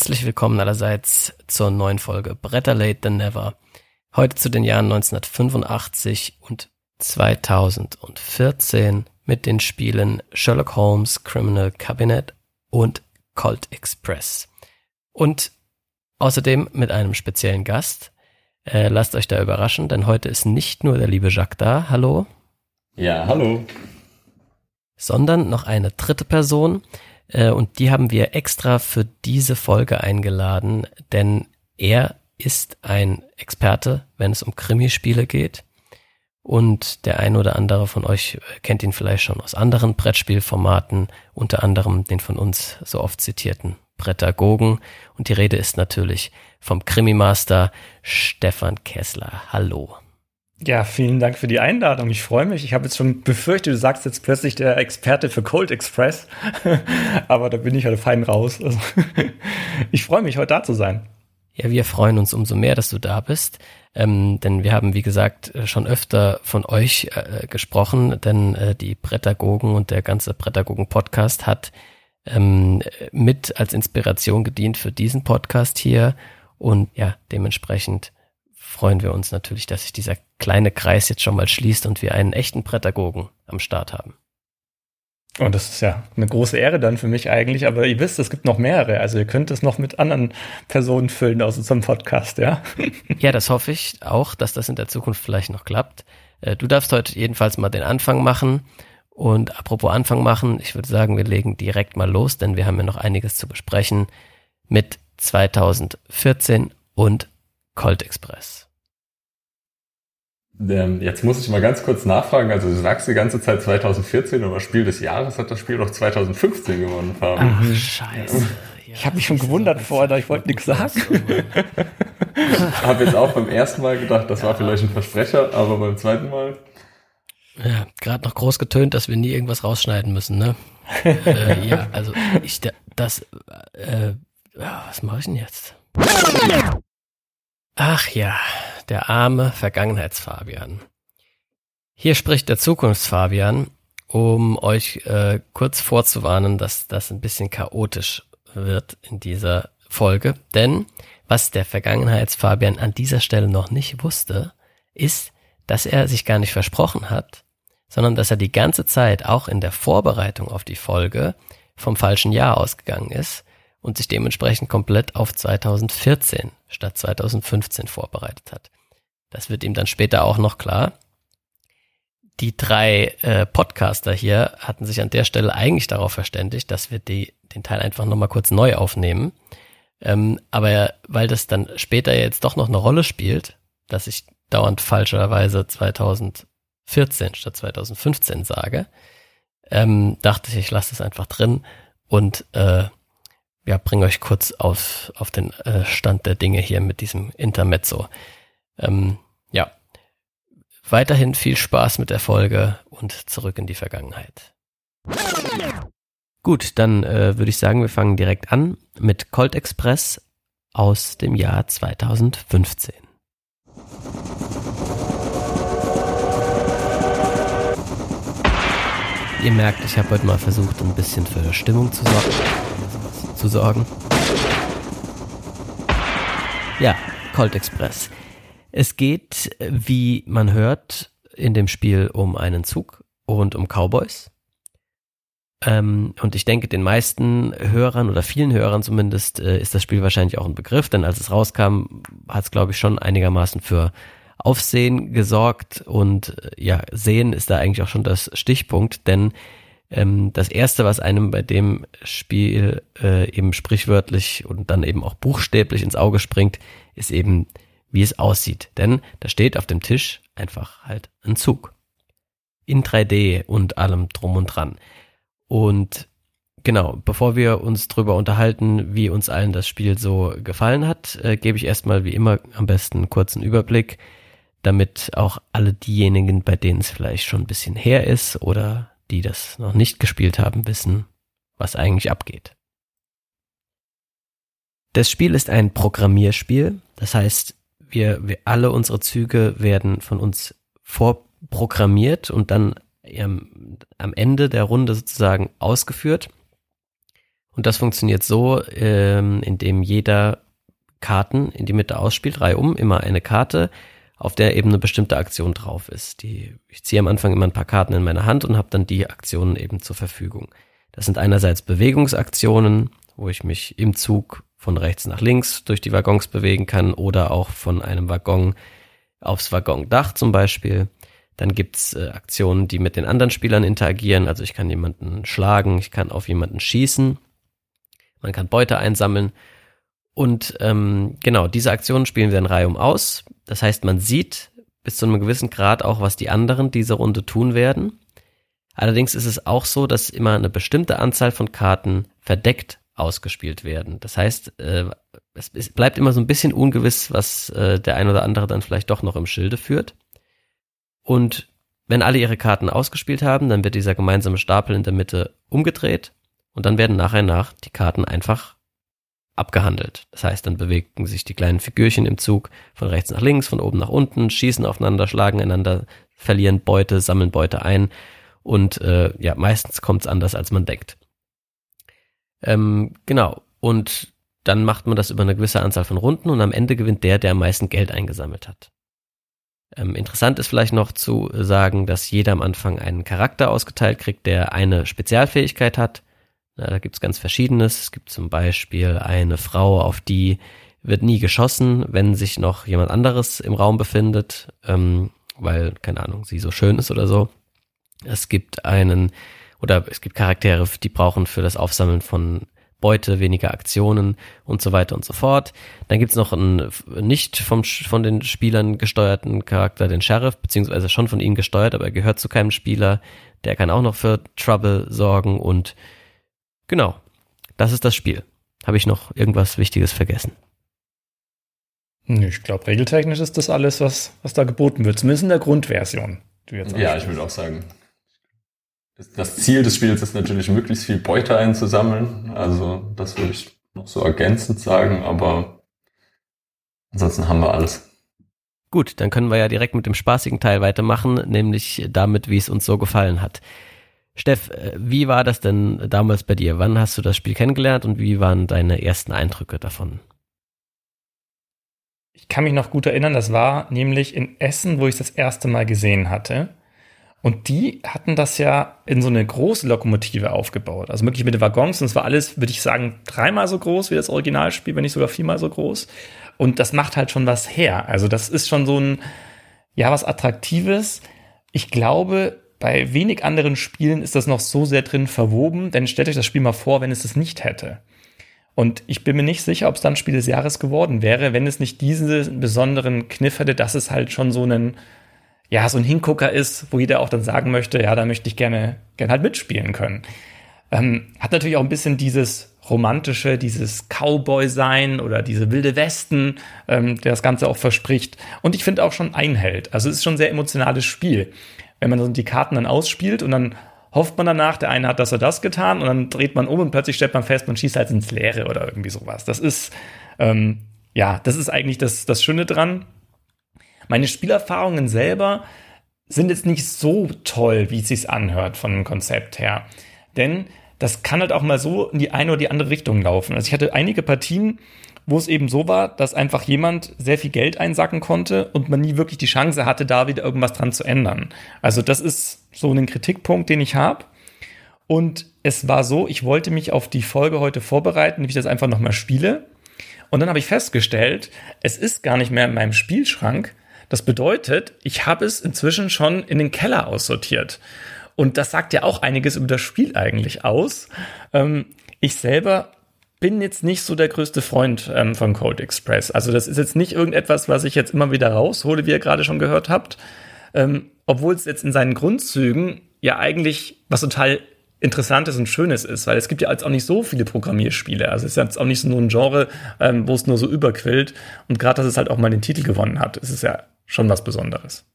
Herzlich willkommen allerseits zur neuen Folge Better Late Than Never. Heute zu den Jahren 1985 und 2014 mit den Spielen Sherlock Holmes, Criminal Cabinet und Colt Express. Und außerdem mit einem speziellen Gast. Äh, lasst euch da überraschen, denn heute ist nicht nur der liebe Jacques da. Hallo. Ja, hallo. Sondern noch eine dritte Person. Äh, und die haben wir extra für diese Folge eingeladen, denn er ist ein Experte, wenn es um Krimispiele geht. Und der ein oder andere von euch kennt ihn vielleicht schon aus anderen Brettspielformaten, unter anderem den von uns so oft zitierten Brettagogen. Und die Rede ist natürlich vom Krimimaster Stefan Kessler. Hallo. Ja, vielen Dank für die Einladung. Ich freue mich. Ich habe jetzt schon befürchtet, du sagst jetzt plötzlich der Experte für Cold Express. Aber da bin ich halt fein raus. Also, ich freue mich, heute da zu sein. Ja, wir freuen uns umso mehr, dass du da bist. Ähm, denn wir haben, wie gesagt, schon öfter von euch äh, gesprochen, denn äh, die Brettagogen und der ganze Brettagogen-Podcast hat ähm, mit als Inspiration gedient für diesen Podcast hier. Und ja, dementsprechend freuen wir uns natürlich, dass sich dieser kleine Kreis jetzt schon mal schließt und wir einen echten Prädagogen am Start haben. Und das ist ja eine große Ehre dann für mich eigentlich, aber ihr wisst, es gibt noch mehrere. Also ihr könnt es noch mit anderen Personen füllen aus unserem Podcast, ja? Ja, das hoffe ich auch, dass das in der Zukunft vielleicht noch klappt. Äh, du darfst heute jedenfalls mal den Anfang machen. Und apropos Anfang machen, ich würde sagen, wir legen direkt mal los, denn wir haben ja noch einiges zu besprechen mit 2014 und Colt Express. Ähm, jetzt muss ich mal ganz kurz nachfragen. Also du sagst die ganze Zeit 2014, aber Spiel des Jahres hat das Spiel doch 2015 gewonnen. Ach, scheiße. Ja. Ich habe mich schon gewundert vorher, ich wollte nichts sagen. Ich habe jetzt auch beim ersten Mal gedacht, das war vielleicht ein Versprecher, aber beim zweiten Mal. Ja, gerade noch groß getönt, dass wir nie irgendwas rausschneiden müssen, ne? äh, ja, also ich das äh, was mache ich denn jetzt? Ach ja, der arme Vergangenheitsfabian. Hier spricht der Zukunftsfabian, um euch äh, kurz vorzuwarnen, dass das ein bisschen chaotisch wird in dieser Folge. Denn was der Vergangenheitsfabian an dieser Stelle noch nicht wusste, ist, dass er sich gar nicht versprochen hat, sondern dass er die ganze Zeit auch in der Vorbereitung auf die Folge vom falschen Jahr ausgegangen ist und sich dementsprechend komplett auf 2014 statt 2015 vorbereitet hat. Das wird ihm dann später auch noch klar. Die drei äh, Podcaster hier hatten sich an der Stelle eigentlich darauf verständigt, dass wir die, den Teil einfach nochmal kurz neu aufnehmen. Ähm, aber weil das dann später jetzt doch noch eine Rolle spielt, dass ich dauernd falscherweise 2014 statt 2015 sage, ähm, dachte ich, ich lasse es einfach drin und äh, ja, bringe euch kurz auf, auf den äh, Stand der Dinge hier mit diesem Intermezzo. Ähm, ja, weiterhin viel Spaß mit der Folge und zurück in die Vergangenheit. Gut, dann äh, würde ich sagen, wir fangen direkt an mit Colt Express aus dem Jahr 2015. Ihr merkt, ich habe heute mal versucht, ein bisschen für Stimmung zu sorgen. Sorgen. Ja, Colt Express. Es geht, wie man hört, in dem Spiel um einen Zug und um Cowboys. Ähm, und ich denke, den meisten Hörern oder vielen Hörern zumindest äh, ist das Spiel wahrscheinlich auch ein Begriff, denn als es rauskam, hat es, glaube ich, schon einigermaßen für Aufsehen gesorgt und äh, ja, sehen ist da eigentlich auch schon das Stichpunkt, denn ähm, das erste, was einem bei dem Spiel äh, eben sprichwörtlich und dann eben auch buchstäblich ins Auge springt, ist eben wie es aussieht. Denn da steht auf dem Tisch einfach halt ein Zug. In 3D und allem drum und dran. Und genau, bevor wir uns drüber unterhalten, wie uns allen das Spiel so gefallen hat, äh, gebe ich erstmal wie immer am besten einen kurzen Überblick, damit auch alle diejenigen, bei denen es vielleicht schon ein bisschen her ist oder die das noch nicht gespielt haben, wissen, was eigentlich abgeht. Das Spiel ist ein Programmierspiel, das heißt, wir, wir alle unsere Züge werden von uns vorprogrammiert und dann ähm, am Ende der Runde sozusagen ausgeführt. Und das funktioniert so, ähm, indem jeder Karten in die Mitte ausspielt, Reihe um, immer eine Karte, auf der eben eine bestimmte Aktion drauf ist. Die, ich ziehe am Anfang immer ein paar Karten in meine Hand und habe dann die Aktionen eben zur Verfügung. Das sind einerseits Bewegungsaktionen, wo ich mich im Zug von rechts nach links durch die Waggons bewegen kann oder auch von einem Waggon aufs Waggondach zum Beispiel. Dann gibt's äh, Aktionen, die mit den anderen Spielern interagieren. Also ich kann jemanden schlagen, ich kann auf jemanden schießen, man kann Beute einsammeln. Und ähm, genau, diese Aktionen spielen wir in Reihe um aus. Das heißt, man sieht bis zu einem gewissen Grad auch, was die anderen diese Runde tun werden. Allerdings ist es auch so, dass immer eine bestimmte Anzahl von Karten verdeckt ausgespielt werden. Das heißt, äh, es, es, bleibt immer so ein bisschen ungewiss, was äh, der ein oder andere dann vielleicht doch noch im Schilde führt. Und wenn alle ihre Karten ausgespielt haben, dann wird dieser gemeinsame Stapel in der Mitte umgedreht und dann werden nachher nach die Karten einfach abgehandelt. Das heißt, dann bewegen sich die kleinen Figürchen im Zug von rechts nach links, von oben nach unten, schießen aufeinander, schlagen einander, verlieren Beute, sammeln Beute ein und äh, ja, meistens kommt es anders, als man denkt. Ähm, genau. Und dann macht man das über eine gewisse Anzahl von Runden und am Ende gewinnt der, der am meisten Geld eingesammelt hat. Ähm, interessant ist vielleicht noch zu sagen, dass jeder am Anfang einen Charakter ausgeteilt kriegt, der eine Spezialfähigkeit hat. Na, da gibt's ganz verschiedenes. Es gibt zum Beispiel eine Frau, auf die wird nie geschossen, wenn sich noch jemand anderes im Raum befindet, ähm, weil, keine Ahnung, sie so schön ist oder so. Es gibt einen, oder es gibt Charaktere, die brauchen für das Aufsammeln von Beute weniger Aktionen und so weiter und so fort. Dann gibt's noch einen nicht vom, von den Spielern gesteuerten Charakter, den Sheriff, beziehungsweise schon von ihnen gesteuert, aber er gehört zu keinem Spieler. Der kann auch noch für Trouble sorgen und genau, das ist das Spiel. Habe ich noch irgendwas Wichtiges vergessen? Ich glaube, regeltechnisch ist das alles, was, was da geboten wird, zumindest in der Grundversion. ja, ich würde auch sagen, das Ziel des Spiels ist natürlich, möglichst viel Beute einzusammeln. Also das würde ich noch so ergänzend sagen, aber ansonsten haben wir alles. Gut, dann können wir ja direkt mit dem spaßigen Teil weitermachen, nämlich damit, wie es uns so gefallen hat. Steff, äh, wie war das denn damals bei dir? Wann hast du das Spiel kennengelernt und wie waren deine ersten Eindrücke davon? Ich kann mich noch gut erinnern, das war nämlich in Essen, wo ich es das erste Mal gesehen hatte. Und die hatten das ja in so eine große Lokomotive aufgebaut. Also wirklich mit den Waggons. Und es war alles, würde ich sagen, dreimal so groß wie das Originalspiel, wenn nicht sogar viermal so groß. Und das macht halt schon was her. Also das ist schon so ein, ja, was Attraktives. Ich glaube, bei wenig anderen Spielen ist das noch so sehr drin verwoben. Denn stellt euch das Spiel mal vor, wenn es das nicht hätte. Und ich bin mir nicht sicher, ob es dann Spiel des Jahres geworden wäre, wenn es nicht diesen besonderen Kniff hätte, dass es halt schon so einen ja, so ein Hingucker ist, wo jeder auch dann sagen möchte, ja, da möchte ich gerne, gerne halt mitspielen können. Ähm, hat natürlich auch ein bisschen dieses romantische, dieses Cowboy-Sein oder diese wilde Westen, ähm, der das Ganze auch verspricht. Und ich finde auch schon einhält. Also es ist schon ein sehr emotionales Spiel. Wenn man die Karten dann ausspielt und dann hofft man danach, der eine hat das oder das getan und dann dreht man um und plötzlich stellt man fest, man schießt halt ins Leere oder irgendwie sowas. Das ist, ähm, ja, das ist eigentlich das, das Schöne dran. Meine Spielerfahrungen selber sind jetzt nicht so toll, wie es sich anhört von dem Konzept her. Denn das kann halt auch mal so in die eine oder die andere Richtung laufen. Also ich hatte einige Partien, wo es eben so war, dass einfach jemand sehr viel Geld einsacken konnte und man nie wirklich die Chance hatte, da wieder irgendwas dran zu ändern. Also das ist so ein Kritikpunkt, den ich habe. Und es war so, ich wollte mich auf die Folge heute vorbereiten, wie ich das einfach nochmal spiele. Und dann habe ich festgestellt, es ist gar nicht mehr in meinem Spielschrank, das bedeutet, ich habe es inzwischen schon in den Keller aussortiert. Und das sagt ja auch einiges über das Spiel eigentlich aus. Ähm, ich selber bin jetzt nicht so der größte Freund ähm, von Cold Express. Also das ist jetzt nicht irgendetwas, was ich jetzt immer wieder raushole, wie ihr gerade schon gehört habt. Ähm, obwohl es jetzt in seinen Grundzügen ja eigentlich was total Interessantes und Schönes ist, weil es gibt ja jetzt auch nicht so viele Programmierspiele. Also es ist jetzt auch nicht so nur ein Genre, ähm, wo es nur so überquillt. Und gerade, dass es halt auch mal den Titel gewonnen hat, ist es ja schon was Besonderes.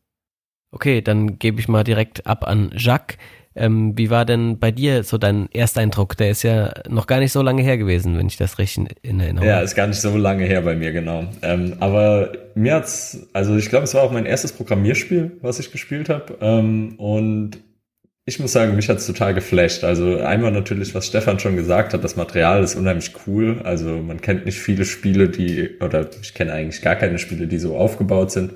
Okay, dann gebe ich mal direkt ab an Jacques. Ähm, wie war denn bei dir so dein Ersteindruck? Der ist ja noch gar nicht so lange her gewesen, wenn ich das richtig in Erinnerung habe. Ja, ist gar nicht so lange her bei mir, genau. Ähm, aber mir hat's, also ich glaube, es war auch mein erstes Programmierspiel, was ich gespielt habe. Ähm, und ich muss sagen, mich hat's total geflasht. Also einmal natürlich, was Stefan schon gesagt hat, das Material ist unheimlich cool. Also man kennt nicht viele Spiele, die, oder ich kenne eigentlich gar keine Spiele, die so aufgebaut sind.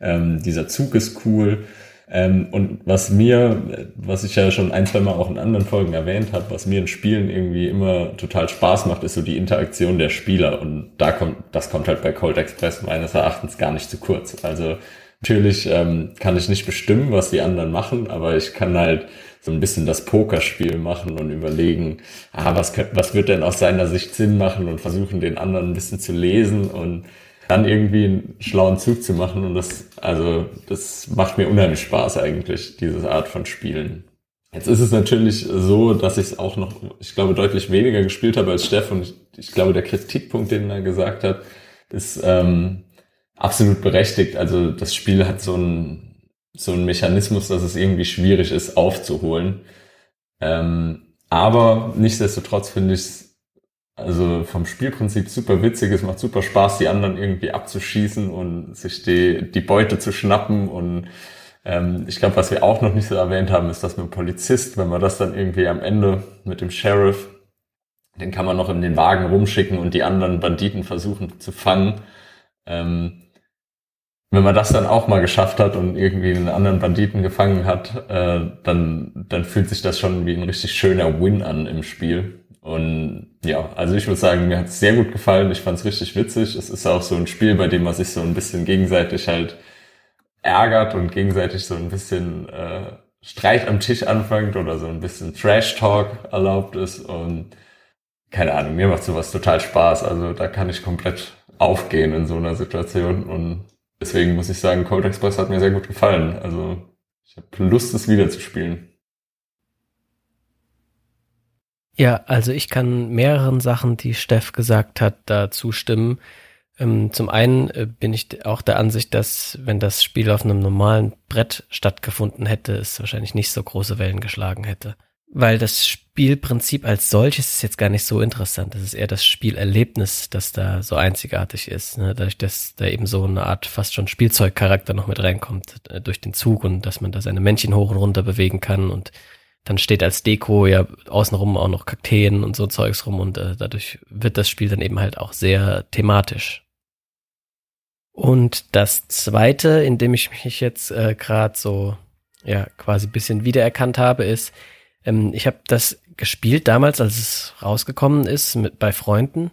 Ähm, dieser Zug ist cool. Ähm, und was mir, was ich ja schon ein, zwei Mal auch in anderen Folgen erwähnt habe, was mir in Spielen irgendwie immer total Spaß macht, ist so die Interaktion der Spieler. Und da kommt, das kommt halt bei Cold Express meines Erachtens gar nicht zu kurz. Also Natürlich ähm, kann ich nicht bestimmen, was die anderen machen, aber ich kann halt so ein bisschen das Pokerspiel machen und überlegen, ah, was, was wird denn aus seiner Sicht Sinn machen und versuchen, den anderen ein bisschen zu lesen und dann irgendwie einen schlauen Zug zu machen. Und das, also, das macht mir unheimlich Spaß eigentlich, diese Art von Spielen. Jetzt ist es natürlich so, dass ich es auch noch, ich glaube, deutlich weniger gespielt habe als Steff und ich, ich glaube, der Kritikpunkt, den er gesagt hat, ist, ähm, absolut berechtigt. Also das Spiel hat so einen so einen Mechanismus, dass es irgendwie schwierig ist aufzuholen. Ähm, aber nichtsdestotrotz finde ich es also vom Spielprinzip super witzig. Es macht super Spaß, die anderen irgendwie abzuschießen und sich die, die Beute zu schnappen. Und ähm, ich glaube, was wir auch noch nicht so erwähnt haben, ist, dass mit Polizist, wenn man das dann irgendwie am Ende mit dem Sheriff, den kann man noch in den Wagen rumschicken und die anderen Banditen versuchen zu fangen. Ähm, wenn man das dann auch mal geschafft hat und irgendwie einen anderen Banditen gefangen hat, äh, dann, dann fühlt sich das schon wie ein richtig schöner Win an im Spiel. Und ja, also ich würde sagen, mir hat es sehr gut gefallen. Ich fand es richtig witzig. Es ist auch so ein Spiel, bei dem man sich so ein bisschen gegenseitig halt ärgert und gegenseitig so ein bisschen äh, Streit am Tisch anfängt oder so ein bisschen Trash-Talk erlaubt ist. Und keine Ahnung, mir macht sowas total Spaß. Also da kann ich komplett aufgehen in so einer Situation und Deswegen muss ich sagen, Cold Express hat mir sehr gut gefallen. Also ich habe Lust, es wieder zu spielen. Ja, also ich kann mehreren Sachen, die Steff gesagt hat, da zustimmen. Ähm, zum einen äh, bin ich auch der Ansicht, dass wenn das Spiel auf einem normalen Brett stattgefunden hätte, es wahrscheinlich nicht so große Wellen geschlagen hätte weil das Spielprinzip als solches ist jetzt gar nicht so interessant. Das ist eher das Spielerlebnis, das da so einzigartig ist. Ne? Dadurch, dass da eben so eine Art fast schon Spielzeugcharakter noch mit reinkommt äh, durch den Zug und dass man da seine Männchen hoch und runter bewegen kann und dann steht als Deko ja außenrum auch noch Kakteen und so Zeugs rum und äh, dadurch wird das Spiel dann eben halt auch sehr thematisch. Und das zweite, in dem ich mich jetzt äh, gerade so ja quasi bisschen wiedererkannt habe, ist, ähm, ich habe das gespielt damals, als es rausgekommen ist, mit bei Freunden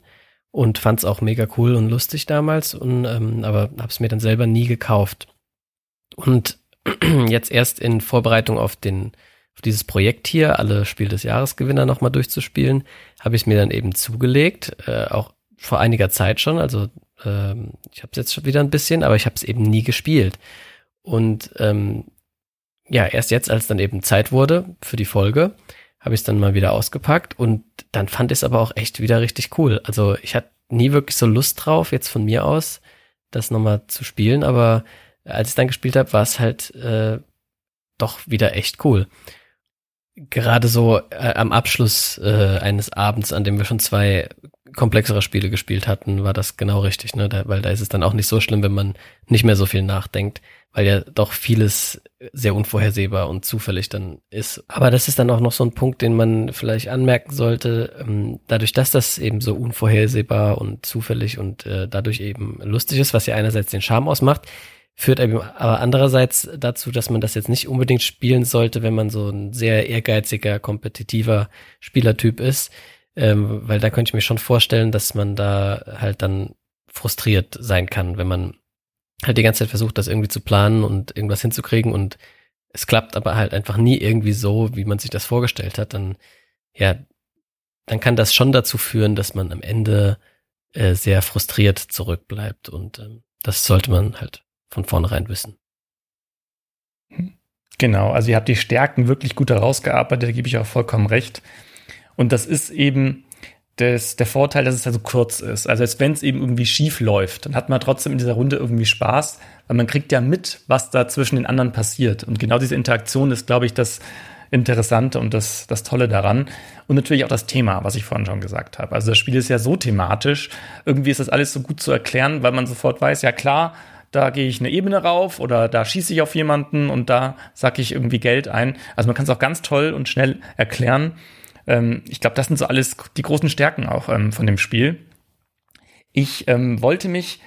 und fand es auch mega cool und lustig damals, und, ähm, aber habe es mir dann selber nie gekauft. Und jetzt erst in Vorbereitung auf den auf dieses Projekt hier, alle Spiel des Jahresgewinner nochmal durchzuspielen, habe ich mir dann eben zugelegt, äh, auch vor einiger Zeit schon. Also ähm, ich habe es jetzt schon wieder ein bisschen, aber ich habe es eben nie gespielt. Und ähm, ja, erst jetzt, als dann eben Zeit wurde für die Folge, habe ich es dann mal wieder ausgepackt und dann fand ich es aber auch echt wieder richtig cool. Also ich hatte nie wirklich so Lust drauf, jetzt von mir aus, das nochmal zu spielen, aber als ich dann gespielt habe, war es halt äh, doch wieder echt cool. Gerade so äh, am Abschluss äh, eines Abends, an dem wir schon zwei komplexere Spiele gespielt hatten, war das genau richtig, ne? Da, weil da ist es dann auch nicht so schlimm, wenn man nicht mehr so viel nachdenkt weil ja doch vieles sehr unvorhersehbar und zufällig dann ist. Aber das ist dann auch noch so ein Punkt, den man vielleicht anmerken sollte. Ähm, dadurch, dass das eben so unvorhersehbar und zufällig und äh, dadurch eben lustig ist, was ja einerseits den Charme ausmacht, führt aber andererseits dazu, dass man das jetzt nicht unbedingt spielen sollte, wenn man so ein sehr ehrgeiziger, kompetitiver Spielertyp ist, ähm, weil da könnte ich mir schon vorstellen, dass man da halt dann frustriert sein kann, wenn man halt die ganze Zeit versucht, das irgendwie zu planen und irgendwas hinzukriegen und es klappt aber halt einfach nie irgendwie so, wie man sich das vorgestellt hat, dann, ja, dann kann das schon dazu führen, dass man am Ende äh, sehr frustriert zurückbleibt und ähm, das sollte man halt von vornherein wissen. Genau, also ihr habt die Stärken wirklich gut herausgearbeitet, da gebe ich auch vollkommen recht. Und das ist eben, das, der Vorteil, dass es ja so kurz ist. Also als wenn es eben irgendwie schief läuft, dann hat man trotzdem in dieser Runde irgendwie Spaß, weil man kriegt ja mit, was da zwischen den anderen passiert. Und genau diese Interaktion ist, glaube ich, das Interessante und das, das Tolle daran. Und natürlich auch das Thema, was ich vorhin schon gesagt habe. Also das Spiel ist ja so thematisch. Irgendwie ist das alles so gut zu erklären, weil man sofort weiß, ja klar, da gehe ich eine Ebene rauf oder da schieße ich auf jemanden und da sacke ich irgendwie Geld ein. Also man kann es auch ganz toll und schnell erklären. Ähm, ich glaube, das sind so alles die großen Stärken auch ähm, von dem Spiel. Ich ähm, wollte mich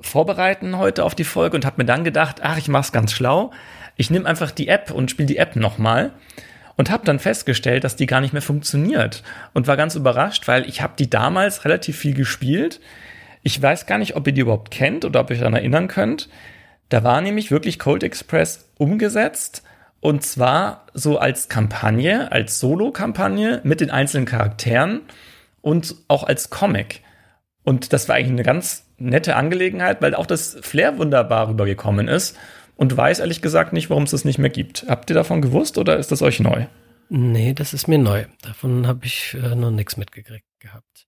vorbereiten heute auf die Folge und habe mir dann gedacht, ach, ich mache es ganz schlau. Ich nehme einfach die App und spiele die App nochmal und habe dann festgestellt, dass die gar nicht mehr funktioniert und war ganz überrascht, weil ich habe die damals relativ viel gespielt. Ich weiß gar nicht, ob ihr die überhaupt kennt oder ob ihr euch daran erinnern könnt. Da war nämlich wirklich Cold Express umgesetzt und zwar so als Kampagne, als Solo-Kampagne mit den einzelnen Charakteren und auch als Comic. Und das war eigentlich eine ganz nette Angelegenheit, weil auch das Flair wunderbar rübergekommen ist und weiß ehrlich gesagt nicht, warum es das nicht mehr gibt. Habt ihr davon gewusst oder ist das euch neu? Nee, das ist mir neu. Davon habe ich äh, noch nichts mitgekriegt gehabt.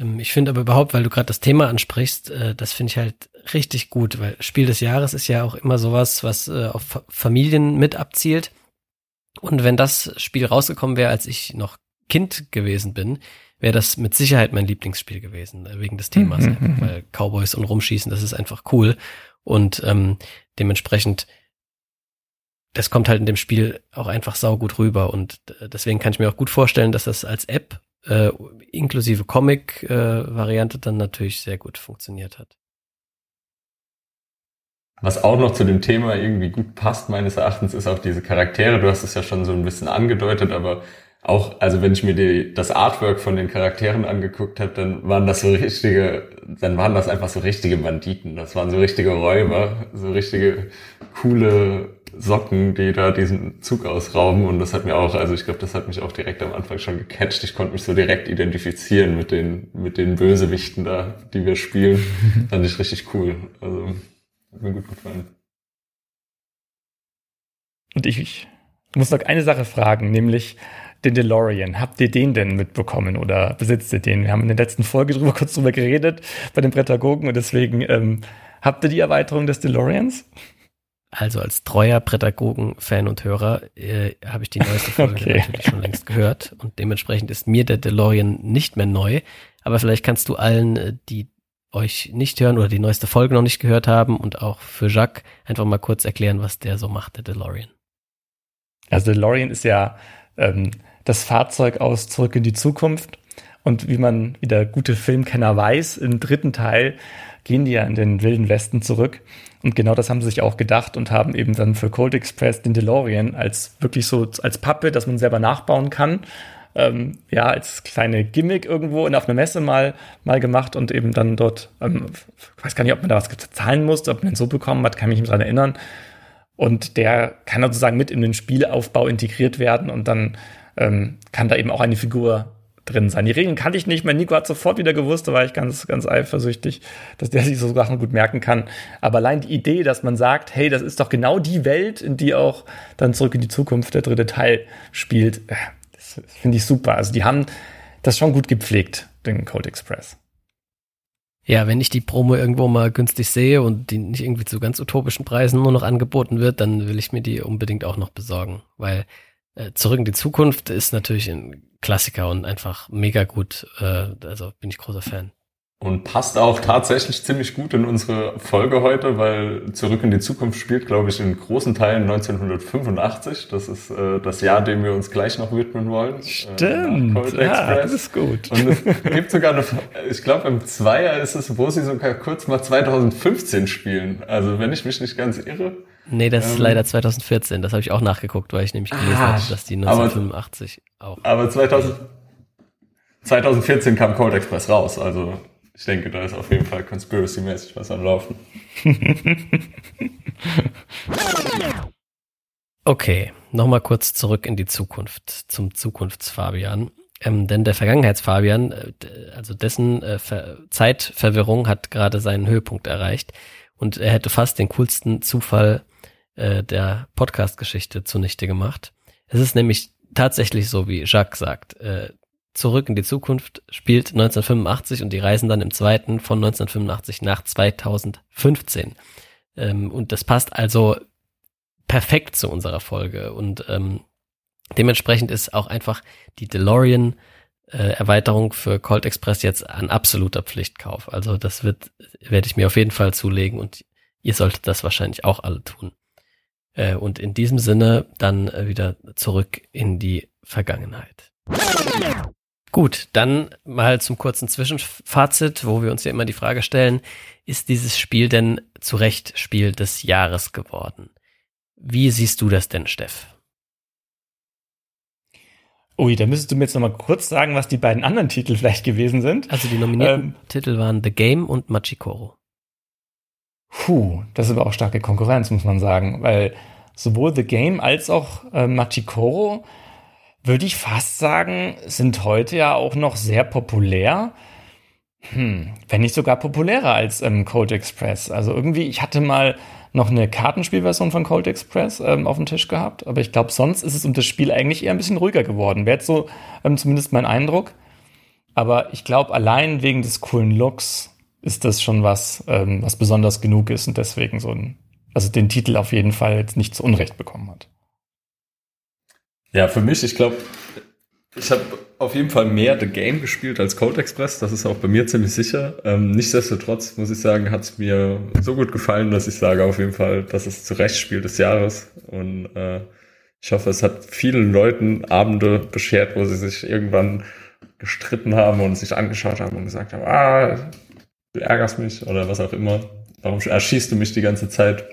Ähm, ich finde aber überhaupt, weil du gerade das Thema ansprichst, äh, das finde ich halt richtig gut, weil Spiel des Jahres ist ja auch immer sowas, was äh, auf Familien mit abzielt. Und wenn das Spiel rausgekommen wäre, als ich noch Kind gewesen bin, wäre das mit Sicherheit mein Lieblingsspiel gewesen, äh, wegen des Themas. Mhm. Einfach, weil Cowboys und Rumschießen, das ist einfach cool. Und ähm, dementsprechend, das kommt halt in dem Spiel auch einfach saugut rüber. Und deswegen kann ich mir auch gut vorstellen, dass das als App äh, inklusive Comic-Variante äh, dann natürlich sehr gut funktioniert hat. Was auch noch zu dem Thema irgendwie gut passt, meines Erachtens, ist auch diese Charaktere. Du hast es ja schon so ein bisschen angedeutet, aber auch, also wenn ich mir die, das Artwork von den Charakteren angeguckt habe, dann waren das so richtige, dann waren das einfach so richtige Banditen. Das waren so richtige Räuber, so richtige coole Socken, die da diesen Zug ausrauben. Und das hat mir auch, also ich glaube, das hat mich auch direkt am Anfang schon gecatcht. Ich konnte mich so direkt identifizieren mit den, mit den Bösewichten da, die wir spielen. Fand ich richtig cool. Also, hat mir gut gefallen. Und ich, muss noch eine Sache fragen, nämlich, den DeLorean. Habt ihr den denn mitbekommen oder besitzt ihr den? Wir haben in der letzten Folge drüber kurz drüber geredet bei den Prädagogen und deswegen ähm, habt ihr die Erweiterung des DeLoreans? Also als treuer Prädagogen-Fan und Hörer äh, habe ich die neueste Folge okay. natürlich schon längst gehört und dementsprechend ist mir der DeLorean nicht mehr neu. Aber vielleicht kannst du allen, äh, die euch nicht hören oder die neueste Folge noch nicht gehört haben und auch für Jacques einfach mal kurz erklären, was der so macht, der DeLorean. Also DeLorean ist ja ähm, das Fahrzeug aus Zurück in die Zukunft. Und wie man, wie der gute Filmkenner weiß, im dritten Teil gehen die ja in den wilden Westen zurück. Und genau das haben sie sich auch gedacht und haben eben dann für Cold Express den DeLorean als wirklich so als Pappe, dass man selber nachbauen kann. Ähm, ja, als kleine Gimmick irgendwo in, auf einer Messe mal, mal gemacht und eben dann dort, ähm, ich weiß gar nicht, ob man da was zahlen musste, ob man den so bekommen hat, kann mich nicht daran erinnern. Und der kann sozusagen mit in den Spielaufbau integriert werden und dann ähm, kann da eben auch eine Figur drin sein. Die Regeln kannte ich nicht mehr. Nico hat sofort wieder gewusst, da war ich ganz, ganz eifersüchtig, dass der sich so Sachen gut merken kann. Aber allein die Idee, dass man sagt, hey, das ist doch genau die Welt, in die auch dann zurück in die Zukunft der dritte Teil spielt, äh, das finde ich super. Also die haben das schon gut gepflegt, den Code Express. Ja, wenn ich die Promo irgendwo mal günstig sehe und die nicht irgendwie zu ganz utopischen Preisen nur noch angeboten wird, dann will ich mir die unbedingt auch noch besorgen, weil Zurück in die Zukunft ist natürlich ein Klassiker und einfach mega gut. Äh, also bin ich großer Fan. Und passt auch tatsächlich ziemlich gut in unsere Folge heute, weil Zurück in die Zukunft spielt, glaube ich, in großen Teilen 1985. Das ist äh, das Jahr, dem wir uns gleich noch widmen wollen. Äh, Stimmt, äh, ja, das ist gut. Und es gibt sogar eine, ich glaube im Zweier ist es, wo sie sogar kurz mal 2015 spielen. Also wenn ich mich nicht ganz irre. Nee, das ähm, ist leider 2014. Das habe ich auch nachgeguckt, weil ich nämlich gelesen ah, habe, dass die 1985 aber, auch. Aber 2000, 2014 kam Cold Express raus, also ich denke, da ist auf jeden Fall conspiracy-mäßig was am Laufen. okay, nochmal kurz zurück in die Zukunft, zum Zukunftsfabian. Ähm, denn der Vergangenheitsfabian, äh, also dessen äh, Ver Zeitverwirrung hat gerade seinen Höhepunkt erreicht und er hätte fast den coolsten Zufall äh, der Podcast-Geschichte zunichte gemacht. Es ist nämlich tatsächlich so, wie Jacques sagt. Äh, Zurück in die Zukunft spielt 1985 und die reisen dann im zweiten von 1985 nach 2015. Ähm, und das passt also perfekt zu unserer Folge. Und ähm, dementsprechend ist auch einfach die DeLorean äh, Erweiterung für Colt Express jetzt ein absoluter Pflichtkauf. Also das wird, werde ich mir auf jeden Fall zulegen und ihr solltet das wahrscheinlich auch alle tun. Äh, und in diesem Sinne dann äh, wieder zurück in die Vergangenheit. Gut, dann mal zum kurzen Zwischenfazit, wo wir uns ja immer die Frage stellen, ist dieses Spiel denn zu Recht Spiel des Jahres geworden? Wie siehst du das denn, Steff? Ui, da müsstest du mir jetzt noch mal kurz sagen, was die beiden anderen Titel vielleicht gewesen sind. Also die nominierten ähm, Titel waren The Game und Machikoro. Puh, das ist aber auch starke Konkurrenz, muss man sagen, weil sowohl The Game als auch äh, Machikoro, würde ich fast sagen, sind heute ja auch noch sehr populär. Hm, wenn nicht sogar populärer als ähm, Cold Express. Also irgendwie, ich hatte mal noch eine Kartenspielversion von Cold Express ähm, auf dem Tisch gehabt, aber ich glaube, sonst ist es um das Spiel eigentlich eher ein bisschen ruhiger geworden. Wäre jetzt so ähm, zumindest mein Eindruck. Aber ich glaube, allein wegen des coolen Looks ist das schon was, ähm, was besonders genug ist und deswegen so ein, also den Titel auf jeden Fall jetzt nicht zu Unrecht bekommen hat. Ja, für mich, ich glaube, ich habe auf jeden Fall mehr The Game gespielt als Code Express. Das ist auch bei mir ziemlich sicher. Ähm, nichtsdestotrotz muss ich sagen, hat es mir so gut gefallen, dass ich sage auf jeden Fall, dass es zu Recht Spiel des Jahres. Und äh, ich hoffe, es hat vielen Leuten Abende beschert, wo sie sich irgendwann gestritten haben und sich angeschaut haben und gesagt haben, ah, du ärgerst mich oder was auch immer. Warum erschießt du mich die ganze Zeit?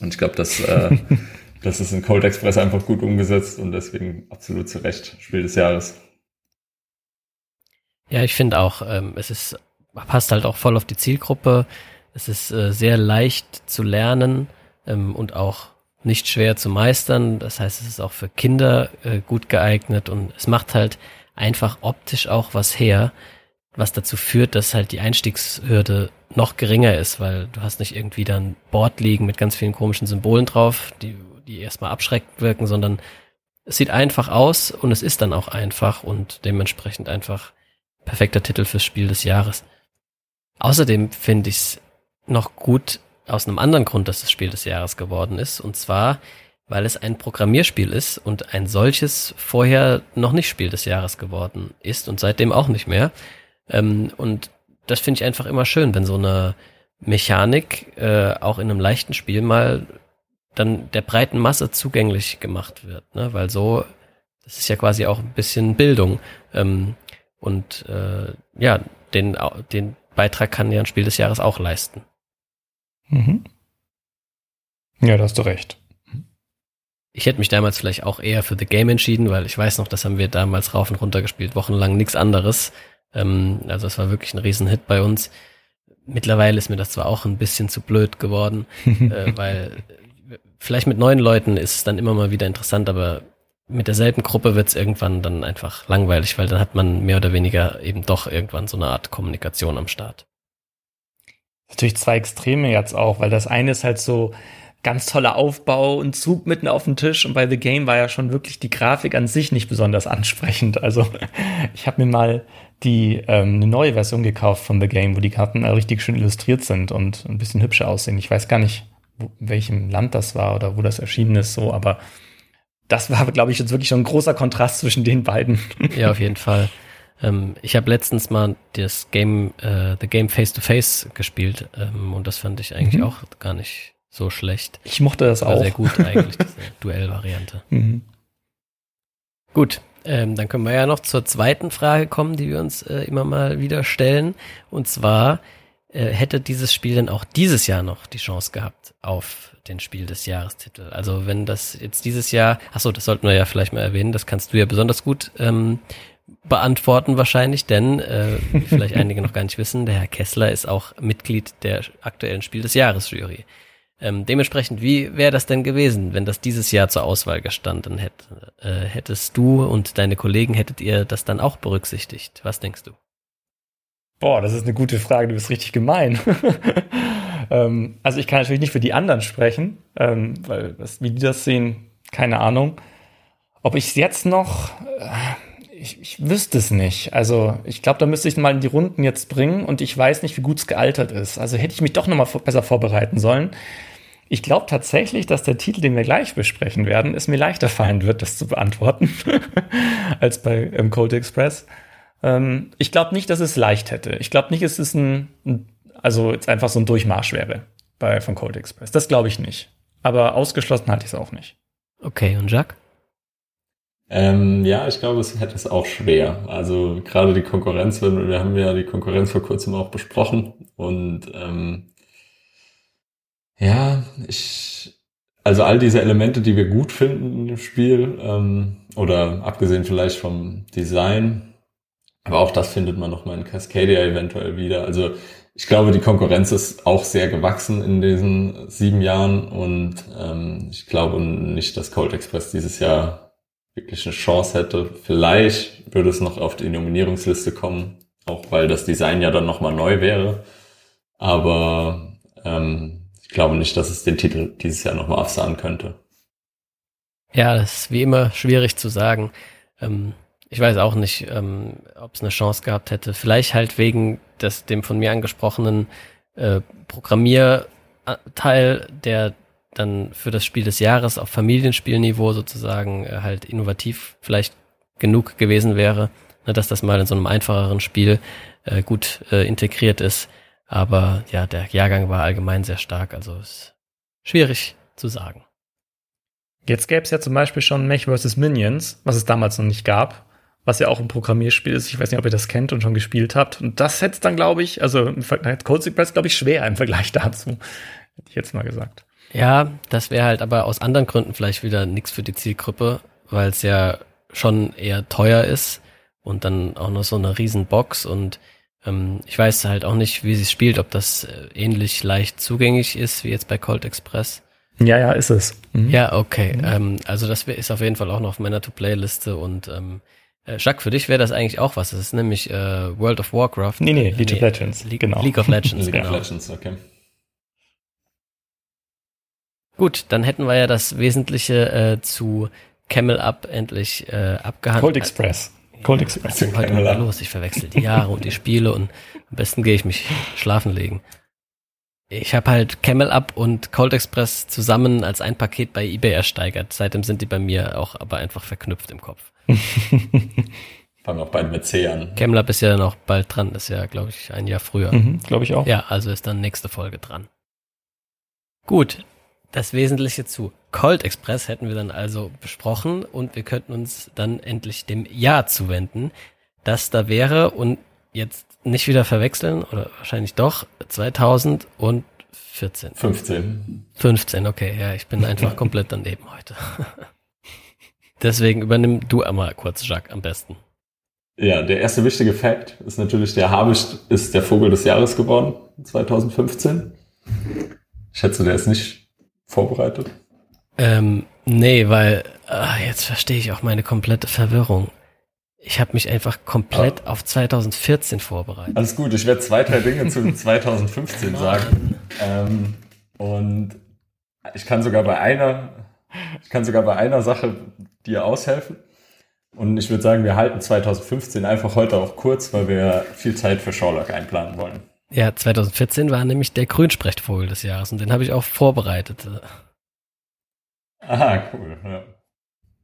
Und ich glaube, dass äh, das ist in Cold Express einfach gut umgesetzt und deswegen absolut zu Recht Spiel des Jahres. Ja, ich finde auch, ähm, es ist, passt halt auch voll auf die Zielgruppe. Es ist äh, sehr leicht zu lernen ähm, und auch nicht schwer zu meistern. Das heißt, es ist auch für Kinder äh, gut geeignet und es macht halt einfach optisch auch was her, was dazu führt, dass halt die Einstiegshürde noch geringer ist, weil du hast nicht irgendwie dann Board liegen mit ganz vielen komischen Symbolen drauf, die, die erstmal abschreckend wirken, sondern es sieht einfach aus und es ist dann auch einfach und dementsprechend einfach perfekter Titel fürs Spiel des Jahres. Außerdem finde ich es noch gut aus einem anderen Grund, dass das Spiel des Jahres geworden ist, und zwar, weil es ein Programmierspiel ist und ein solches vorher noch nicht Spiel des Jahres geworden ist und seitdem auch nicht mehr. Ähm, und das finde ich einfach immer schön, wenn so eine Mechanik äh, auch in einem leichten Spiel mal dann der breiten Masse zugänglich gemacht wird, ne? weil so, das ist ja quasi auch ein bisschen Bildung. Ähm, und äh, ja, den, den Beitrag kann ja ein Spiel des Jahres auch leisten. Mhm. Ja, da hast du recht. Ich hätte mich damals vielleicht auch eher für The Game entschieden, weil ich weiß noch, das haben wir damals rauf und runter gespielt, wochenlang nichts anderes. Ähm, also es war wirklich ein Riesenhit bei uns. Mittlerweile ist mir das zwar auch ein bisschen zu blöd geworden, äh, weil vielleicht mit neuen Leuten ist es dann immer mal wieder interessant, aber mit derselben Gruppe wird es irgendwann dann einfach langweilig, weil dann hat man mehr oder weniger eben doch irgendwann so eine Art Kommunikation am Start. Natürlich zwei Extreme jetzt auch, weil das eine ist halt so ganz toller Aufbau und Zug mitten auf dem Tisch und bei The Game war ja schon wirklich die Grafik an sich nicht besonders ansprechend. Also ich habe mir mal die ähm, eine neue Version gekauft von The Game, wo die Karten richtig schön illustriert sind und ein bisschen hübscher aussehen. Ich weiß gar nicht, wo, in welchem Land das war oder wo das erschienen ist, so, aber das war, glaube ich, jetzt wirklich schon ein großer Kontrast zwischen den beiden. Ja, auf jeden Fall. Ähm, ich habe letztens mal das Game, äh, The Game Face to Face gespielt ähm, und das fand ich eigentlich mhm. auch gar nicht so schlecht. Ich mochte das war auch. Sehr gut eigentlich, diese Duellvariante. Mhm. Gut, ähm, dann können wir ja noch zur zweiten Frage kommen, die wir uns äh, immer mal wieder stellen. Und zwar, äh, hätte dieses Spiel denn auch dieses Jahr noch die Chance gehabt auf den Spiel des Jahrestitel? Also wenn das jetzt dieses Jahr, ach so, das sollten wir ja vielleicht mal erwähnen, das kannst du ja besonders gut ähm, beantworten wahrscheinlich, denn äh, vielleicht einige noch gar nicht wissen, der Herr Kessler ist auch Mitglied der aktuellen Spiel des Jahres Jury. Ähm, dementsprechend, wie wäre das denn gewesen, wenn das dieses Jahr zur Auswahl gestanden hätte? Äh, hättest du und deine Kollegen, hättet ihr das dann auch berücksichtigt? Was denkst du? Boah, das ist eine gute Frage, du bist richtig gemein. ähm, also ich kann natürlich nicht für die anderen sprechen, ähm, weil was, wie die das sehen, keine Ahnung. Ob ich es jetzt noch, äh, ich, ich wüsste es nicht. Also ich glaube, da müsste ich mal in die Runden jetzt bringen und ich weiß nicht, wie gut es gealtert ist. Also hätte ich mich doch noch mal besser vorbereiten sollen. Ich glaube tatsächlich, dass der Titel, den wir gleich besprechen werden, es mir leichter fallen wird, das zu beantworten, als bei ähm, Cold Express. Ähm, ich glaube nicht, dass es leicht hätte. Ich glaube nicht, dass es ein, ein, also jetzt einfach so ein Durchmarsch wäre. bei von Cold Express. Das glaube ich nicht. Aber ausgeschlossen halte ich es auch nicht. Okay, und Jacques? Ähm, ja, ich glaube, es hätte es auch schwer. Also gerade die Konkurrenz, wir haben ja die Konkurrenz vor kurzem auch besprochen und ähm, ja, ich also all diese Elemente, die wir gut finden im Spiel, ähm, oder abgesehen vielleicht vom Design, aber auch das findet man nochmal in Cascadia eventuell wieder. Also ich glaube, die Konkurrenz ist auch sehr gewachsen in diesen sieben Jahren und ähm, ich glaube nicht, dass Cold Express dieses Jahr wirklich eine Chance hätte. Vielleicht würde es noch auf die Nominierungsliste kommen, auch weil das Design ja dann nochmal neu wäre. Aber ähm, ich glaube nicht, dass es den Titel dieses Jahr nochmal absahen könnte. Ja, das ist wie immer schwierig zu sagen. Ähm, ich weiß auch nicht, ähm, ob es eine Chance gehabt hätte. Vielleicht halt wegen des dem von mir angesprochenen äh, Programmierteil, der dann für das Spiel des Jahres auf Familienspielniveau sozusagen äh, halt innovativ vielleicht genug gewesen wäre, ne, dass das mal in so einem einfacheren Spiel äh, gut äh, integriert ist. Aber ja, der Jahrgang war allgemein sehr stark, also ist schwierig zu sagen. Jetzt gäbe es ja zum Beispiel schon Mech vs. Minions, was es damals noch nicht gab, was ja auch ein Programmierspiel ist. Ich weiß nicht, ob ihr das kennt und schon gespielt habt. Und das hätte dann, glaube ich, also Code Express, glaube ich, schwer im Vergleich dazu. Hätte ich jetzt mal gesagt. Ja, das wäre halt aber aus anderen Gründen vielleicht wieder nichts für die Zielgruppe, weil es ja schon eher teuer ist und dann auch noch so eine riesen Box und ähm, ich weiß halt auch nicht, wie sie es spielt, ob das äh, ähnlich leicht zugänglich ist wie jetzt bei Cold Express. Ja, ja, ist es. Mhm. Ja, okay. Mhm. Ähm, also das ist auf jeden Fall auch noch auf meiner To-Play-Liste und ähm, äh, Jacques, für dich wäre das eigentlich auch was. Das ist nämlich äh, World of Warcraft. Nee, nee, League nee, of Legends. League, genau. League of Legends, League genau. of Legends, okay. Gut, dann hätten wir ja das Wesentliche äh, zu Camel Up endlich äh, abgehandelt. Cold Express. Cold Express. Ja, heute mal los, ich verwechsel die Jahre und die Spiele und am besten gehe ich mich schlafen legen. Ich habe halt Camel Up und Cold Express zusammen als ein Paket bei eBay ersteigert. Seitdem sind die bei mir auch aber einfach verknüpft im Kopf. Fangen auch beide mit C an. Camel Up ist ja noch bald dran. Das ist ja, glaube ich, ein Jahr früher. Mhm, glaube ich auch. Ja, also ist dann nächste Folge dran. Gut, das Wesentliche zu Cold Express hätten wir dann also besprochen und wir könnten uns dann endlich dem Jahr zuwenden, das da wäre und jetzt nicht wieder verwechseln oder wahrscheinlich doch 2014. 15. 15, okay, ja, ich bin einfach komplett daneben heute. Deswegen übernimm du einmal kurz, Jacques, am besten. Ja, der erste wichtige Fakt ist natürlich, der Habicht ist der Vogel des Jahres geworden, 2015. Ich schätze, der ist nicht vorbereitet. Ähm, nee, weil ah, jetzt verstehe ich auch meine komplette Verwirrung. Ich habe mich einfach komplett ah. auf 2014 vorbereitet. Alles gut, ich werde zwei, drei Dinge zu 2015 sagen. Ähm, und ich kann sogar bei einer, ich kann sogar bei einer Sache dir aushelfen. Und ich würde sagen, wir halten 2015 einfach heute auch kurz, weil wir viel Zeit für Sherlock einplanen wollen. Ja, 2014 war nämlich der Grünsprechtvogel des Jahres und den habe ich auch vorbereitet. Aha, cool. Ja.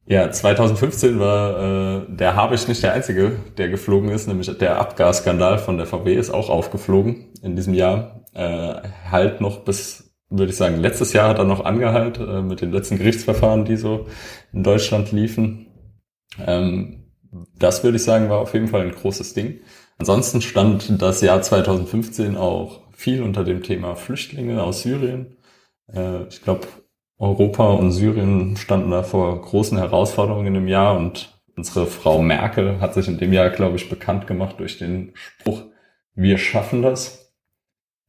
Ja, 2015 war äh, der Habicht nicht der einzige, der geflogen ist, nämlich der Abgasskandal von der VW ist auch aufgeflogen in diesem Jahr. Äh, halt noch bis, würde ich sagen, letztes Jahr hat er noch angehalt äh, mit den letzten Gerichtsverfahren, die so in Deutschland liefen. Ähm, das würde ich sagen, war auf jeden Fall ein großes Ding. Ansonsten stand das Jahr 2015 auch viel unter dem Thema Flüchtlinge aus Syrien. Äh, ich glaube, Europa und Syrien standen da vor großen Herausforderungen im Jahr und unsere Frau Merkel hat sich in dem Jahr, glaube ich, bekannt gemacht durch den Spruch, wir schaffen das.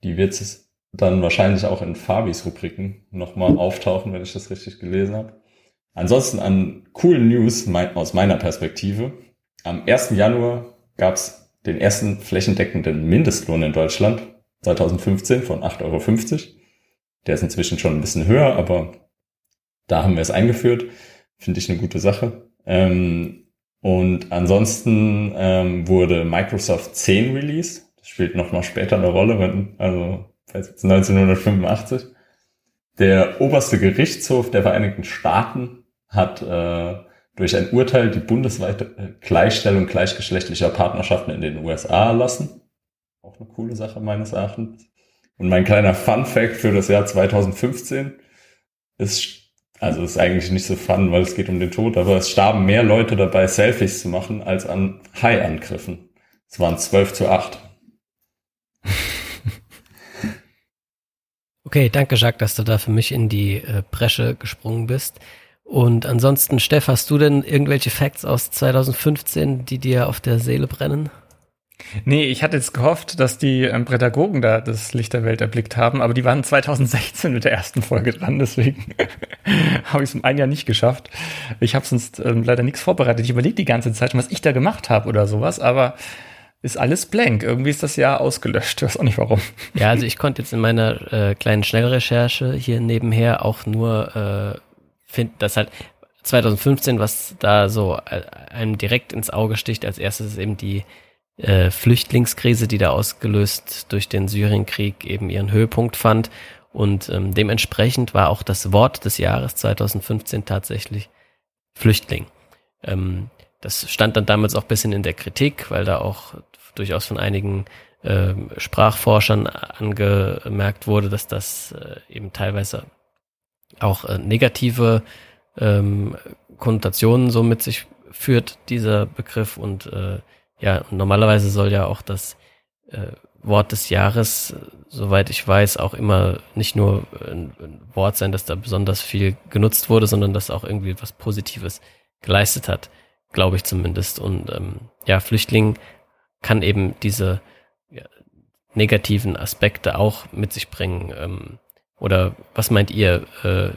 Die wird es dann wahrscheinlich auch in Fabis Rubriken nochmal auftauchen, wenn ich das richtig gelesen habe. Ansonsten an coolen News aus meiner Perspektive. Am 1. Januar gab es den ersten flächendeckenden Mindestlohn in Deutschland 2015 von 8,50 Euro. Der ist inzwischen schon ein bisschen höher, aber da haben wir es eingeführt. Finde ich eine gute Sache. Ähm, und ansonsten ähm, wurde Microsoft 10 Release. Das spielt nochmal später eine Rolle, wenn, also 1985. Der oberste Gerichtshof der Vereinigten Staaten hat äh, durch ein Urteil die bundesweite Gleichstellung gleichgeschlechtlicher Partnerschaften in den USA erlassen. Auch eine coole Sache meines Erachtens. Und mein kleiner Fun Fact für das Jahr 2015 ist, also ist eigentlich nicht so fun, weil es geht um den Tod, aber es starben mehr Leute dabei, Selfies zu machen, als an Hai-Angriffen. Es waren 12 zu 8. Okay, danke Jacques, dass du da für mich in die äh, Bresche gesprungen bist. Und ansonsten, Steff, hast du denn irgendwelche Facts aus 2015, die dir auf der Seele brennen? Nee, ich hatte jetzt gehofft, dass die ähm, Pädagogen da das Licht der Welt erblickt haben, aber die waren 2016 mit der ersten Folge dran, deswegen habe ich es um ein Jahr nicht geschafft. Ich habe sonst ähm, leider nichts vorbereitet. Ich überlege die ganze Zeit, was ich da gemacht habe oder sowas, aber ist alles blank. Irgendwie ist das Jahr ausgelöscht. Ich weiß auch nicht warum. Ja, also ich konnte jetzt in meiner äh, kleinen Schnellrecherche hier nebenher auch nur äh, finden, dass halt 2015, was da so äh, einem direkt ins Auge sticht, als erstes eben die äh, Flüchtlingskrise, die da ausgelöst durch den Syrienkrieg eben ihren Höhepunkt fand. Und ähm, dementsprechend war auch das Wort des Jahres 2015 tatsächlich Flüchtling. Ähm, das stand dann damals auch bisschen in der Kritik, weil da auch durchaus von einigen äh, Sprachforschern angemerkt wurde, dass das äh, eben teilweise auch äh, negative ähm, Konnotationen so mit sich führt, dieser Begriff. Und äh, ja, normalerweise soll ja auch das äh, Wort des Jahres, soweit ich weiß, auch immer nicht nur ein, ein Wort sein, das da besonders viel genutzt wurde, sondern das auch irgendwie etwas Positives geleistet hat glaube ich zumindest. Und ähm, ja, Flüchtling kann eben diese ja, negativen Aspekte auch mit sich bringen. Ähm, oder was meint ihr? Äh,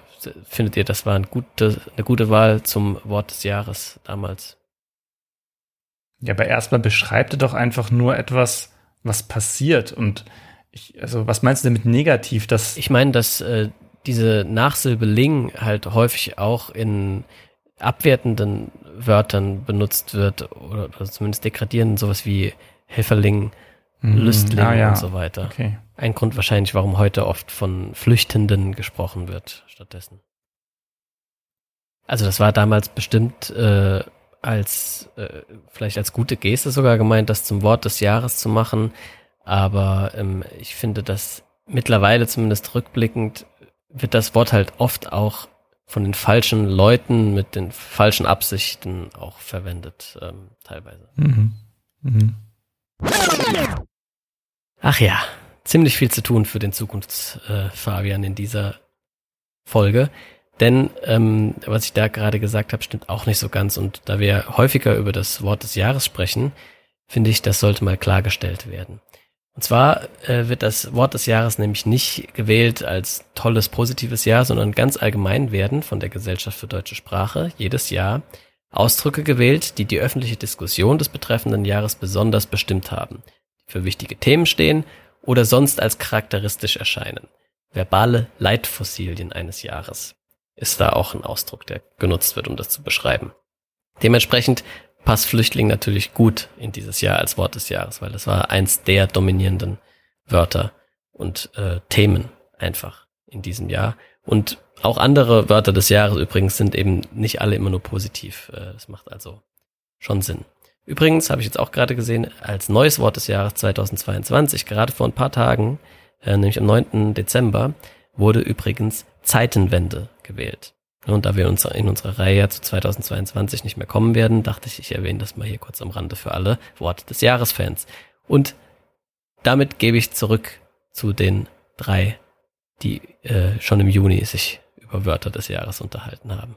findet ihr, das war eine gute, eine gute Wahl zum Wort des Jahres damals? Ja, aber erstmal beschreibt er doch einfach nur etwas, was passiert. Und ich, also was meinst du denn mit negativ? Dass ich meine, dass äh, diese Nachsilbe Ling halt häufig auch in abwertenden Wörtern benutzt wird oder, oder zumindest degradierenden, sowas wie Helferling, mhm. Lüstling ah, ja. und so weiter. Okay. Ein Grund wahrscheinlich, warum heute oft von Flüchtenden gesprochen wird stattdessen. Also das war damals bestimmt äh, als äh, vielleicht als gute Geste sogar gemeint, das zum Wort des Jahres zu machen. Aber ähm, ich finde, dass mittlerweile zumindest rückblickend wird das Wort halt oft auch von den falschen Leuten mit den falschen Absichten auch verwendet, ähm, teilweise. Mhm. Mhm. Ach ja, ziemlich viel zu tun für den Zukunftsfabian äh, in dieser Folge. Denn ähm, was ich da gerade gesagt habe, stimmt auch nicht so ganz. Und da wir häufiger über das Wort des Jahres sprechen, finde ich, das sollte mal klargestellt werden. Und zwar äh, wird das Wort des Jahres nämlich nicht gewählt als tolles, positives Jahr, sondern ganz allgemein werden von der Gesellschaft für deutsche Sprache jedes Jahr Ausdrücke gewählt, die die öffentliche Diskussion des betreffenden Jahres besonders bestimmt haben, für wichtige Themen stehen oder sonst als charakteristisch erscheinen. Verbale Leitfossilien eines Jahres ist da auch ein Ausdruck, der genutzt wird, um das zu beschreiben. Dementsprechend passt Flüchtling natürlich gut in dieses Jahr als Wort des Jahres, weil das war eins der dominierenden Wörter und äh, Themen einfach in diesem Jahr. Und auch andere Wörter des Jahres übrigens sind eben nicht alle immer nur positiv. Äh, das macht also schon Sinn. Übrigens habe ich jetzt auch gerade gesehen, als neues Wort des Jahres 2022, gerade vor ein paar Tagen, äh, nämlich am 9. Dezember, wurde übrigens Zeitenwende gewählt. Und da wir uns in unserer Reihe zu 2022 nicht mehr kommen werden, dachte ich, ich erwähne das mal hier kurz am Rande für alle Worte des Jahresfans. Und damit gebe ich zurück zu den drei, die äh, schon im Juni sich über Wörter des Jahres unterhalten haben.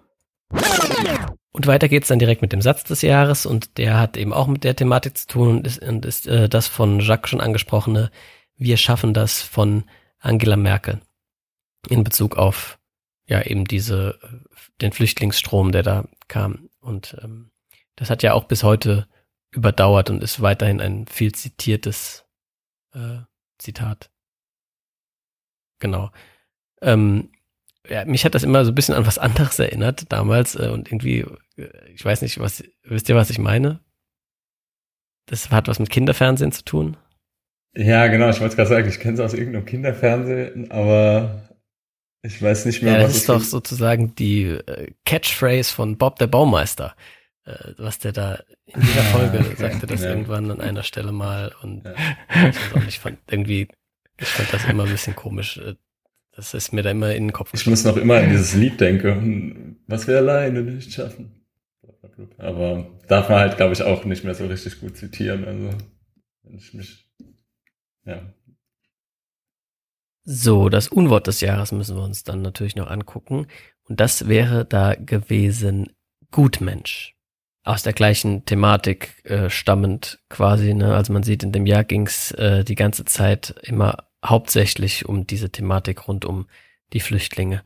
Und weiter geht's dann direkt mit dem Satz des Jahres und der hat eben auch mit der Thematik zu tun und ist, und ist äh, das von Jacques schon angesprochene Wir schaffen das von Angela Merkel in Bezug auf ja eben diese, den Flüchtlingsstrom, der da kam. Und ähm, das hat ja auch bis heute überdauert und ist weiterhin ein viel zitiertes äh, Zitat. Genau. Ähm, ja, mich hat das immer so ein bisschen an was anderes erinnert damals äh, und irgendwie, äh, ich weiß nicht, was, wisst ihr, was ich meine? Das hat was mit Kinderfernsehen zu tun. Ja, genau, ich wollte gerade sagen, ich kenne es aus irgendeinem Kinderfernsehen, aber ich weiß nicht mehr, ja, was das ist doch sozusagen die äh, Catchphrase von Bob der Baumeister, äh, was der da in jeder Folge sagte das ja. irgendwann an einer Stelle mal und ja. ich von irgendwie Ich fand das immer ein bisschen komisch. Das ist mir da immer in den Kopf. Ich muss noch immer an dieses Lied denken. Was wir alleine nicht schaffen. Aber darf man halt, glaube ich, auch nicht mehr so richtig gut zitieren. Also, wenn ich mich, ja. So, das Unwort des Jahres müssen wir uns dann natürlich noch angucken. Und das wäre da gewesen Gutmensch. Aus der gleichen Thematik äh, stammend quasi. Ne? Also man sieht, in dem Jahr ging es äh, die ganze Zeit immer hauptsächlich um diese Thematik rund um die Flüchtlinge.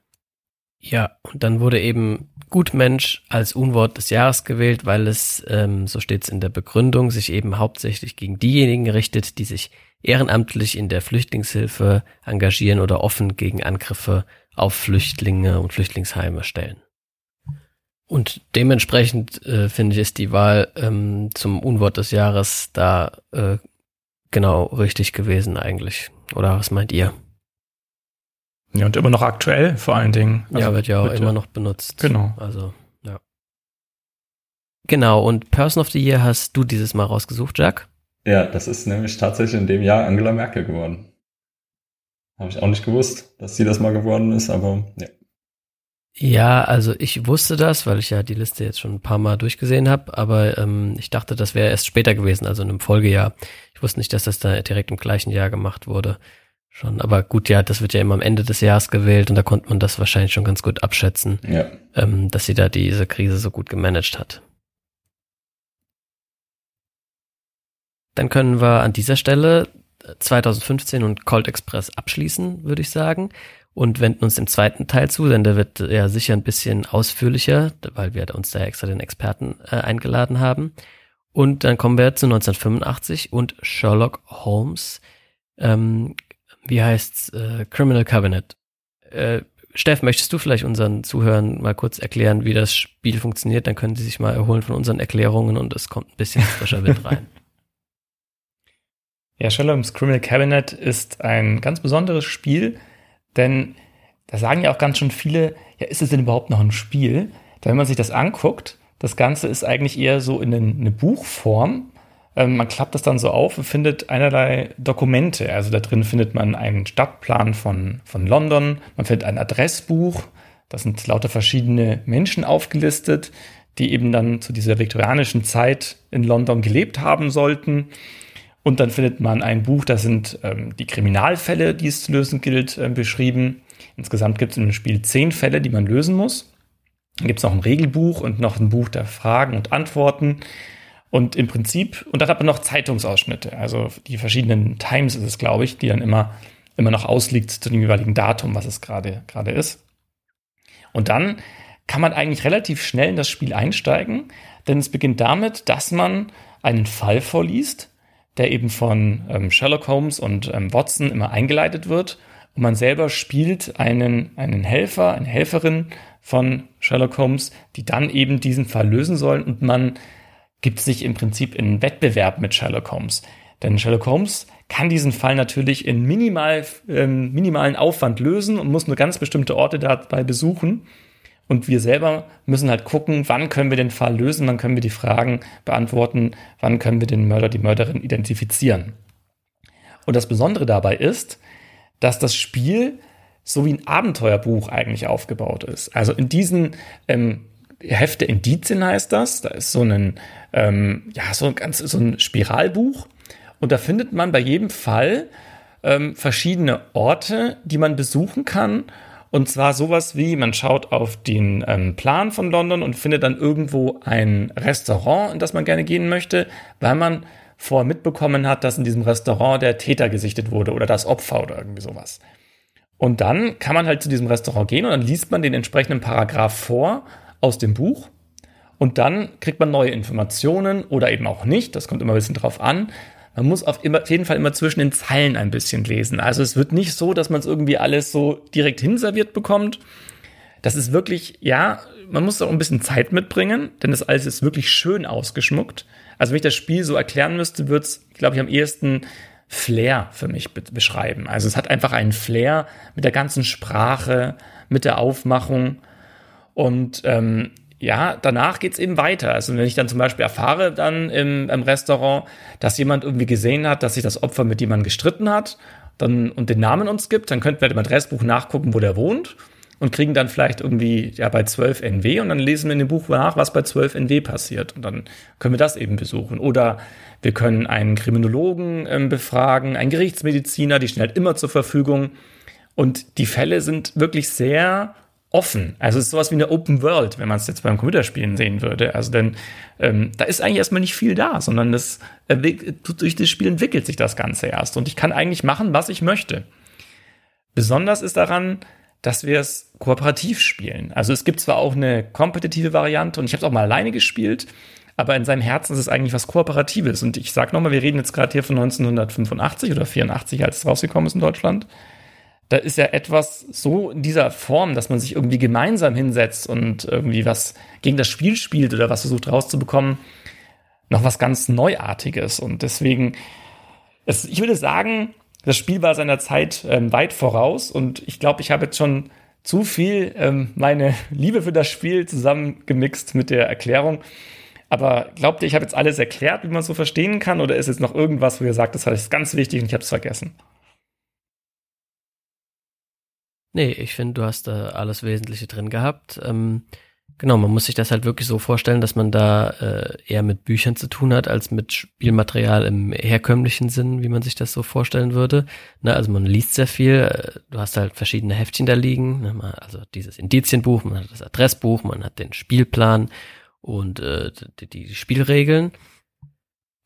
Ja, und dann wurde eben Gutmensch als Unwort des Jahres gewählt, weil es, ähm, so steht es in der Begründung, sich eben hauptsächlich gegen diejenigen richtet, die sich ehrenamtlich in der Flüchtlingshilfe engagieren oder offen gegen Angriffe auf Flüchtlinge und Flüchtlingsheime stellen. Und dementsprechend äh, finde ich, ist die Wahl ähm, zum Unwort des Jahres da äh, genau richtig gewesen eigentlich. Oder was meint ihr? Ja, und immer noch aktuell vor allen Dingen. Also ja, wird ja auch immer noch benutzt. Genau. Also, ja. Genau, und Person of the Year hast du dieses Mal rausgesucht, Jack? Ja, das ist nämlich tatsächlich in dem Jahr Angela Merkel geworden. Habe ich auch nicht gewusst, dass sie das mal geworden ist, aber ja. Ja, also ich wusste das, weil ich ja die Liste jetzt schon ein paar Mal durchgesehen habe, aber ähm, ich dachte, das wäre erst später gewesen, also in einem Folgejahr. Ich wusste nicht, dass das da direkt im gleichen Jahr gemacht wurde. Schon, aber gut, ja, das wird ja immer am Ende des Jahres gewählt und da konnte man das wahrscheinlich schon ganz gut abschätzen, ja. ähm, dass sie da diese Krise so gut gemanagt hat. Dann können wir an dieser Stelle 2015 und Cold Express abschließen, würde ich sagen und wenden uns dem zweiten Teil zu, denn der wird ja sicher ein bisschen ausführlicher, weil wir uns da extra den Experten äh, eingeladen haben. Und dann kommen wir zu 1985 und Sherlock Holmes. Ähm, wie heißt's? Äh, Criminal Cabinet. Äh, Steff, möchtest du vielleicht unseren Zuhörern mal kurz erklären, wie das Spiel funktioniert? Dann können sie sich mal erholen von unseren Erklärungen und es kommt ein bisschen frischer Wind rein. Ja, Sherlock Holmes Criminal Cabinet ist ein ganz besonderes Spiel, denn da sagen ja auch ganz schon viele, ja, ist es denn überhaupt noch ein Spiel? Da, wenn man sich das anguckt, das Ganze ist eigentlich eher so in eine Buchform. Ähm, man klappt das dann so auf und findet einerlei Dokumente. Also da drin findet man einen Stadtplan von, von London, man findet ein Adressbuch, da sind lauter verschiedene Menschen aufgelistet, die eben dann zu dieser viktorianischen Zeit in London gelebt haben sollten. Und dann findet man ein Buch, da sind ähm, die Kriminalfälle, die es zu lösen gilt, äh, beschrieben. Insgesamt gibt es in dem Spiel zehn Fälle, die man lösen muss. Gibt es noch ein Regelbuch und noch ein Buch der Fragen und Antworten. Und im Prinzip, und dann hat man noch Zeitungsausschnitte, also die verschiedenen Times ist es, glaube ich, die dann immer, immer noch ausliegt zu dem jeweiligen Datum, was es gerade gerade ist. Und dann kann man eigentlich relativ schnell in das Spiel einsteigen, denn es beginnt damit, dass man einen Fall vorliest der eben von ähm, Sherlock Holmes und ähm, Watson immer eingeleitet wird. Und man selber spielt einen, einen Helfer, eine Helferin von Sherlock Holmes, die dann eben diesen Fall lösen sollen. Und man gibt sich im Prinzip in Wettbewerb mit Sherlock Holmes. Denn Sherlock Holmes kann diesen Fall natürlich in minimal, ähm, minimalen Aufwand lösen und muss nur ganz bestimmte Orte dabei besuchen. Und wir selber müssen halt gucken, wann können wir den Fall lösen, wann können wir die Fragen beantworten, wann können wir den Mörder, die Mörderin identifizieren. Und das Besondere dabei ist, dass das Spiel so wie ein Abenteuerbuch eigentlich aufgebaut ist. Also in diesen ähm, Hefte Indizien heißt das, da ist so ein, ähm, ja, so ein ganz, so ein Spiralbuch. Und da findet man bei jedem Fall ähm, verschiedene Orte, die man besuchen kann und zwar sowas wie, man schaut auf den ähm, Plan von London und findet dann irgendwo ein Restaurant, in das man gerne gehen möchte, weil man vorher mitbekommen hat, dass in diesem Restaurant der Täter gesichtet wurde oder das Opfer oder irgendwie sowas. Und dann kann man halt zu diesem Restaurant gehen und dann liest man den entsprechenden Paragraph vor aus dem Buch. Und dann kriegt man neue Informationen oder eben auch nicht. Das kommt immer ein bisschen drauf an man muss auf, jeden Fall immer zwischen den Zeilen ein bisschen lesen. Also es wird nicht so, dass man es irgendwie alles so direkt hinserviert bekommt. Das ist wirklich, ja, man muss auch ein bisschen Zeit mitbringen, denn das alles ist wirklich schön ausgeschmuckt. Also wenn ich das Spiel so erklären müsste, würde es, glaube ich, am ehesten Flair für mich be beschreiben. Also es hat einfach einen Flair mit der ganzen Sprache, mit der Aufmachung. Und ähm, ja, danach geht's eben weiter. Also wenn ich dann zum Beispiel erfahre dann im, im Restaurant, dass jemand irgendwie gesehen hat, dass sich das Opfer mit jemandem gestritten hat dann, und den Namen uns gibt, dann könnten wir im Adressbuch nachgucken, wo der wohnt und kriegen dann vielleicht irgendwie ja bei 12 NW und dann lesen wir in dem Buch nach, was bei 12 NW passiert und dann können wir das eben besuchen. Oder wir können einen Kriminologen ähm, befragen, einen Gerichtsmediziner, die stehen halt immer zur Verfügung. Und die Fälle sind wirklich sehr offen. Also es ist sowas wie eine Open World, wenn man es jetzt beim Computerspielen sehen würde. Also denn ähm, da ist eigentlich erstmal nicht viel da, sondern das, äh, durch das Spiel entwickelt sich das Ganze erst. Und ich kann eigentlich machen, was ich möchte. Besonders ist daran, dass wir es kooperativ spielen. Also es gibt zwar auch eine kompetitive Variante und ich habe es auch mal alleine gespielt, aber in seinem Herzen ist es eigentlich was Kooperatives. Und ich sage nochmal, wir reden jetzt gerade hier von 1985 oder 84, als es rausgekommen ist in Deutschland. Da ist ja etwas so in dieser Form, dass man sich irgendwie gemeinsam hinsetzt und irgendwie was gegen das Spiel spielt oder was versucht rauszubekommen, noch was ganz Neuartiges. Und deswegen, es, ich würde sagen, das Spiel war seiner Zeit ähm, weit voraus und ich glaube, ich habe jetzt schon zu viel ähm, meine Liebe für das Spiel zusammengemixt mit der Erklärung. Aber glaubt ihr, ich habe jetzt alles erklärt, wie man es so verstehen kann, oder ist jetzt noch irgendwas, wo ihr sagt, das ist ganz wichtig und ich habe es vergessen? Nee, ich finde, du hast da alles Wesentliche drin gehabt. Ähm, Genau, man muss sich das halt wirklich so vorstellen, dass man da äh, eher mit Büchern zu tun hat, als mit Spielmaterial im herkömmlichen Sinn, wie man sich das so vorstellen würde. Ne, also man liest sehr viel, äh, du hast halt verschiedene Heftchen da liegen, ne, also dieses Indizienbuch, man hat das Adressbuch, man hat den Spielplan und äh, die, die Spielregeln.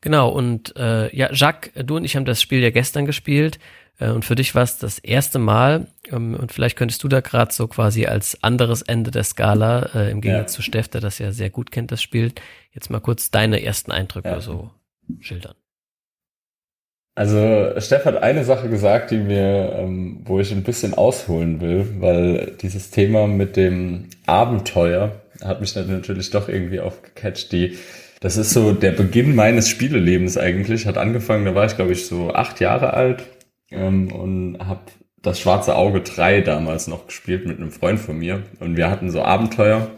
Genau, und äh, ja, Jacques, du und ich haben das Spiel ja gestern gespielt. Äh, und für dich war es das erste Mal, ähm, und vielleicht könntest du da gerade so quasi als anderes Ende der Skala, äh, im Gegensatz ja. zu Steff, der das ja sehr gut kennt, das Spiel, jetzt mal kurz deine ersten Eindrücke ja. so schildern. Also Steff hat eine Sache gesagt, die mir, ähm, wo ich ein bisschen ausholen will, weil dieses Thema mit dem Abenteuer hat mich natürlich doch irgendwie aufgecatcht. Die, das ist so der Beginn meines Spielelebens eigentlich. Hat angefangen, da war ich glaube ich so acht Jahre alt ähm, und habe das Schwarze Auge 3 damals noch gespielt mit einem Freund von mir. Und wir hatten so Abenteuer,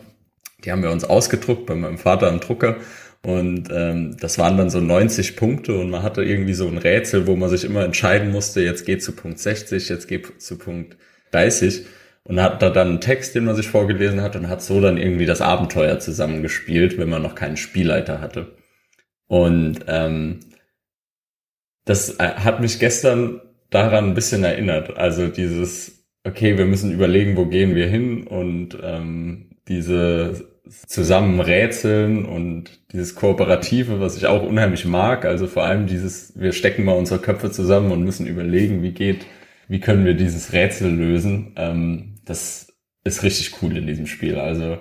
die haben wir uns ausgedruckt bei meinem Vater am Drucker. Und ähm, das waren dann so 90 Punkte und man hatte irgendwie so ein Rätsel, wo man sich immer entscheiden musste, jetzt geht zu Punkt 60, jetzt geht zu Punkt 30. Und hat da dann einen Text, den man sich vorgelesen hat und hat so dann irgendwie das Abenteuer zusammengespielt, wenn man noch keinen Spielleiter hatte. Und ähm, das äh, hat mich gestern daran ein bisschen erinnert. Also dieses, okay, wir müssen überlegen, wo gehen wir hin und ähm, diese zusammen rätseln und dieses Kooperative, was ich auch unheimlich mag. Also vor allem dieses, wir stecken mal unsere Köpfe zusammen und müssen überlegen, wie geht, wie können wir dieses Rätsel lösen. Ähm, das ist richtig cool in diesem Spiel. Also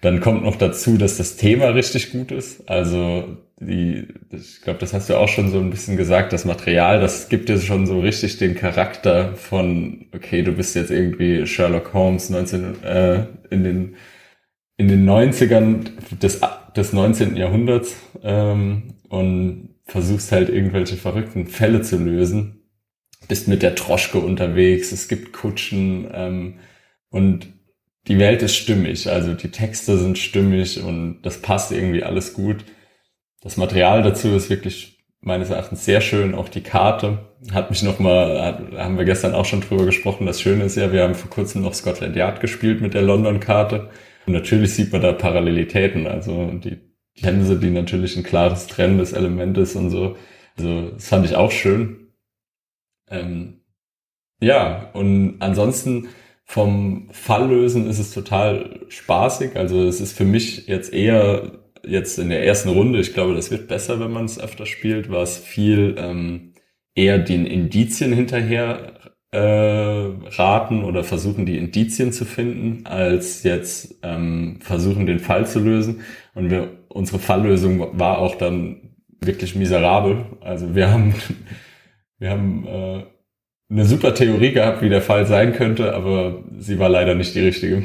dann kommt noch dazu, dass das Thema richtig gut ist. Also die, ich glaube, das hast du auch schon so ein bisschen gesagt, das Material, das gibt dir schon so richtig den Charakter von, okay, du bist jetzt irgendwie Sherlock Holmes 19, äh, in den in den 90ern des, des 19. Jahrhunderts ähm, und versuchst halt irgendwelche verrückten Fälle zu lösen. Bist mit der Troschke unterwegs, es gibt Kutschen ähm, und die Welt ist stimmig, also die Texte sind stimmig und das passt irgendwie alles gut. Das Material dazu ist wirklich meines Erachtens sehr schön. Auch die Karte hat mich nochmal, haben wir gestern auch schon drüber gesprochen. Das Schöne ist ja, wir haben vor kurzem noch Scotland Yard gespielt mit der London-Karte. Und natürlich sieht man da Parallelitäten. Also die Themse, die natürlich ein klares trennendes Element ist und so. Also das fand ich auch schön. Ähm, ja, und ansonsten vom Falllösen ist es total spaßig. Also es ist für mich jetzt eher jetzt in der ersten Runde, ich glaube, das wird besser, wenn man es öfter spielt, war es viel ähm, eher den Indizien hinterher äh, raten oder versuchen, die Indizien zu finden, als jetzt ähm, versuchen, den Fall zu lösen. Und wir, unsere Falllösung war auch dann wirklich miserabel. Also wir haben, wir haben äh, eine super Theorie gehabt, wie der Fall sein könnte, aber sie war leider nicht die richtige.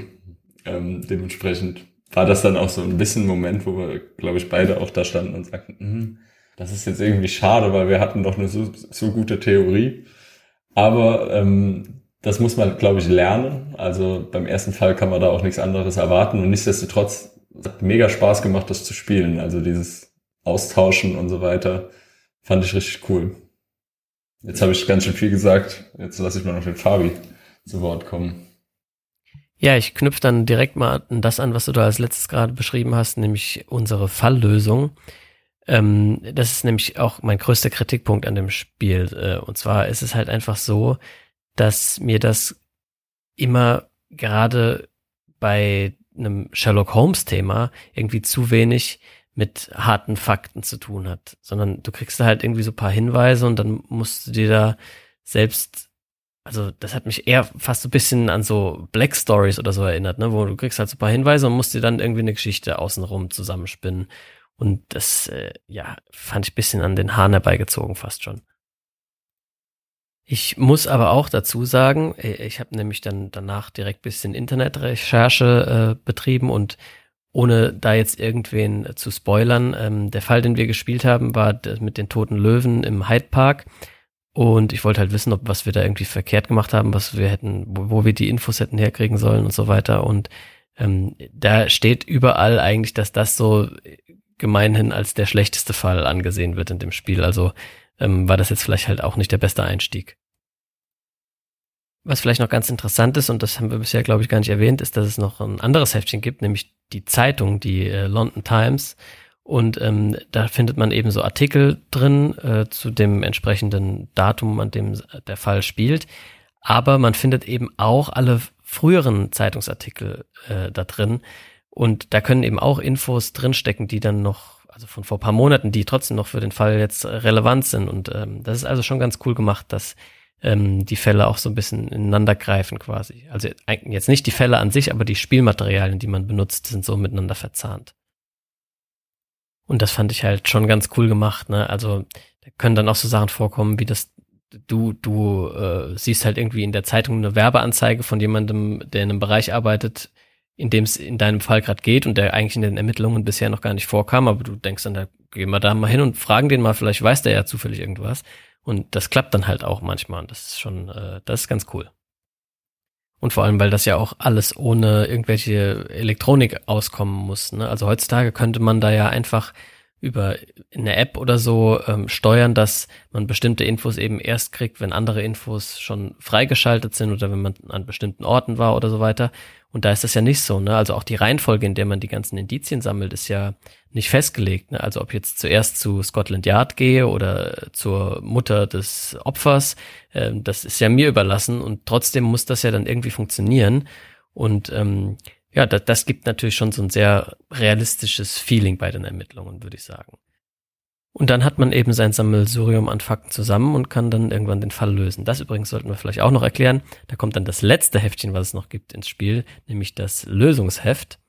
Ähm, dementsprechend war das dann auch so ein bisschen ein Moment, wo wir, glaube ich, beide auch da standen und sagten, mm, das ist jetzt irgendwie schade, weil wir hatten doch eine so, so gute Theorie. Aber ähm, das muss man, glaube ich, lernen. Also beim ersten Fall kann man da auch nichts anderes erwarten. Und nichtsdestotrotz hat mega Spaß gemacht, das zu spielen. Also dieses Austauschen und so weiter fand ich richtig cool. Jetzt habe ich ganz schön viel gesagt. Jetzt lasse ich mal noch den Fabi zu Wort kommen. Ja, ich knüpfe dann direkt mal an das an, was du da als letztes gerade beschrieben hast, nämlich unsere Falllösung. Ähm, das ist nämlich auch mein größter Kritikpunkt an dem Spiel. Äh, und zwar ist es halt einfach so, dass mir das immer gerade bei einem Sherlock Holmes Thema irgendwie zu wenig mit harten Fakten zu tun hat, sondern du kriegst da halt irgendwie so paar Hinweise und dann musst du dir da selbst, also das hat mich eher fast so ein bisschen an so Black Stories oder so erinnert, ne, wo du kriegst halt so paar Hinweise und musst dir dann irgendwie eine Geschichte außenrum zusammenspinnen. Und das, äh, ja, fand ich ein bisschen an den Haaren herbeigezogen fast schon. Ich muss aber auch dazu sagen, äh, ich habe nämlich dann danach direkt bisschen Internetrecherche äh, betrieben und ohne da jetzt irgendwen zu spoilern, ähm, der Fall, den wir gespielt haben, war mit den toten Löwen im Hyde Park. Und ich wollte halt wissen, ob was wir da irgendwie verkehrt gemacht haben, was wir hätten, wo, wo wir die Infos hätten herkriegen sollen und so weiter. Und ähm, da steht überall eigentlich, dass das so gemeinhin als der schlechteste Fall angesehen wird in dem Spiel. Also ähm, war das jetzt vielleicht halt auch nicht der beste Einstieg. Was vielleicht noch ganz interessant ist, und das haben wir bisher, glaube ich, gar nicht erwähnt, ist, dass es noch ein anderes Heftchen gibt, nämlich die Zeitung, die äh, London Times. Und ähm, da findet man eben so Artikel drin äh, zu dem entsprechenden Datum, an dem der Fall spielt. Aber man findet eben auch alle früheren Zeitungsartikel äh, da drin. Und da können eben auch Infos drinstecken, die dann noch, also von vor paar Monaten, die trotzdem noch für den Fall jetzt relevant sind. Und ähm, das ist also schon ganz cool gemacht, dass ähm, die Fälle auch so ein bisschen ineinander greifen quasi. Also jetzt nicht die Fälle an sich, aber die Spielmaterialien, die man benutzt, sind so miteinander verzahnt. Und das fand ich halt schon ganz cool gemacht. Ne? Also da können dann auch so Sachen vorkommen, wie das du du äh, siehst halt irgendwie in der Zeitung eine Werbeanzeige von jemandem, der in einem Bereich arbeitet, in dem es in deinem Fall gerade geht und der eigentlich in den Ermittlungen bisher noch gar nicht vorkam, aber du denkst dann, da gehen wir da mal hin und fragen den mal, vielleicht weiß der ja zufällig irgendwas. Und das klappt dann halt auch manchmal. Das ist schon, äh, das ist ganz cool. Und vor allem, weil das ja auch alles ohne irgendwelche Elektronik auskommen muss. Ne? Also heutzutage könnte man da ja einfach über eine App oder so ähm, steuern, dass man bestimmte Infos eben erst kriegt, wenn andere Infos schon freigeschaltet sind oder wenn man an bestimmten Orten war oder so weiter. Und da ist das ja nicht so, ne? Also auch die Reihenfolge, in der man die ganzen Indizien sammelt, ist ja nicht festgelegt. Ne? Also ob jetzt zuerst zu Scotland Yard gehe oder zur Mutter des Opfers, äh, das ist ja mir überlassen und trotzdem muss das ja dann irgendwie funktionieren. Und ähm, ja, das, das gibt natürlich schon so ein sehr realistisches Feeling bei den Ermittlungen, würde ich sagen. Und dann hat man eben sein Sammelsurium an Fakten zusammen und kann dann irgendwann den Fall lösen. Das übrigens sollten wir vielleicht auch noch erklären. Da kommt dann das letzte Heftchen, was es noch gibt ins Spiel, nämlich das Lösungsheft.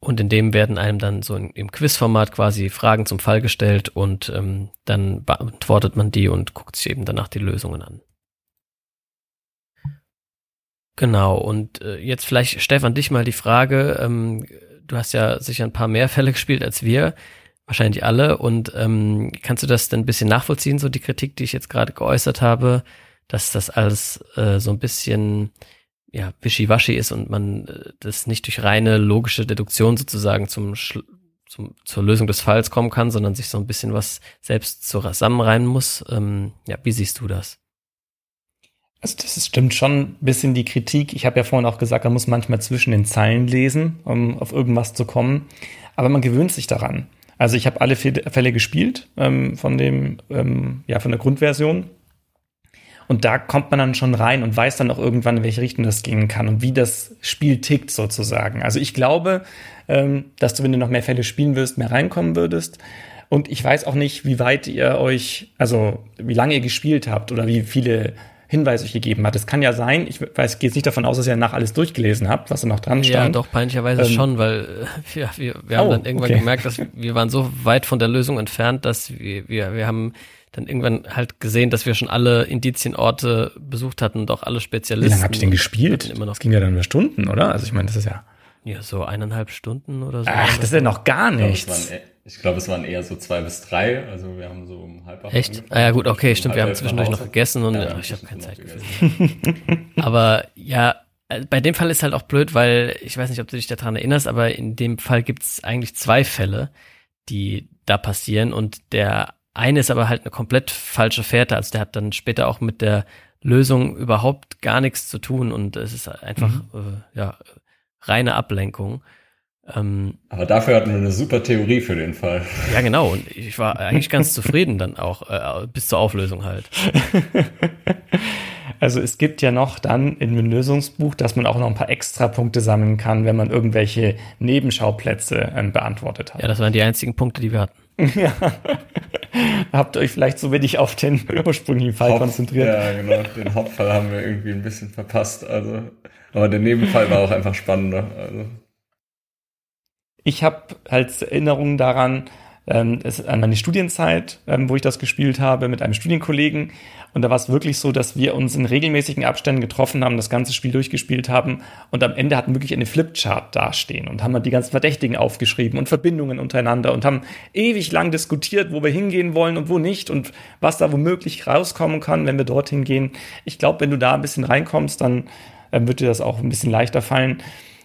Und in dem werden einem dann so im Quizformat quasi Fragen zum Fall gestellt und ähm, dann beantwortet man die und guckt sich eben danach die Lösungen an. Genau, und äh, jetzt vielleicht, Stefan, dich mal die Frage, ähm, du hast ja sicher ein paar mehr Fälle gespielt als wir wahrscheinlich alle. Und ähm, kannst du das denn ein bisschen nachvollziehen, so die Kritik, die ich jetzt gerade geäußert habe, dass das alles äh, so ein bisschen ja, wischiwaschi ist und man äh, das nicht durch reine logische Deduktion sozusagen zum, zum zur Lösung des Falls kommen kann, sondern sich so ein bisschen was selbst zusammenreimen muss. Ähm, ja, wie siehst du das? Also das stimmt schon ein bisschen die Kritik. Ich habe ja vorhin auch gesagt, man muss manchmal zwischen den Zeilen lesen, um auf irgendwas zu kommen. Aber man gewöhnt sich daran. Also ich habe alle Fälle gespielt ähm, von dem, ähm, ja, von der Grundversion. Und da kommt man dann schon rein und weiß dann auch irgendwann, in welche Richtung das gehen kann und wie das Spiel tickt sozusagen. Also ich glaube, ähm, dass du, wenn du noch mehr Fälle spielen wirst, mehr reinkommen würdest. Und ich weiß auch nicht, wie weit ihr euch, also wie lange ihr gespielt habt oder wie viele Hinweis euch gegeben hat. Es kann ja sein, ich weiß, gehe jetzt nicht davon aus, dass ihr nach alles durchgelesen habt, was da noch dran stand. Ja, doch, peinlicherweise ähm, schon, weil äh, ja, wir, wir haben oh, dann irgendwann okay. gemerkt, dass wir waren so weit von der Lösung entfernt, dass wir, wir, wir haben dann irgendwann halt gesehen, dass wir schon alle Indizienorte besucht hatten und auch alle Spezialisten. Wie lange habt ihr denn gespielt? Immer noch das ging ja dann über Stunden, oder? Also ich meine, das ist ja. Ja, so eineinhalb Stunden oder so. Ach, das ist ja noch gar nichts. Ich glaube, es waren eher so zwei bis drei. Also wir haben so um halb acht Echt? Ah ja gut, okay, stimmt. Wir haben zwischendurch noch gegessen und ja, ich habe keine Zeit gegessen. aber ja, bei dem Fall ist halt auch blöd, weil ich weiß nicht, ob du dich daran erinnerst, aber in dem Fall gibt es eigentlich zwei Fälle, die da passieren und der eine ist aber halt eine komplett falsche Fährte. Also der hat dann später auch mit der Lösung überhaupt gar nichts zu tun und es ist einfach mhm. äh, ja reine Ablenkung. Ähm, Aber dafür hatten wir eine super Theorie für den Fall. Ja, genau. Und ich war eigentlich ganz zufrieden dann auch, äh, bis zur Auflösung halt. Also es gibt ja noch dann in dem Lösungsbuch, dass man auch noch ein paar Extrapunkte sammeln kann, wenn man irgendwelche Nebenschauplätze ähm, beantwortet hat. Ja, das waren die einzigen Punkte, die wir hatten. ja. Habt ihr euch vielleicht so wenig auf den ursprünglichen Fall Haupt, konzentriert? Ja, genau. Den Hauptfall haben wir irgendwie ein bisschen verpasst. Also, aber der Nebenfall war auch einfach spannender. Also. Ich habe halt Erinnerungen daran, ähm, an meine Studienzeit, ähm, wo ich das gespielt habe mit einem Studienkollegen. Und da war es wirklich so, dass wir uns in regelmäßigen Abständen getroffen haben, das ganze Spiel durchgespielt haben und am Ende hatten wirklich eine Flipchart dastehen und haben halt die ganzen Verdächtigen aufgeschrieben und Verbindungen untereinander und haben ewig lang diskutiert, wo wir hingehen wollen und wo nicht und was da womöglich rauskommen kann, wenn wir dorthin gehen. Ich glaube, wenn du da ein bisschen reinkommst, dann äh, wird dir das auch ein bisschen leichter fallen.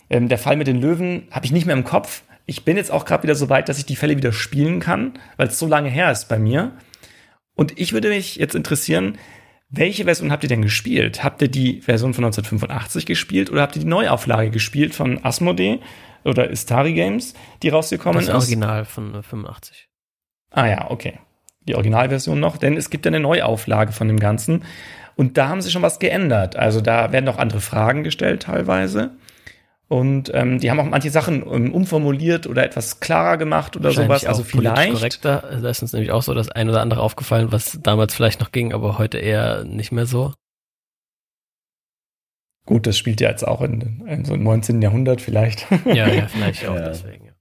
Ähm, der Fall mit den Löwen habe ich nicht mehr im Kopf. Ich bin jetzt auch gerade wieder so weit, dass ich die Fälle wieder spielen kann, weil es so lange her ist bei mir. Und ich würde mich jetzt interessieren, welche Version habt ihr denn gespielt? Habt ihr die Version von 1985 gespielt oder habt ihr die Neuauflage gespielt von Asmodee oder Istari Games, die rausgekommen ist? Das Original von 85. Ah ja, okay. Die Originalversion noch, denn es gibt ja eine Neuauflage von dem Ganzen. Und da haben sie schon was geändert. Also da werden auch andere Fragen gestellt teilweise. Und ähm, die haben auch manche Sachen um, ähm, umformuliert oder etwas klarer gemacht oder sowas. Also vielleicht. korrekter. Da ist uns nämlich auch so das ein oder andere aufgefallen, was damals vielleicht noch ging, aber heute eher nicht mehr so. Gut, das spielt ja jetzt auch in, in so im 19. Jahrhundert vielleicht. Ja, ja, vielleicht auch ja. deswegen.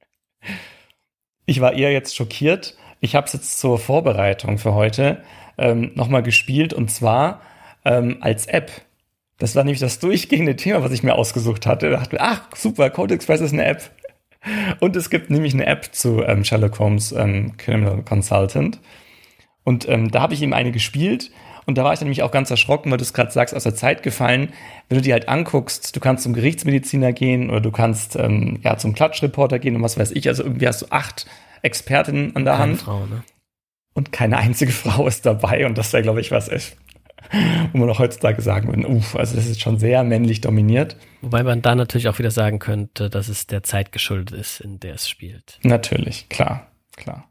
Ich war eher jetzt schockiert. Ich habe es jetzt zur Vorbereitung für heute ähm, nochmal gespielt und zwar ähm, als App. Das war nämlich das durchgehende Thema, was ich mir ausgesucht hatte. Da dachte ich, ach, super, Code Express ist eine App. Und es gibt nämlich eine App zu ähm, Sherlock Holmes ähm, Criminal Consultant. Und ähm, da habe ich ihm eine gespielt. Und da war ich dann nämlich auch ganz erschrocken, weil du es gerade sagst, aus der Zeit gefallen. Wenn du die halt anguckst, du kannst zum Gerichtsmediziner gehen oder du kannst ähm, ja zum Klatschreporter gehen und was weiß ich. Also irgendwie hast du acht Expertinnen an der keine Hand. Frau, ne? Und keine einzige Frau ist dabei. Und das wäre, glaube ich, was echt wo man auch heutzutage sagen würde, uff, also das ist schon sehr männlich dominiert. Wobei man da natürlich auch wieder sagen könnte, dass es der Zeit geschuldet ist, in der es spielt. Natürlich, klar, klar.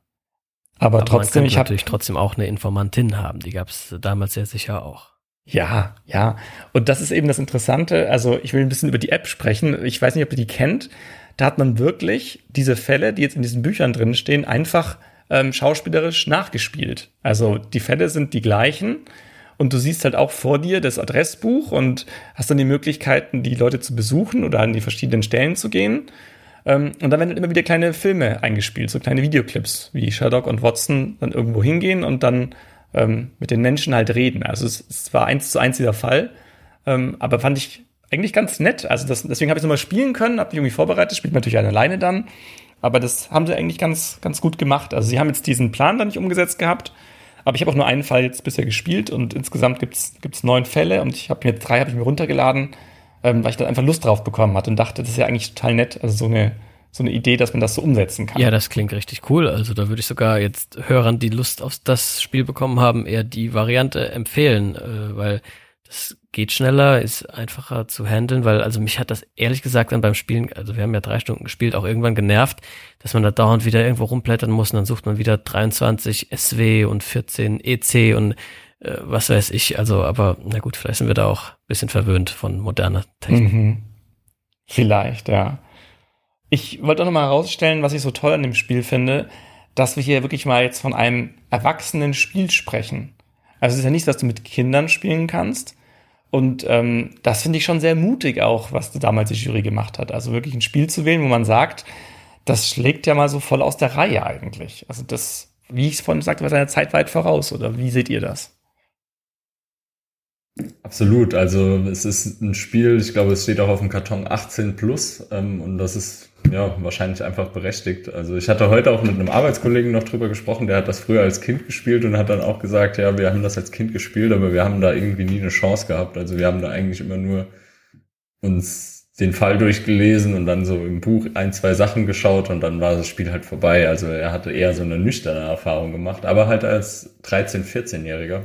Aber, Aber trotzdem, ich habe natürlich trotzdem auch eine Informantin haben. Die gab es damals sehr sicher auch. Ja, ja. Und das ist eben das Interessante. Also ich will ein bisschen über die App sprechen. Ich weiß nicht, ob ihr die kennt. Da hat man wirklich diese Fälle, die jetzt in diesen Büchern drin stehen, einfach ähm, schauspielerisch nachgespielt. Also die Fälle sind die gleichen und du siehst halt auch vor dir das Adressbuch und hast dann die Möglichkeiten, die Leute zu besuchen oder an die verschiedenen Stellen zu gehen. Ähm, und dann werden immer wieder kleine Filme eingespielt, so kleine Videoclips, wie Sherlock und Watson dann irgendwo hingehen und dann ähm, mit den Menschen halt reden. Also es, es war eins zu eins dieser Fall, ähm, aber fand ich eigentlich ganz nett. Also das, deswegen habe ich es nochmal spielen können, habe mich irgendwie vorbereitet, spielt man natürlich alleine dann. Aber das haben sie eigentlich ganz, ganz gut gemacht. Also sie haben jetzt diesen Plan da nicht umgesetzt gehabt, aber ich habe auch nur einen Fall jetzt bisher gespielt und insgesamt gibt es neun Fälle und ich habe mir drei habe ich mir runtergeladen, ähm, weil ich dann einfach Lust drauf bekommen hatte und dachte, das ist ja eigentlich total nett, also so eine so eine Idee, dass man das so umsetzen kann. Ja, das klingt richtig cool. Also da würde ich sogar jetzt Hörern, die Lust auf das Spiel bekommen haben, eher die Variante empfehlen, äh, weil das geht schneller, ist einfacher zu handeln, weil also mich hat das ehrlich gesagt dann beim Spielen, also wir haben ja drei Stunden gespielt, auch irgendwann genervt, dass man da dauernd wieder irgendwo rumblättern muss und dann sucht man wieder 23 SW und 14 EC und äh, was weiß ich. Also, aber na gut, vielleicht sind wir da auch ein bisschen verwöhnt von moderner Technik. Mhm. Vielleicht, ja. Ich wollte auch nochmal herausstellen, was ich so toll an dem Spiel finde, dass wir hier wirklich mal jetzt von einem erwachsenen Spiel sprechen. Also es ist ja nicht, dass du mit Kindern spielen kannst, und ähm, das finde ich schon sehr mutig auch, was damals die Jury gemacht hat. Also wirklich ein Spiel zu wählen, wo man sagt, das schlägt ja mal so voll aus der Reihe eigentlich. Also das, wie ich es vorhin sagte, war seiner Zeit weit voraus. Oder wie seht ihr das? Absolut. Also es ist ein Spiel, ich glaube, es steht auch auf dem Karton 18 plus ähm, und das ist ja, wahrscheinlich einfach berechtigt. Also ich hatte heute auch mit einem Arbeitskollegen noch drüber gesprochen, der hat das früher als Kind gespielt und hat dann auch gesagt, ja, wir haben das als Kind gespielt, aber wir haben da irgendwie nie eine Chance gehabt. Also wir haben da eigentlich immer nur uns den Fall durchgelesen und dann so im Buch ein, zwei Sachen geschaut und dann war das Spiel halt vorbei. Also er hatte eher so eine nüchterne Erfahrung gemacht, aber halt als 13-, 14-Jähriger.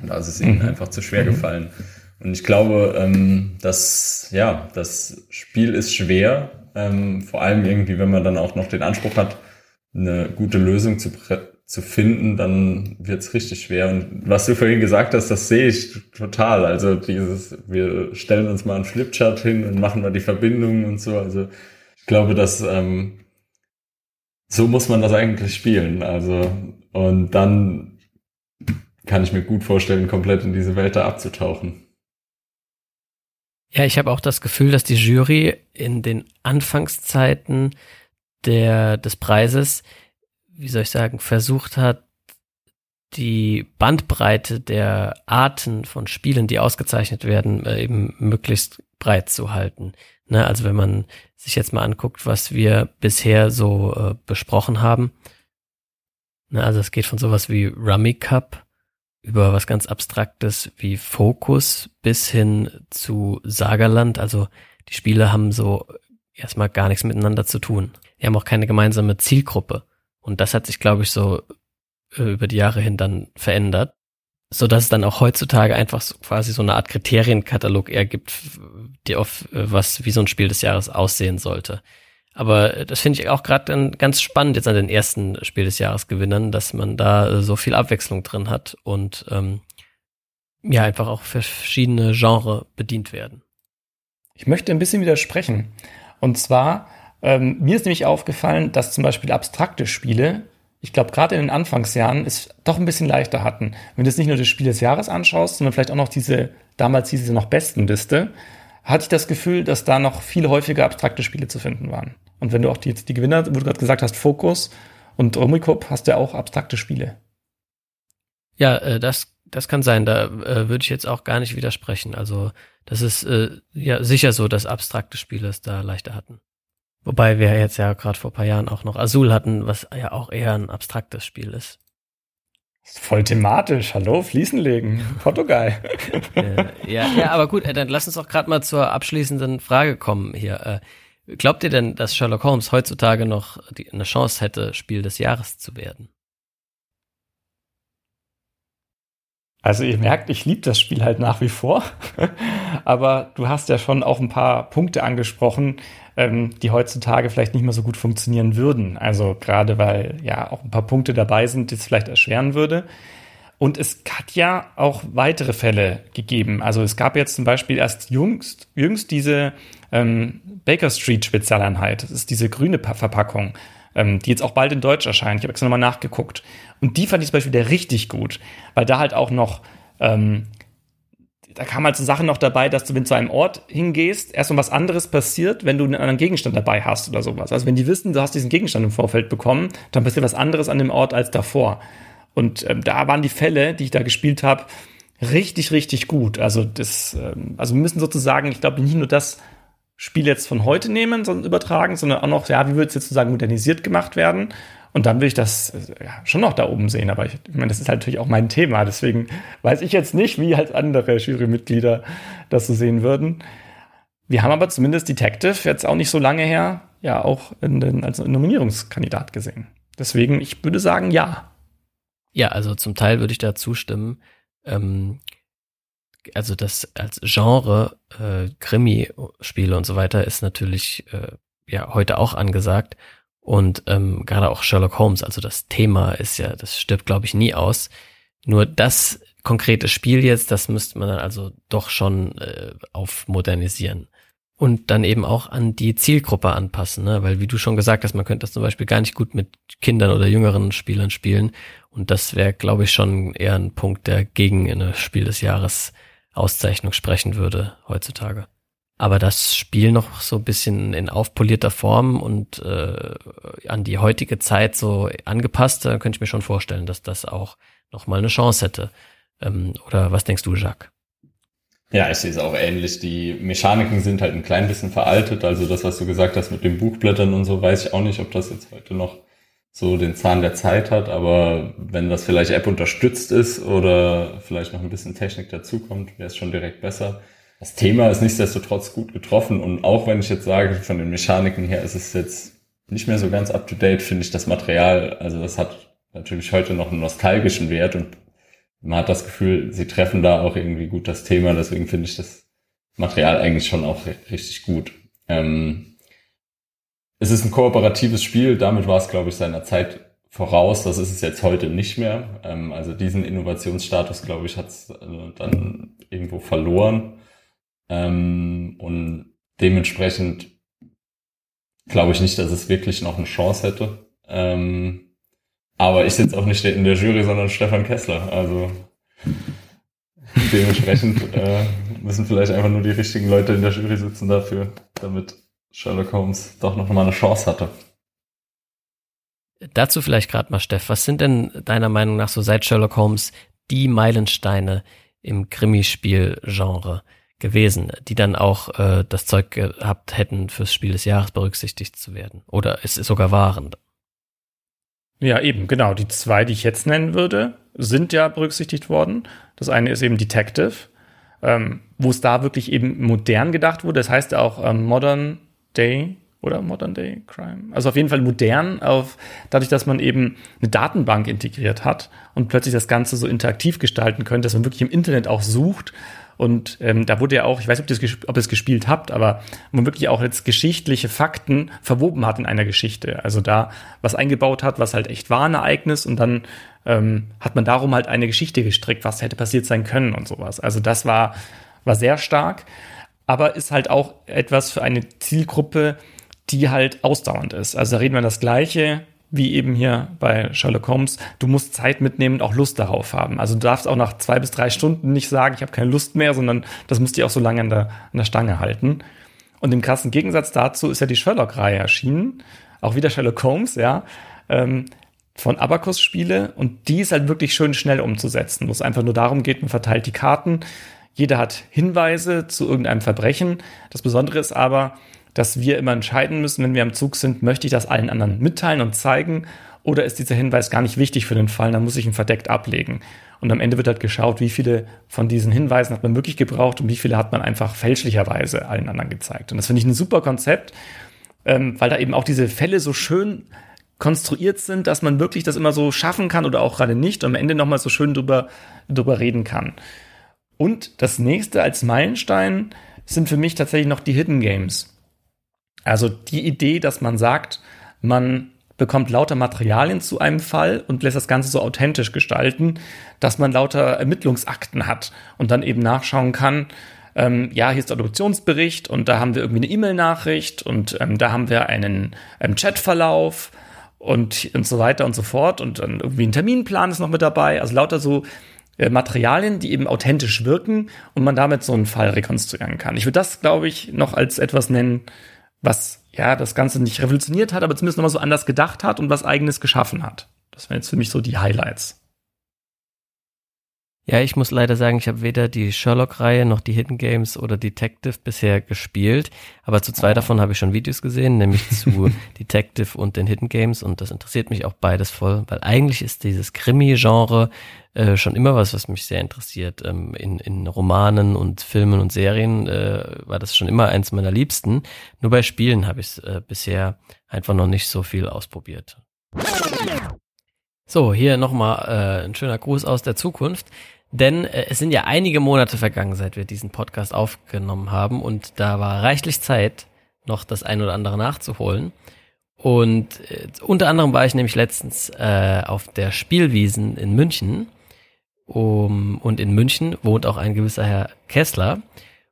Und da ist es ihm einfach zu schwer mhm. gefallen. Und ich glaube, ähm, dass, ja, das Spiel ist schwer, ähm, vor allem irgendwie, wenn man dann auch noch den Anspruch hat, eine gute Lösung zu, zu finden, dann wird's richtig schwer. Und was du vorhin gesagt hast, das sehe ich total. Also dieses, wir stellen uns mal einen Flipchart hin und machen mal die Verbindungen und so. Also ich glaube, dass ähm, so muss man das eigentlich spielen. Also und dann kann ich mir gut vorstellen, komplett in diese Welt da abzutauchen. Ja, ich habe auch das Gefühl, dass die Jury in den Anfangszeiten der, des Preises, wie soll ich sagen, versucht hat, die Bandbreite der Arten von Spielen, die ausgezeichnet werden, äh, eben möglichst breit zu halten. Ne, also wenn man sich jetzt mal anguckt, was wir bisher so äh, besprochen haben, ne, also es geht von sowas wie Rummy Cup über was ganz Abstraktes wie Fokus bis hin zu Sagerland. Also die Spiele haben so erstmal gar nichts miteinander zu tun. Die haben auch keine gemeinsame Zielgruppe. Und das hat sich, glaube ich, so äh, über die Jahre hin dann verändert, so dass es dann auch heutzutage einfach so quasi so eine Art Kriterienkatalog ergibt, die auf äh, was wie so ein Spiel des Jahres aussehen sollte. Aber das finde ich auch gerade ganz spannend jetzt an den ersten Spiel des Jahres Gewinnern, dass man da so viel Abwechslung drin hat und ähm, ja einfach auch verschiedene Genre bedient werden. Ich möchte ein bisschen widersprechen. Und zwar, ähm, mir ist nämlich aufgefallen, dass zum Beispiel abstrakte Spiele, ich glaube, gerade in den Anfangsjahren es doch ein bisschen leichter hatten. Wenn du jetzt nicht nur das Spiel des Jahres anschaust, sondern vielleicht auch noch diese, damals hieß es noch Bestenliste, hatte ich das Gefühl, dass da noch viel häufiger abstrakte Spiele zu finden waren. Und wenn du auch die, die Gewinner, wo du gerade gesagt hast, Fokus und Romikop, hast du ja auch abstrakte Spiele. Ja, äh, das, das kann sein. Da äh, würde ich jetzt auch gar nicht widersprechen. Also das ist äh, ja sicher so, dass abstrakte Spiele es da leichter hatten. Wobei wir jetzt ja gerade vor paar Jahren auch noch Azul hatten, was ja auch eher ein abstraktes Spiel ist. Voll thematisch. Hallo, Fließen legen. Portugal. ja, ja, aber gut, äh, dann lass uns auch gerade mal zur abschließenden Frage kommen hier. Glaubt ihr denn, dass Sherlock Holmes heutzutage noch die, eine Chance hätte, Spiel des Jahres zu werden? Also ihr merkt, ich liebe das Spiel halt nach wie vor. Aber du hast ja schon auch ein paar Punkte angesprochen, ähm, die heutzutage vielleicht nicht mehr so gut funktionieren würden. Also gerade weil ja auch ein paar Punkte dabei sind, die es vielleicht erschweren würde. Und es hat ja auch weitere Fälle gegeben. Also es gab jetzt zum Beispiel erst jüngst, jüngst diese ähm, Baker Street Spezialeinheit. Das ist diese grüne Verpackung, ähm, die jetzt auch bald in Deutsch erscheint. Ich habe extra nochmal nachgeguckt. Und die fand ich zum Beispiel der richtig gut, weil da halt auch noch, ähm, da kam halt so Sachen noch dabei, dass du, wenn du zu einem Ort hingehst, erst mal was anderes passiert, wenn du einen anderen Gegenstand dabei hast oder sowas. Also wenn die wissen, du hast diesen Gegenstand im Vorfeld bekommen, dann passiert was anderes an dem Ort als davor. Und ähm, da waren die Fälle, die ich da gespielt habe, richtig, richtig gut. Also das, ähm, also wir müssen sozusagen, ich glaube, nicht nur das Spiel jetzt von heute nehmen, sondern übertragen, sondern auch noch, ja, wie wird es jetzt sozusagen modernisiert gemacht werden? Und dann will ich das äh, ja, schon noch da oben sehen. Aber ich, ich meine, das ist halt natürlich auch mein Thema. Deswegen weiß ich jetzt nicht, wie halt andere Jurymitglieder das so sehen würden. Wir haben aber zumindest Detective jetzt auch nicht so lange her, ja, auch in den, als Nominierungskandidat gesehen. Deswegen, ich würde sagen, ja. Ja, also zum Teil würde ich da zustimmen. Ähm, also das als Genre äh, Krimi-Spiele und so weiter ist natürlich äh, ja heute auch angesagt. Und ähm, gerade auch Sherlock Holmes, also das Thema ist ja, das stirbt, glaube ich, nie aus. Nur das konkrete Spiel jetzt, das müsste man dann also doch schon äh, auf modernisieren und dann eben auch an die Zielgruppe anpassen, ne? weil wie du schon gesagt hast, man könnte das zum Beispiel gar nicht gut mit Kindern oder jüngeren Spielern spielen und das wäre, glaube ich, schon eher ein Punkt, der gegen eine Spiel des Jahres Auszeichnung sprechen würde heutzutage. Aber das Spiel noch so ein bisschen in aufpolierter Form und äh, an die heutige Zeit so angepasst, da könnte ich mir schon vorstellen, dass das auch nochmal eine Chance hätte. Ähm, oder was denkst du, Jacques? Ja, ich sehe es auch ähnlich. Die Mechaniken sind halt ein klein bisschen veraltet. Also das, was du gesagt hast mit den Buchblättern und so, weiß ich auch nicht, ob das jetzt heute noch so den Zahn der Zeit hat. Aber wenn das vielleicht App unterstützt ist oder vielleicht noch ein bisschen Technik dazukommt, wäre es schon direkt besser. das Thema ist nichtsdestotrotz gut getroffen und auch wenn ich jetzt sage, von den Mechaniken her ist es jetzt nicht mehr so ganz up to date, finde ich das Material, also das hat natürlich heute noch einen nostalgischen Wert und man hat das Gefühl, sie treffen da auch irgendwie gut das Thema, deswegen finde ich das Material eigentlich schon auch richtig gut. Ähm, es ist ein kooperatives Spiel, damit war es, glaube ich, seiner Zeit voraus. Das ist es jetzt heute nicht mehr. Ähm, also diesen Innovationsstatus, glaube ich, hat es äh, dann irgendwo verloren. Ähm, und dementsprechend glaube ich nicht, dass es wirklich noch eine Chance hätte. Ähm, aber ich sitze auch nicht in der Jury, sondern Stefan Kessler. Also dementsprechend äh, müssen vielleicht einfach nur die richtigen Leute in der Jury sitzen dafür, damit Sherlock Holmes doch noch mal eine Chance hatte. Dazu vielleicht gerade mal, Steff, was sind denn deiner Meinung nach so seit Sherlock Holmes die Meilensteine im Krimispiel-Genre? gewesen, die dann auch äh, das Zeug gehabt hätten, fürs Spiel des Jahres berücksichtigt zu werden. Oder es ist sogar waren. Ja, eben, genau. Die zwei, die ich jetzt nennen würde, sind ja berücksichtigt worden. Das eine ist eben Detective, ähm, wo es da wirklich eben modern gedacht wurde. Das heißt auch ähm, Modern Day oder Modern Day Crime. Also auf jeden Fall modern, auf, dadurch, dass man eben eine Datenbank integriert hat und plötzlich das Ganze so interaktiv gestalten könnte, dass man wirklich im Internet auch sucht und ähm, da wurde ja auch, ich weiß nicht, ob ihr es, ob ihr es gespielt habt, aber man wirklich auch jetzt geschichtliche Fakten verwoben hat in einer Geschichte. Also da was eingebaut hat, was halt echt war ein Ereignis und dann ähm, hat man darum halt eine Geschichte gestrickt, was hätte passiert sein können und sowas. Also das war, war sehr stark, aber ist halt auch etwas für eine Zielgruppe, die halt ausdauernd ist. Also da reden wir das Gleiche wie eben hier bei Sherlock Holmes, du musst Zeit mitnehmen und auch Lust darauf haben. Also du darfst auch nach zwei bis drei Stunden nicht sagen, ich habe keine Lust mehr, sondern das musst du auch so lange an der, an der Stange halten. Und im krassen Gegensatz dazu ist ja die Sherlock-Reihe erschienen, auch wieder Sherlock Holmes, ja, ähm, von Abacus-Spiele und die ist halt wirklich schön schnell umzusetzen, wo es einfach nur darum geht, man verteilt die Karten, jeder hat Hinweise zu irgendeinem Verbrechen. Das Besondere ist aber, dass wir immer entscheiden müssen, wenn wir am Zug sind, möchte ich das allen anderen mitteilen und zeigen oder ist dieser Hinweis gar nicht wichtig für den Fall, dann muss ich ihn verdeckt ablegen. Und am Ende wird halt geschaut, wie viele von diesen Hinweisen hat man wirklich gebraucht und wie viele hat man einfach fälschlicherweise allen anderen gezeigt. Und das finde ich ein super Konzept, ähm, weil da eben auch diese Fälle so schön konstruiert sind, dass man wirklich das immer so schaffen kann oder auch gerade nicht und am Ende nochmal so schön drüber, drüber reden kann. Und das nächste als Meilenstein sind für mich tatsächlich noch die Hidden Games. Also die Idee, dass man sagt, man bekommt lauter Materialien zu einem Fall und lässt das Ganze so authentisch gestalten, dass man lauter Ermittlungsakten hat und dann eben nachschauen kann, ähm, ja, hier ist der Adoptionsbericht und da haben wir irgendwie eine E-Mail-Nachricht und ähm, da haben wir einen ähm, Chatverlauf und, und so weiter und so fort und dann irgendwie ein Terminplan ist noch mit dabei. Also lauter so äh, Materialien, die eben authentisch wirken und man damit so einen Fall rekonstruieren kann. Ich würde das, glaube ich, noch als etwas nennen, was ja das Ganze nicht revolutioniert hat, aber zumindest nochmal so anders gedacht hat und was eigenes geschaffen hat. Das wären jetzt für mich so die Highlights. Ja, ich muss leider sagen, ich habe weder die Sherlock-Reihe noch die Hidden Games oder Detective bisher gespielt, aber zu zwei davon habe ich schon Videos gesehen, nämlich zu Detective und den Hidden Games und das interessiert mich auch beides voll, weil eigentlich ist dieses Krimi-Genre äh, schon immer was, was mich sehr interessiert. Ähm, in, in Romanen und Filmen und Serien äh, war das schon immer eins meiner Liebsten. Nur bei Spielen habe ich es äh, bisher einfach noch nicht so viel ausprobiert. So, hier nochmal äh, ein schöner Gruß aus der Zukunft. Denn äh, es sind ja einige Monate vergangen, seit wir diesen Podcast aufgenommen haben und da war reichlich Zeit, noch das ein oder andere nachzuholen. Und äh, unter anderem war ich nämlich letztens äh, auf der Spielwiesen in München. Um, und in München wohnt auch ein gewisser Herr Kessler.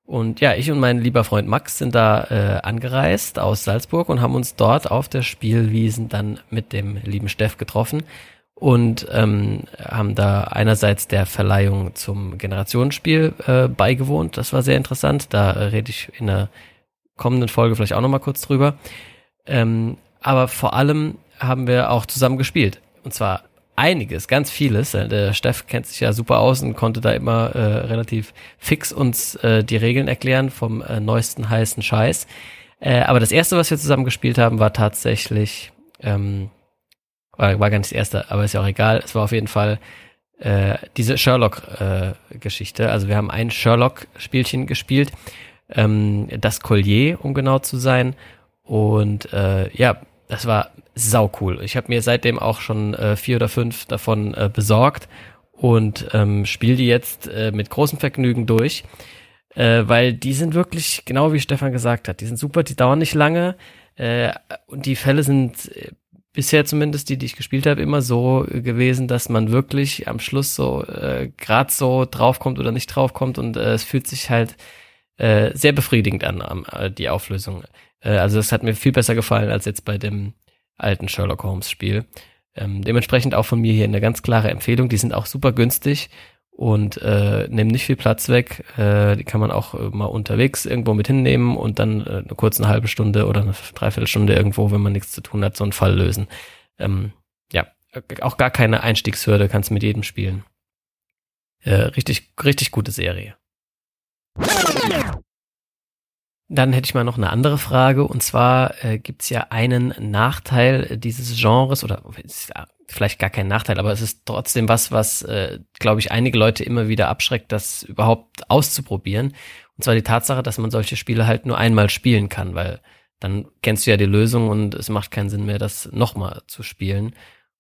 Und ja, ich und mein lieber Freund Max sind da äh, angereist aus Salzburg und haben uns dort auf der Spielwiesen dann mit dem lieben Steff getroffen und ähm, haben da einerseits der Verleihung zum Generationsspiel äh, beigewohnt. Das war sehr interessant. Da äh, rede ich in der kommenden Folge vielleicht auch nochmal kurz drüber. Ähm, aber vor allem haben wir auch zusammen gespielt. Und zwar einiges, ganz vieles. Äh, der Steff kennt sich ja super aus und konnte da immer äh, relativ fix uns äh, die Regeln erklären vom äh, neuesten heißen Scheiß. Äh, aber das erste, was wir zusammen gespielt haben, war tatsächlich ähm, war, war gar nicht das erste, aber ist ja auch egal. Es war auf jeden Fall äh, diese Sherlock-Geschichte. Äh, also wir haben ein Sherlock-Spielchen gespielt, ähm, das Collier, um genau zu sein. Und äh, ja, das war sau cool. Ich habe mir seitdem auch schon äh, vier oder fünf davon äh, besorgt und ähm, spiele die jetzt äh, mit großem Vergnügen durch, äh, weil die sind wirklich, genau wie Stefan gesagt hat, die sind super, die dauern nicht lange äh, und die Fälle sind äh, bisher zumindest die, die ich gespielt habe, immer so gewesen, dass man wirklich am Schluss so äh, gerade so draufkommt oder nicht draufkommt und äh, es fühlt sich halt äh, sehr befriedigend an, äh, die Auflösung. Äh, also das hat mir viel besser gefallen als jetzt bei dem alten Sherlock Holmes Spiel. Ähm, dementsprechend auch von mir hier eine ganz klare Empfehlung. Die sind auch super günstig und äh, nehmen nicht viel Platz weg. Äh, die kann man auch äh, mal unterwegs irgendwo mit hinnehmen und dann äh, eine kurze eine halbe Stunde oder eine Dreiviertelstunde irgendwo, wenn man nichts zu tun hat, so einen Fall lösen. Ähm, ja, auch gar keine Einstiegshürde, kannst mit jedem spielen. Äh, richtig, richtig gute Serie. Dann hätte ich mal noch eine andere Frage und zwar äh, gibt es ja einen Nachteil dieses Genres oder ist vielleicht gar kein Nachteil, aber es ist trotzdem was, was äh, glaube ich einige Leute immer wieder abschreckt, das überhaupt auszuprobieren. Und zwar die Tatsache, dass man solche Spiele halt nur einmal spielen kann, weil dann kennst du ja die Lösung und es macht keinen Sinn mehr, das nochmal zu spielen.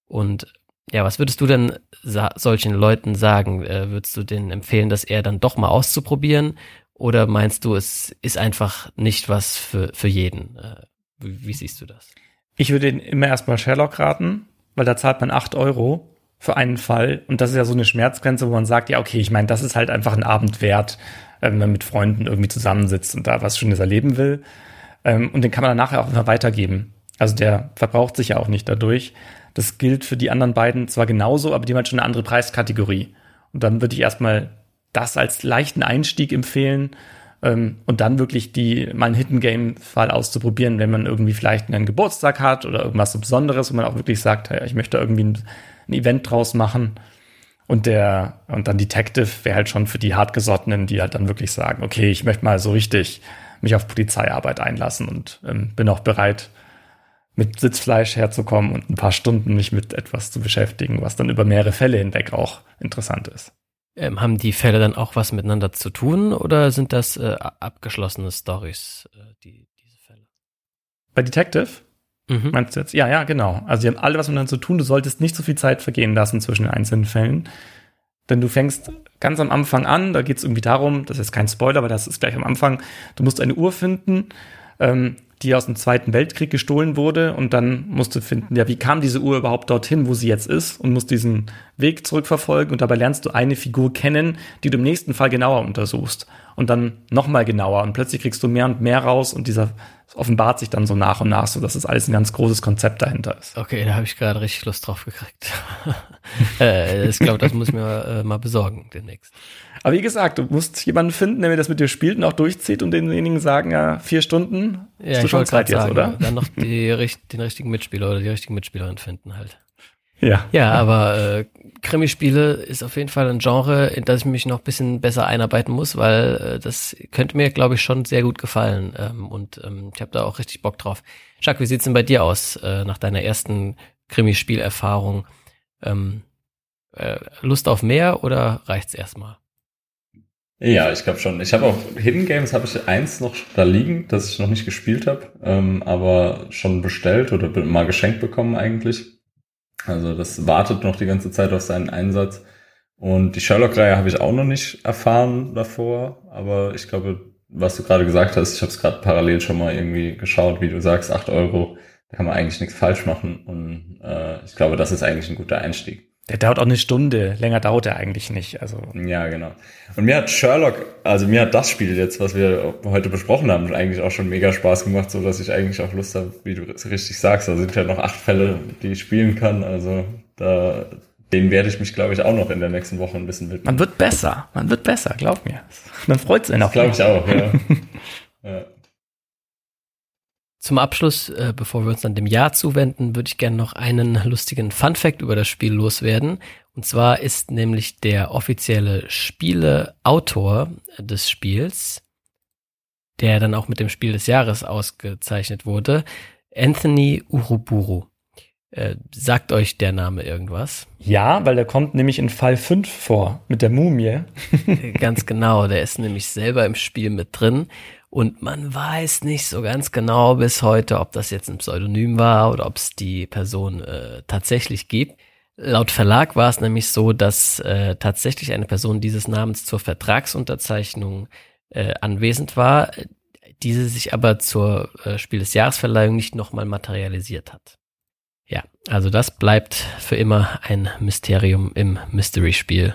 Und ja, was würdest du denn solchen Leuten sagen? Äh, würdest du denen empfehlen, das eher dann doch mal auszuprobieren? Oder meinst du, es ist einfach nicht was für, für jeden? Äh, wie, wie siehst du das? Ich würde immer erstmal Sherlock raten, weil da zahlt man acht Euro für einen Fall. Und das ist ja so eine Schmerzgrenze, wo man sagt, ja, okay, ich meine, das ist halt einfach ein Abend wert, äh, wenn man mit Freunden irgendwie zusammensitzt und da was Schönes erleben will. Ähm, und den kann man dann nachher auch immer weitergeben. Also der verbraucht sich ja auch nicht dadurch. Das gilt für die anderen beiden zwar genauso, aber die haben halt schon eine andere Preiskategorie. Und dann würde ich erstmal das als leichten Einstieg empfehlen ähm, und dann wirklich die mal einen Hidden Game Fall auszuprobieren, wenn man irgendwie vielleicht einen Geburtstag hat oder irgendwas so Besonderes, wo man auch wirklich sagt, hey, ich möchte irgendwie ein, ein Event draus machen. Und der, und dann Detective wäre halt schon für die Hartgesottenen, die halt dann wirklich sagen, okay, ich möchte mal so richtig mich auf Polizeiarbeit einlassen und ähm, bin auch bereit, mit Sitzfleisch herzukommen und ein paar Stunden mich mit etwas zu beschäftigen, was dann über mehrere Fälle hinweg auch interessant ist. Ähm, haben die Fälle dann auch was miteinander zu tun oder sind das äh, abgeschlossene Stories, äh, die, diese Fälle? Bei Detective? Mhm. Meinst du jetzt? Ja, ja, genau. Also die haben alle was miteinander zu tun. Du solltest nicht so viel Zeit vergehen lassen zwischen den einzelnen Fällen. Denn du fängst ganz am Anfang an, da geht es irgendwie darum, das ist kein Spoiler, aber das ist gleich am Anfang, du musst eine Uhr finden, ähm, die aus dem Zweiten Weltkrieg gestohlen wurde und dann musst du finden, ja, wie kam diese Uhr überhaupt dorthin, wo sie jetzt ist und musst diesen Weg zurückverfolgen und dabei lernst du eine Figur kennen, die du im nächsten Fall genauer untersuchst und dann nochmal genauer und plötzlich kriegst du mehr und mehr raus und dieser offenbart sich dann so nach und nach, so dass es das alles ein ganz großes Konzept dahinter ist. Okay, da habe ich gerade richtig Lust drauf gekriegt. äh, ich glaube, das muss ich mir äh, mal besorgen demnächst. Aber wie gesagt, du musst jemanden finden, der mir das mit dir spielt und auch durchzieht und denjenigen sagen, ja, vier Stunden, ja, hast du schon Zeit jetzt, sagen, oder? Dann noch die, den richtigen Mitspieler oder die richtige Mitspielerin finden halt. Ja. Ja, aber äh, Krimispiele ist auf jeden Fall ein Genre, in das ich mich noch bisschen besser einarbeiten muss, weil äh, das könnte mir, glaube ich, schon sehr gut gefallen. Ähm, und ähm, ich habe da auch richtig Bock drauf. Jacques, wie sieht's denn bei dir aus äh, nach deiner ersten Krimispielerfahrung? Ähm, äh, Lust auf mehr oder reicht's erstmal? Ja, ich glaube schon. Ich habe auch Hidden Games habe ich eins noch da liegen, das ich noch nicht gespielt habe, ähm, aber schon bestellt oder mal geschenkt bekommen eigentlich. Also das wartet noch die ganze Zeit auf seinen Einsatz. Und die Sherlock-Reihe habe ich auch noch nicht erfahren davor, aber ich glaube, was du gerade gesagt hast, ich habe es gerade parallel schon mal irgendwie geschaut, wie du sagst, acht Euro, da kann man eigentlich nichts falsch machen und äh, ich glaube, das ist eigentlich ein guter Einstieg. Der dauert auch eine Stunde. Länger dauert er eigentlich nicht. Also. Ja, genau. Und mir hat Sherlock, also mir hat das Spiel jetzt, was wir heute besprochen haben, eigentlich auch schon mega Spaß gemacht, so dass ich eigentlich auch Lust habe, wie du richtig sagst. Da sind ja noch acht Fälle, die ich spielen kann. Also da, den werde ich mich, glaube ich, auch noch in der nächsten Woche ein bisschen widmen. Man wird besser. Man wird besser, glaub mir. Man freut sich auch. Glaube ich auch, ja. ja. Zum Abschluss, äh, bevor wir uns dann dem Jahr zuwenden, würde ich gerne noch einen lustigen Fun Fact über das Spiel loswerden. Und zwar ist nämlich der offizielle Spieleautor des Spiels, der dann auch mit dem Spiel des Jahres ausgezeichnet wurde, Anthony Uruburu. Äh, sagt euch der Name irgendwas? Ja, weil der kommt nämlich in Fall 5 vor mit der Mumie. ganz genau, der ist nämlich selber im Spiel mit drin und man weiß nicht so ganz genau bis heute, ob das jetzt ein Pseudonym war oder ob es die Person äh, tatsächlich gibt. Laut Verlag war es nämlich so, dass äh, tatsächlich eine Person dieses Namens zur Vertragsunterzeichnung äh, anwesend war, diese sich aber zur äh, Spiel des Jahresverleihung nicht nochmal materialisiert hat. Ja, also das bleibt für immer ein Mysterium im Mystery-Spiel.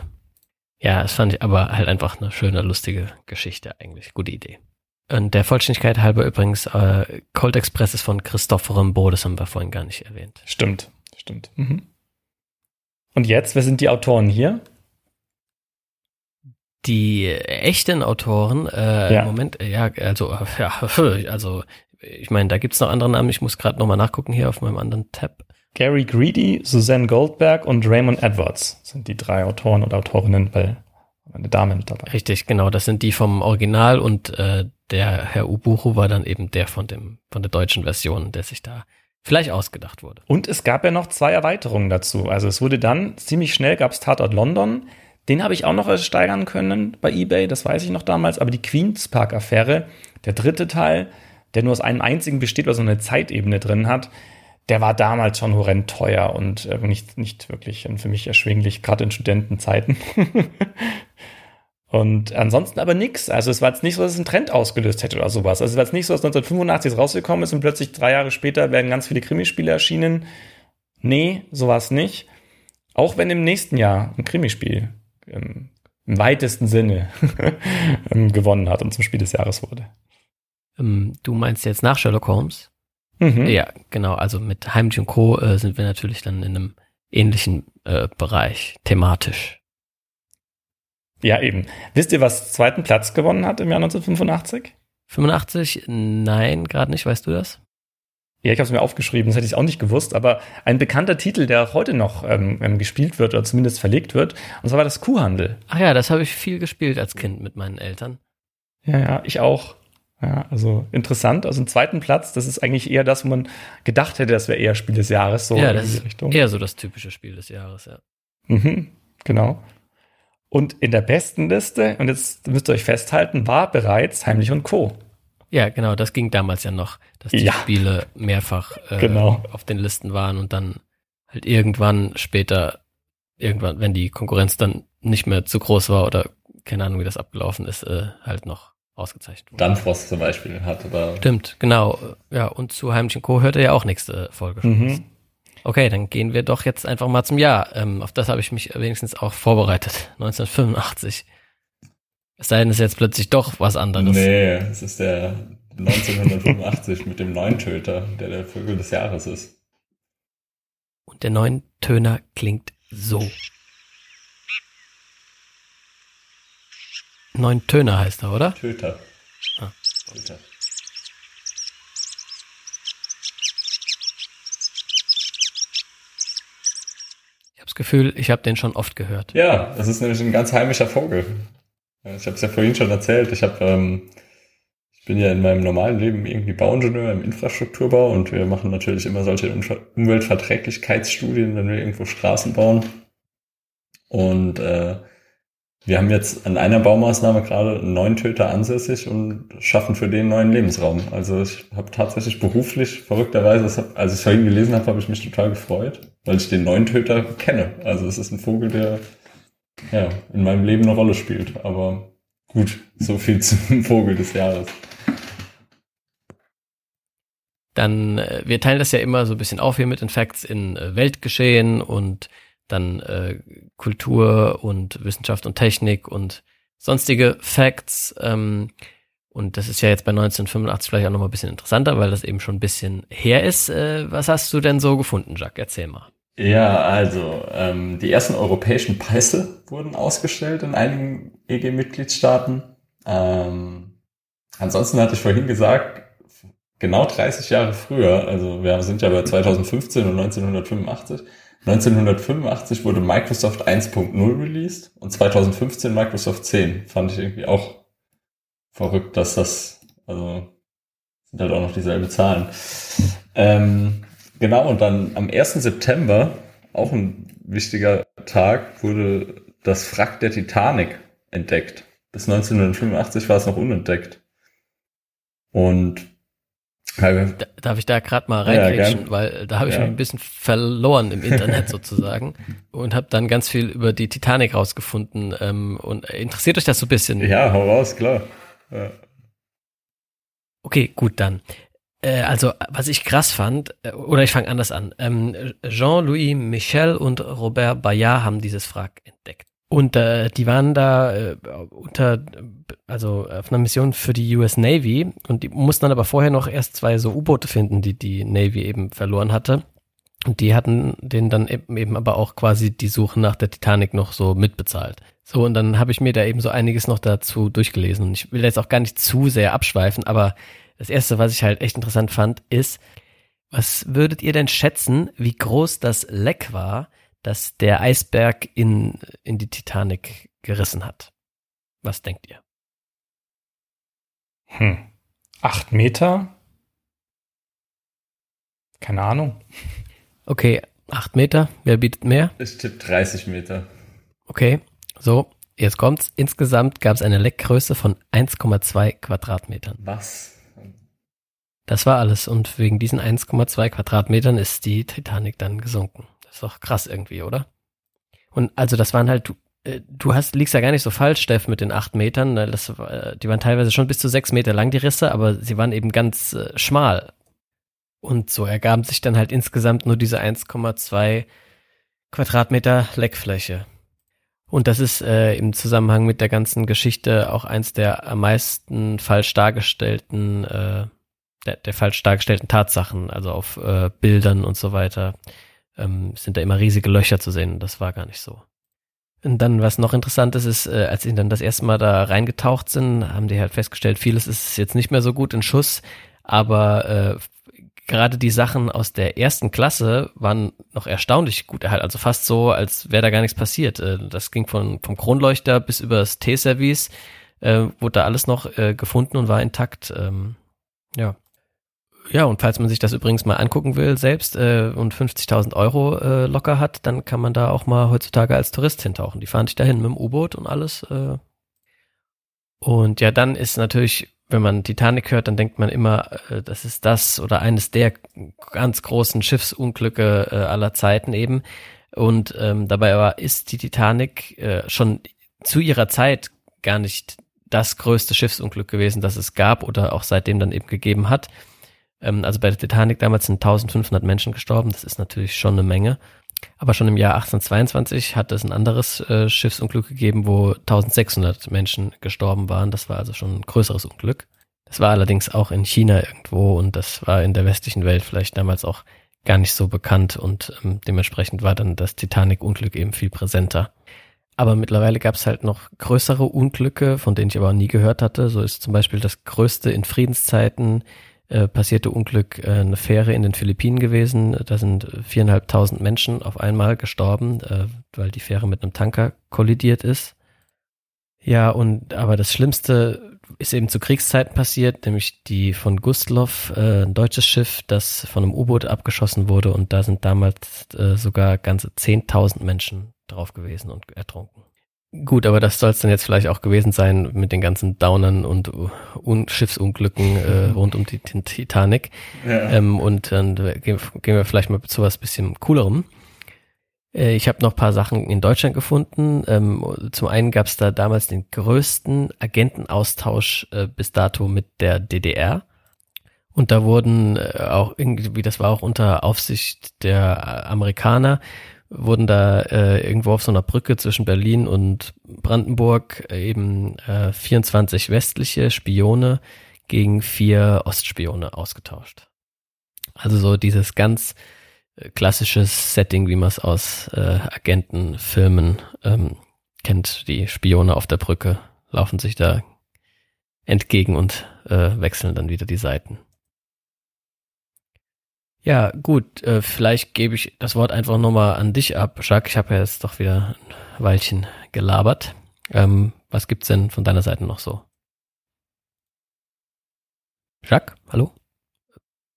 Ja, das fand ich aber halt einfach eine schöne, lustige Geschichte eigentlich. Gute Idee. Und der Vollständigkeit halber übrigens, äh, Cold Express ist von Christopher Rimbaud, das haben wir vorhin gar nicht erwähnt. Stimmt, stimmt. Mhm. Und jetzt, wer sind die Autoren hier? Die echten Autoren, äh, ja. Moment, ja, also, ja, also, ich meine, da gibt's noch andere Namen, ich muss gerade nochmal nachgucken hier auf meinem anderen Tab. Gary Greedy, Suzanne Goldberg und Raymond Edwards sind die drei Autoren und Autorinnen, weil eine Dame mit dabei. Richtig, genau, das sind die vom Original und äh, der Herr Ubuchu war dann eben der von dem von der deutschen Version, der sich da vielleicht ausgedacht wurde. Und es gab ja noch zwei Erweiterungen dazu. Also es wurde dann ziemlich schnell gab es Tatort London. Den habe ich auch noch steigern können bei eBay, das weiß ich noch damals. Aber die Queens Park Affäre, der dritte Teil, der nur aus einem einzigen besteht, was so eine Zeitebene drin hat, der war damals schon horrend teuer und äh, nicht, nicht wirklich für mich erschwinglich, gerade in Studentenzeiten. Und ansonsten aber nix. Also es war jetzt nicht so, dass es einen Trend ausgelöst hätte oder sowas. Also es war jetzt nicht so, dass 1985 rausgekommen ist und plötzlich drei Jahre später werden ganz viele Krimispiele erschienen. Nee, so war es nicht. Auch wenn im nächsten Jahr ein Krimispiel ähm, im weitesten Sinne ähm, gewonnen hat und zum Spiel des Jahres wurde. Ähm, du meinst jetzt nach Sherlock Holmes? Mhm. Ja, genau. Also mit Heimlich und Co. Äh, sind wir natürlich dann in einem ähnlichen äh, Bereich, thematisch. Ja, eben. Wisst ihr, was zweiten Platz gewonnen hat im Jahr 1985? 85? Nein, gerade nicht. Weißt du das? Ja, ich habe es mir aufgeschrieben, das hätte ich auch nicht gewusst, aber ein bekannter Titel, der auch heute noch ähm, ähm, gespielt wird oder zumindest verlegt wird, und zwar war das Kuhhandel. Ach ja, das habe ich viel gespielt als Kind mit meinen Eltern. Ja, ja, ich auch. Ja, also interessant. Also einen zweiten Platz, das ist eigentlich eher das, wo man gedacht hätte, das wäre eher Spiel des Jahres, so ja, das in die Richtung. Eher so das typische Spiel des Jahres, ja. Mhm, genau. Und in der besten Liste, und jetzt müsst ihr euch festhalten, war bereits Heimlich und Co. Ja, genau, das ging damals ja noch, dass die ja. Spiele mehrfach äh, genau. auf den Listen waren und dann halt irgendwann später, irgendwann, wenn die Konkurrenz dann nicht mehr zu groß war oder keine Ahnung, wie das abgelaufen ist, äh, halt noch ausgezeichnet wurde. Danfrost zum Beispiel hat aber. Stimmt, genau. Ja, und zu Heimlich und Co. hörte ja auch nächste Folge. Mhm. Okay, dann gehen wir doch jetzt einfach mal zum Jahr. Ähm, auf das habe ich mich wenigstens auch vorbereitet. 1985. Es sei denn, es ist jetzt plötzlich doch was anderes. Nee, es ist der 1985 mit dem Neuntöter, der der Vögel des Jahres ist. Und der Neuntöner klingt so. Neuntöner heißt er, oder? Töter. Ah. Töter. Das Gefühl, ich habe den schon oft gehört. Ja, das ist nämlich ein ganz heimischer Vogel. Ich habe es ja vorhin schon erzählt. Ich habe, ähm, ich bin ja in meinem normalen Leben irgendwie Bauingenieur im Infrastrukturbau und wir machen natürlich immer solche Umweltverträglichkeitsstudien, wenn wir irgendwo Straßen bauen. Und äh, wir haben jetzt an einer Baumaßnahme gerade einen neuen Töter ansässig und schaffen für den neuen Lebensraum. Also ich habe tatsächlich beruflich, verrückterweise, als ich vorhin gelesen habe, habe ich mich total gefreut, weil ich den neuen Töter kenne. Also es ist ein Vogel, der ja, in meinem Leben eine Rolle spielt. Aber gut, so viel zum Vogel des Jahres. Dann, äh, wir teilen das ja immer so ein bisschen auf hier mit den Facts in äh, Weltgeschehen und dann äh, Kultur und Wissenschaft und Technik und sonstige Facts. Ähm, und das ist ja jetzt bei 1985 vielleicht auch nochmal ein bisschen interessanter, weil das eben schon ein bisschen her ist. Äh, was hast du denn so gefunden, Jacques? Erzähl mal. Ja, also ähm, die ersten europäischen Pässe wurden ausgestellt in einigen EG-Mitgliedstaaten. Ähm, ansonsten hatte ich vorhin gesagt, genau 30 Jahre früher, also wir sind ja bei 2015 und 1985, 1985 wurde Microsoft 1.0 released und 2015 Microsoft 10. Fand ich irgendwie auch verrückt, dass das, also sind halt auch noch dieselbe Zahlen. Ähm, genau, und dann am 1. September, auch ein wichtiger Tag, wurde das Wrack der Titanic entdeckt. Bis 1985 war es noch unentdeckt. Und Darf ich da gerade mal reinkriegen, ja, weil da habe ich ja. mich ein bisschen verloren im Internet sozusagen und habe dann ganz viel über die Titanic rausgefunden. Ähm, und interessiert euch das so ein bisschen? Ja, hau raus, klar. Ja. Okay, gut dann. Äh, also, was ich krass fand, äh, oder ich fange anders an. Ähm, Jean-Louis Michel und Robert Bayard haben dieses Wrack entdeckt. Und äh, die waren da äh, unter, also auf einer Mission für die US Navy und die mussten dann aber vorher noch erst zwei so U-Boote finden, die die Navy eben verloren hatte. Und die hatten denen dann eben, eben aber auch quasi die Suche nach der Titanic noch so mitbezahlt. So, und dann habe ich mir da eben so einiges noch dazu durchgelesen. Und ich will jetzt auch gar nicht zu sehr abschweifen, aber das Erste, was ich halt echt interessant fand, ist, was würdet ihr denn schätzen, wie groß das Leck war, dass der Eisberg in, in die Titanic gerissen hat. Was denkt ihr? Hm. Acht Meter? Keine Ahnung. Okay, acht Meter. Wer bietet mehr? Ich tippe 30 Meter. Okay, so, jetzt kommt's. Insgesamt gab es eine Leckgröße von 1,2 Quadratmetern. Was? Das war alles und wegen diesen 1,2 Quadratmetern ist die Titanic dann gesunken. Ist doch krass irgendwie, oder? Und also das waren halt, du, äh, hast, liegst ja gar nicht so falsch, Steff, mit den acht Metern. Ne? Das, äh, die waren teilweise schon bis zu sechs Meter lang, die Risse, aber sie waren eben ganz äh, schmal. Und so ergaben sich dann halt insgesamt nur diese 1,2 Quadratmeter Leckfläche. Und das ist äh, im Zusammenhang mit der ganzen Geschichte auch eins der am meisten falsch dargestellten, äh, der, der falsch dargestellten Tatsachen, also auf äh, Bildern und so weiter ähm, sind da immer riesige Löcher zu sehen. Das war gar nicht so. Und dann, was noch interessant ist, ist, äh, als sie dann das erste Mal da reingetaucht sind, haben die halt festgestellt, vieles ist jetzt nicht mehr so gut in Schuss, aber äh, gerade die Sachen aus der ersten Klasse waren noch erstaunlich gut erhalten. Also fast so, als wäre da gar nichts passiert. Äh, das ging von, vom Kronleuchter bis über das T-Service, äh, wurde da alles noch äh, gefunden und war intakt. Ähm, ja. Ja, und falls man sich das übrigens mal angucken will selbst äh, und 50.000 Euro äh, locker hat, dann kann man da auch mal heutzutage als Tourist hintauchen. Die fahren sich dahin mit dem U-Boot und alles. Äh. Und ja, dann ist natürlich, wenn man Titanic hört, dann denkt man immer, äh, das ist das oder eines der ganz großen Schiffsunglücke äh, aller Zeiten eben. Und ähm, dabei aber ist die Titanic äh, schon zu ihrer Zeit gar nicht das größte Schiffsunglück gewesen, das es gab oder auch seitdem dann eben gegeben hat. Ähm, also bei der Titanic damals sind 1500 Menschen gestorben, das ist natürlich schon eine Menge. Aber schon im Jahr 1822 hat es ein anderes äh, Schiffsunglück gegeben, wo 1600 Menschen gestorben waren. Das war also schon ein größeres Unglück. Das war allerdings auch in China irgendwo und das war in der westlichen Welt vielleicht damals auch gar nicht so bekannt und ähm, dementsprechend war dann das Titanic-Unglück eben viel präsenter. Aber mittlerweile gab es halt noch größere Unglücke, von denen ich aber auch nie gehört hatte. So ist zum Beispiel das größte in Friedenszeiten äh, passierte Unglück äh, eine Fähre in den Philippinen gewesen. Da sind viereinhalbtausend Menschen auf einmal gestorben, äh, weil die Fähre mit einem Tanker kollidiert ist. Ja, und aber das Schlimmste ist eben zu Kriegszeiten passiert, nämlich die von Gustloff, äh, ein deutsches Schiff, das von einem U-Boot abgeschossen wurde und da sind damals äh, sogar ganze 10.000 Menschen drauf gewesen und ertrunken. Gut, aber das soll es dann jetzt vielleicht auch gewesen sein mit den ganzen Downern und Un Schiffsunglücken äh, rund um die Titanic. Ja. Ähm, und dann gehen, gehen, wir vielleicht mal zu was bisschen coolerem. Äh, ich habe noch paar Sachen in Deutschland gefunden. Ähm, zum einen gab es da damals den größten Agentenaustausch äh, bis dato mit der DDR. Und da wurden äh, auch irgendwie, das war auch unter Aufsicht der Amerikaner, wurden da äh, irgendwo auf so einer Brücke zwischen Berlin und Brandenburg eben äh, 24 westliche Spione gegen vier Ostspione ausgetauscht. Also so dieses ganz äh, klassisches Setting, wie man es aus äh, Agentenfilmen ähm, kennt. Die Spione auf der Brücke laufen sich da entgegen und äh, wechseln dann wieder die Seiten. Ja, gut, äh, vielleicht gebe ich das Wort einfach nochmal an dich ab, Jacques. Ich habe ja jetzt doch wieder ein Weilchen gelabert. Ähm, was gibt's denn von deiner Seite noch so? Jacques, hallo?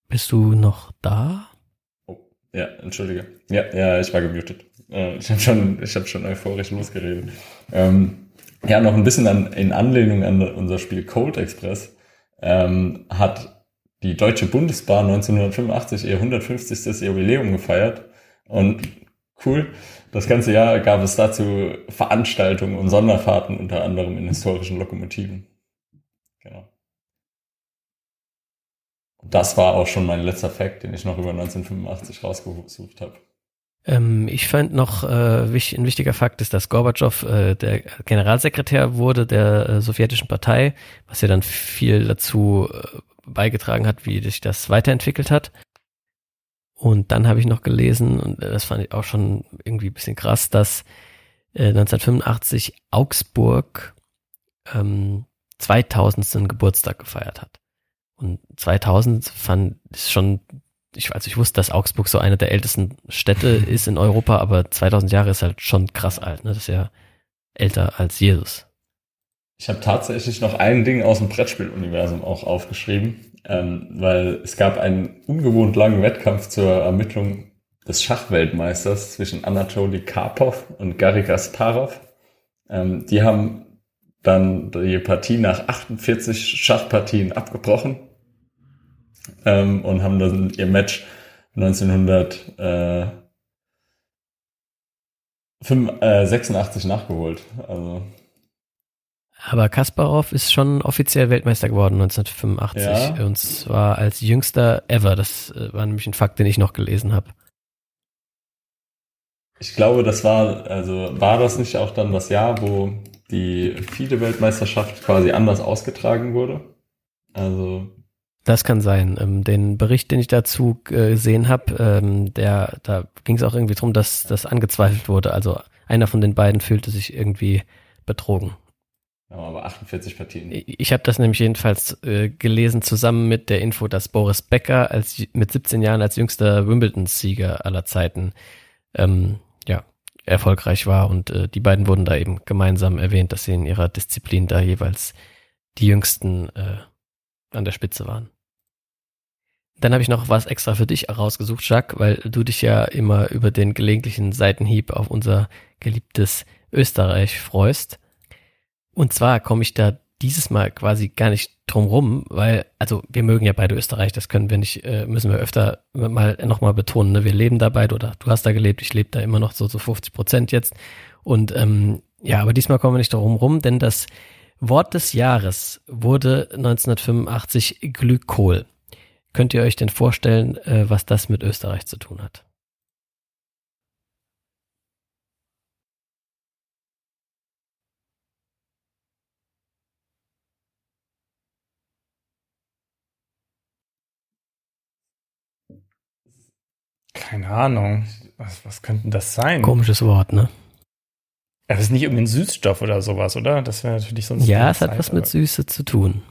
Bist du noch da? Oh, Ja, entschuldige. Ja, ja, ich war gemutet. Äh, ich habe schon, ich schon euphorisch losgeredet. Ähm, ja, noch ein bisschen an, in Anlehnung an unser Spiel Cold Express ähm, hat die Deutsche Bundesbahn 1985 ihr 150. Jubiläum gefeiert und cool. Das ganze Jahr gab es dazu Veranstaltungen und Sonderfahrten, unter anderem in historischen Lokomotiven. Genau. Das war auch schon mein letzter Fact, den ich noch über 1985 rausgesucht habe. Ähm, ich fand noch äh, ein wichtiger Fakt ist, dass Gorbatschow äh, der Generalsekretär wurde der äh, sowjetischen Partei, was ja dann viel dazu äh, beigetragen hat, wie sich das weiterentwickelt hat. Und dann habe ich noch gelesen, und das fand ich auch schon irgendwie ein bisschen krass, dass äh, 1985 Augsburg ähm, 2000. Geburtstag gefeiert hat. Und 2000 fand ich schon, ich, also ich wusste, dass Augsburg so eine der ältesten Städte ist in Europa, aber 2000 Jahre ist halt schon krass alt, ne? Das ist ja älter als Jesus. Ich habe tatsächlich noch ein Ding aus dem Brettspieluniversum auch aufgeschrieben, ähm, weil es gab einen ungewohnt langen Wettkampf zur Ermittlung des Schachweltmeisters zwischen Anatoly Karpov und Garry Kasparov. Ähm, die haben dann die Partie nach 48 Schachpartien abgebrochen ähm, und haben dann ihr Match 1986 äh, nachgeholt. Also aber Kasparov ist schon offiziell Weltmeister geworden 1985 ja. und zwar als jüngster ever. Das äh, war nämlich ein Fakt, den ich noch gelesen habe. Ich glaube, das war also war das nicht auch dann das Jahr, wo die FIDE-Weltmeisterschaft quasi anders ausgetragen wurde? Also das kann sein. Ähm, den Bericht, den ich dazu gesehen habe, ähm, der da ging es auch irgendwie drum, dass das angezweifelt wurde. Also einer von den beiden fühlte sich irgendwie betrogen. Ja, aber 48 Partien. Ich habe das nämlich jedenfalls äh, gelesen zusammen mit der Info, dass Boris Becker als mit 17 Jahren als jüngster Wimbledon-Sieger aller Zeiten ähm, ja erfolgreich war und äh, die beiden wurden da eben gemeinsam erwähnt, dass sie in ihrer Disziplin da jeweils die jüngsten äh, an der Spitze waren. Dann habe ich noch was extra für dich rausgesucht, Jacques, weil du dich ja immer über den gelegentlichen Seitenhieb auf unser geliebtes Österreich freust. Und zwar komme ich da dieses Mal quasi gar nicht drum rum, weil, also wir mögen ja beide Österreich, das können wir nicht, äh, müssen wir öfter mal nochmal betonen. Ne? Wir leben da beide oder du hast da gelebt, ich lebe da immer noch so zu so 50 Prozent jetzt. Und ähm, ja, aber diesmal kommen wir nicht drum rum, denn das Wort des Jahres wurde 1985 Glykol. Könnt ihr euch denn vorstellen, äh, was das mit Österreich zu tun hat? Keine Ahnung. Was, was könnte das sein? Komisches Wort, ne? Das ist nicht irgendwie ein Süßstoff oder sowas, oder? Das wäre natürlich sonst. Ja, es hat Zeit, was mit Süße zu tun.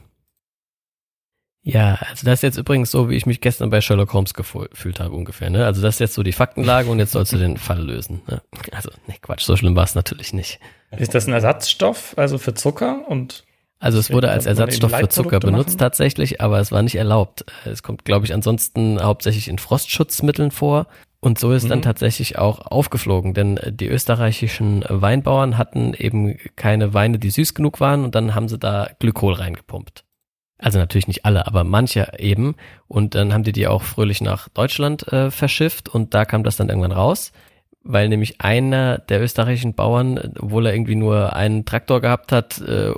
Ja, also das ist jetzt übrigens so, wie ich mich gestern bei Sherlock Holmes gefühlt habe ungefähr. Ne? Also das ist jetzt so die Faktenlage und jetzt sollst du den Fall lösen. Ne? Also nee, Quatsch, so schlimm war es natürlich nicht. Ist das ein Ersatzstoff, also für Zucker und also es wurde als Ersatzstoff für Zucker benutzt machen? tatsächlich, aber es war nicht erlaubt. Es kommt, glaube ich, ansonsten hauptsächlich in Frostschutzmitteln vor. Und so ist mhm. dann tatsächlich auch aufgeflogen, denn die österreichischen Weinbauern hatten eben keine Weine, die süß genug waren und dann haben sie da Glykol reingepumpt. Also natürlich nicht alle, aber manche eben. Und dann haben die die auch fröhlich nach Deutschland äh, verschifft und da kam das dann irgendwann raus weil nämlich einer der österreichischen Bauern, obwohl er irgendwie nur einen Traktor gehabt hat, äh,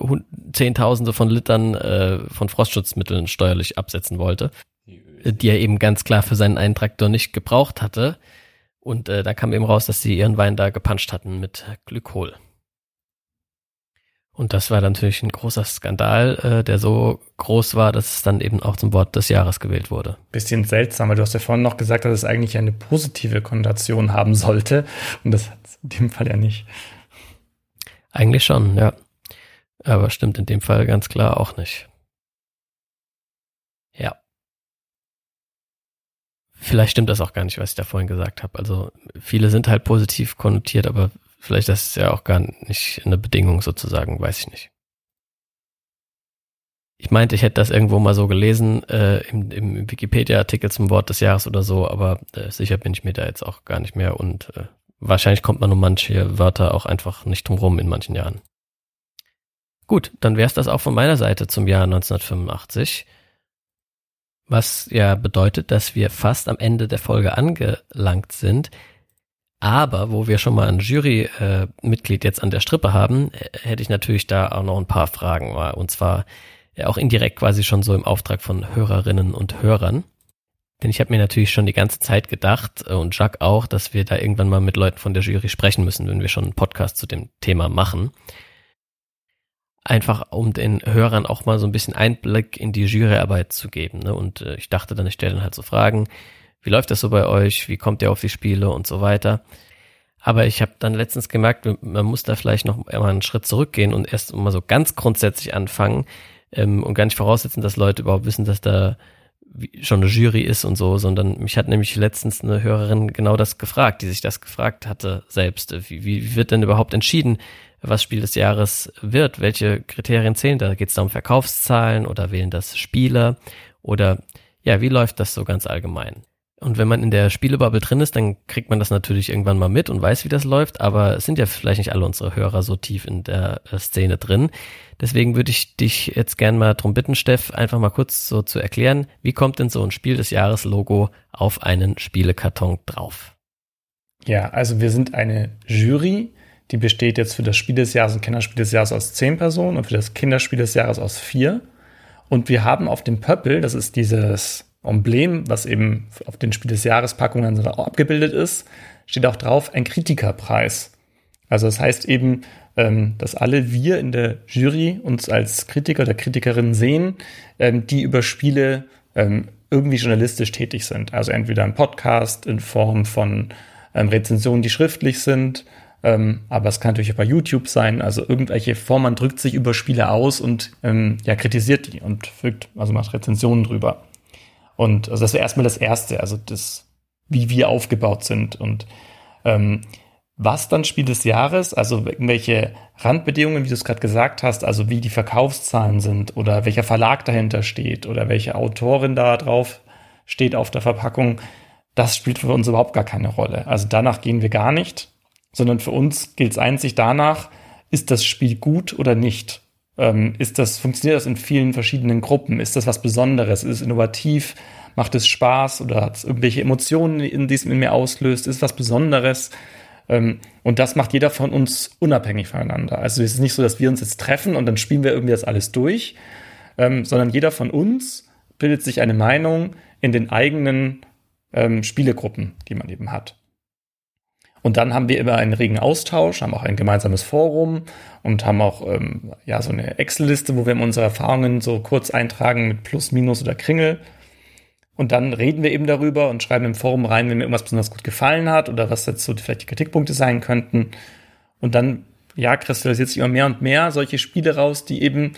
Zehntausende von Litern äh, von Frostschutzmitteln steuerlich absetzen wollte, die er eben ganz klar für seinen einen Traktor nicht gebraucht hatte. Und äh, da kam eben raus, dass sie ihren Wein da gepanscht hatten mit Glykol. Und das war natürlich ein großer Skandal, äh, der so groß war, dass es dann eben auch zum Wort des Jahres gewählt wurde. Bisschen seltsam, weil du hast ja vorhin noch gesagt, dass es eigentlich eine positive Konnotation haben sollte. Und das hat es in dem Fall ja nicht. Eigentlich schon, ja. Aber stimmt in dem Fall ganz klar auch nicht. Ja. Vielleicht stimmt das auch gar nicht, was ich da vorhin gesagt habe. Also viele sind halt positiv konnotiert, aber Vielleicht ist es ja auch gar nicht eine Bedingung sozusagen, weiß ich nicht. Ich meinte, ich hätte das irgendwo mal so gelesen äh, im, im Wikipedia-Artikel zum Wort des Jahres oder so, aber äh, sicher bin ich mir da jetzt auch gar nicht mehr und äh, wahrscheinlich kommt man um manche Wörter auch einfach nicht drum rum in manchen Jahren. Gut, dann wäre es das auch von meiner Seite zum Jahr 1985. Was ja bedeutet, dass wir fast am Ende der Folge angelangt sind. Aber wo wir schon mal ein Jurymitglied äh, jetzt an der Strippe haben, äh, hätte ich natürlich da auch noch ein paar Fragen. Und zwar ja, auch indirekt quasi schon so im Auftrag von Hörerinnen und Hörern. Denn ich habe mir natürlich schon die ganze Zeit gedacht, äh, und Jacques auch, dass wir da irgendwann mal mit Leuten von der Jury sprechen müssen, wenn wir schon einen Podcast zu dem Thema machen. Einfach um den Hörern auch mal so ein bisschen Einblick in die Juryarbeit zu geben. Ne? Und äh, ich dachte dann, ich stelle dann halt so Fragen, wie läuft das so bei euch, wie kommt ihr auf die Spiele und so weiter. Aber ich habe dann letztens gemerkt, man muss da vielleicht noch mal einen Schritt zurückgehen und erst mal so ganz grundsätzlich anfangen, ähm, und gar nicht voraussetzen, dass Leute überhaupt wissen, dass da schon eine Jury ist und so, sondern mich hat nämlich letztens eine Hörerin genau das gefragt, die sich das gefragt hatte selbst. Wie, wie wird denn überhaupt entschieden, was Spiel des Jahres wird? Welche Kriterien zählen da? Geht es da um Verkaufszahlen oder wählen das Spieler? Oder ja, wie läuft das so ganz allgemein? Und wenn man in der Spielebubble drin ist, dann kriegt man das natürlich irgendwann mal mit und weiß, wie das läuft, aber es sind ja vielleicht nicht alle unsere Hörer so tief in der äh, Szene drin. Deswegen würde ich dich jetzt gern mal drum bitten, Steff, einfach mal kurz so zu erklären, wie kommt denn so ein Spiel des Jahres Logo auf einen Spielekarton drauf? Ja, also wir sind eine Jury, die besteht jetzt für das Spiel des Jahres und Kinderspiel des Jahres aus zehn Personen und für das Kinderspiel des Jahres aus vier. Und wir haben auf dem Pöppel, das ist dieses Emblem, was eben auf den Spiel des Jahres Packungen abgebildet ist, steht auch drauf ein Kritikerpreis. Also das heißt eben, ähm, dass alle wir in der Jury uns als Kritiker oder Kritikerin sehen, ähm, die über Spiele ähm, irgendwie journalistisch tätig sind. Also entweder ein Podcast in Form von Rezensionen, die schriftlich sind, aber es kann natürlich auch bei YouTube sein, also irgendwelche Form, man drückt sich über Spiele aus und ja, kritisiert die und fügt, also macht Rezensionen drüber. Und also das wäre erstmal das Erste, also das, wie wir aufgebaut sind und ähm, was dann Spiel des Jahres, also irgendwelche Randbedingungen, wie du es gerade gesagt hast, also wie die Verkaufszahlen sind oder welcher Verlag dahinter steht oder welche Autorin da drauf steht auf der Verpackung, das spielt für uns überhaupt gar keine Rolle. Also danach gehen wir gar nicht, sondern für uns gilt es einzig danach, ist das Spiel gut oder nicht? Ähm, ist das, funktioniert das in vielen verschiedenen Gruppen? Ist das was Besonderes? Ist es innovativ? Macht es Spaß oder hat es irgendwelche Emotionen, die es in mir auslöst? Ist es was Besonderes? Ähm, und das macht jeder von uns unabhängig voneinander. Also es ist nicht so, dass wir uns jetzt treffen und dann spielen wir irgendwie das alles durch, ähm, sondern jeder von uns bildet sich eine Meinung in den eigenen ähm, Spielegruppen, die man eben hat. Und dann haben wir immer einen regen Austausch, haben auch ein gemeinsames Forum und haben auch ähm, ja so eine Excel-Liste, wo wir unsere Erfahrungen so kurz eintragen mit Plus, Minus oder Kringel. Und dann reden wir eben darüber und schreiben im Forum rein, wenn mir irgendwas besonders gut gefallen hat oder was jetzt so vielleicht die Kritikpunkte sein könnten. Und dann, ja, kristallisiert sich immer mehr und mehr solche Spiele raus, die eben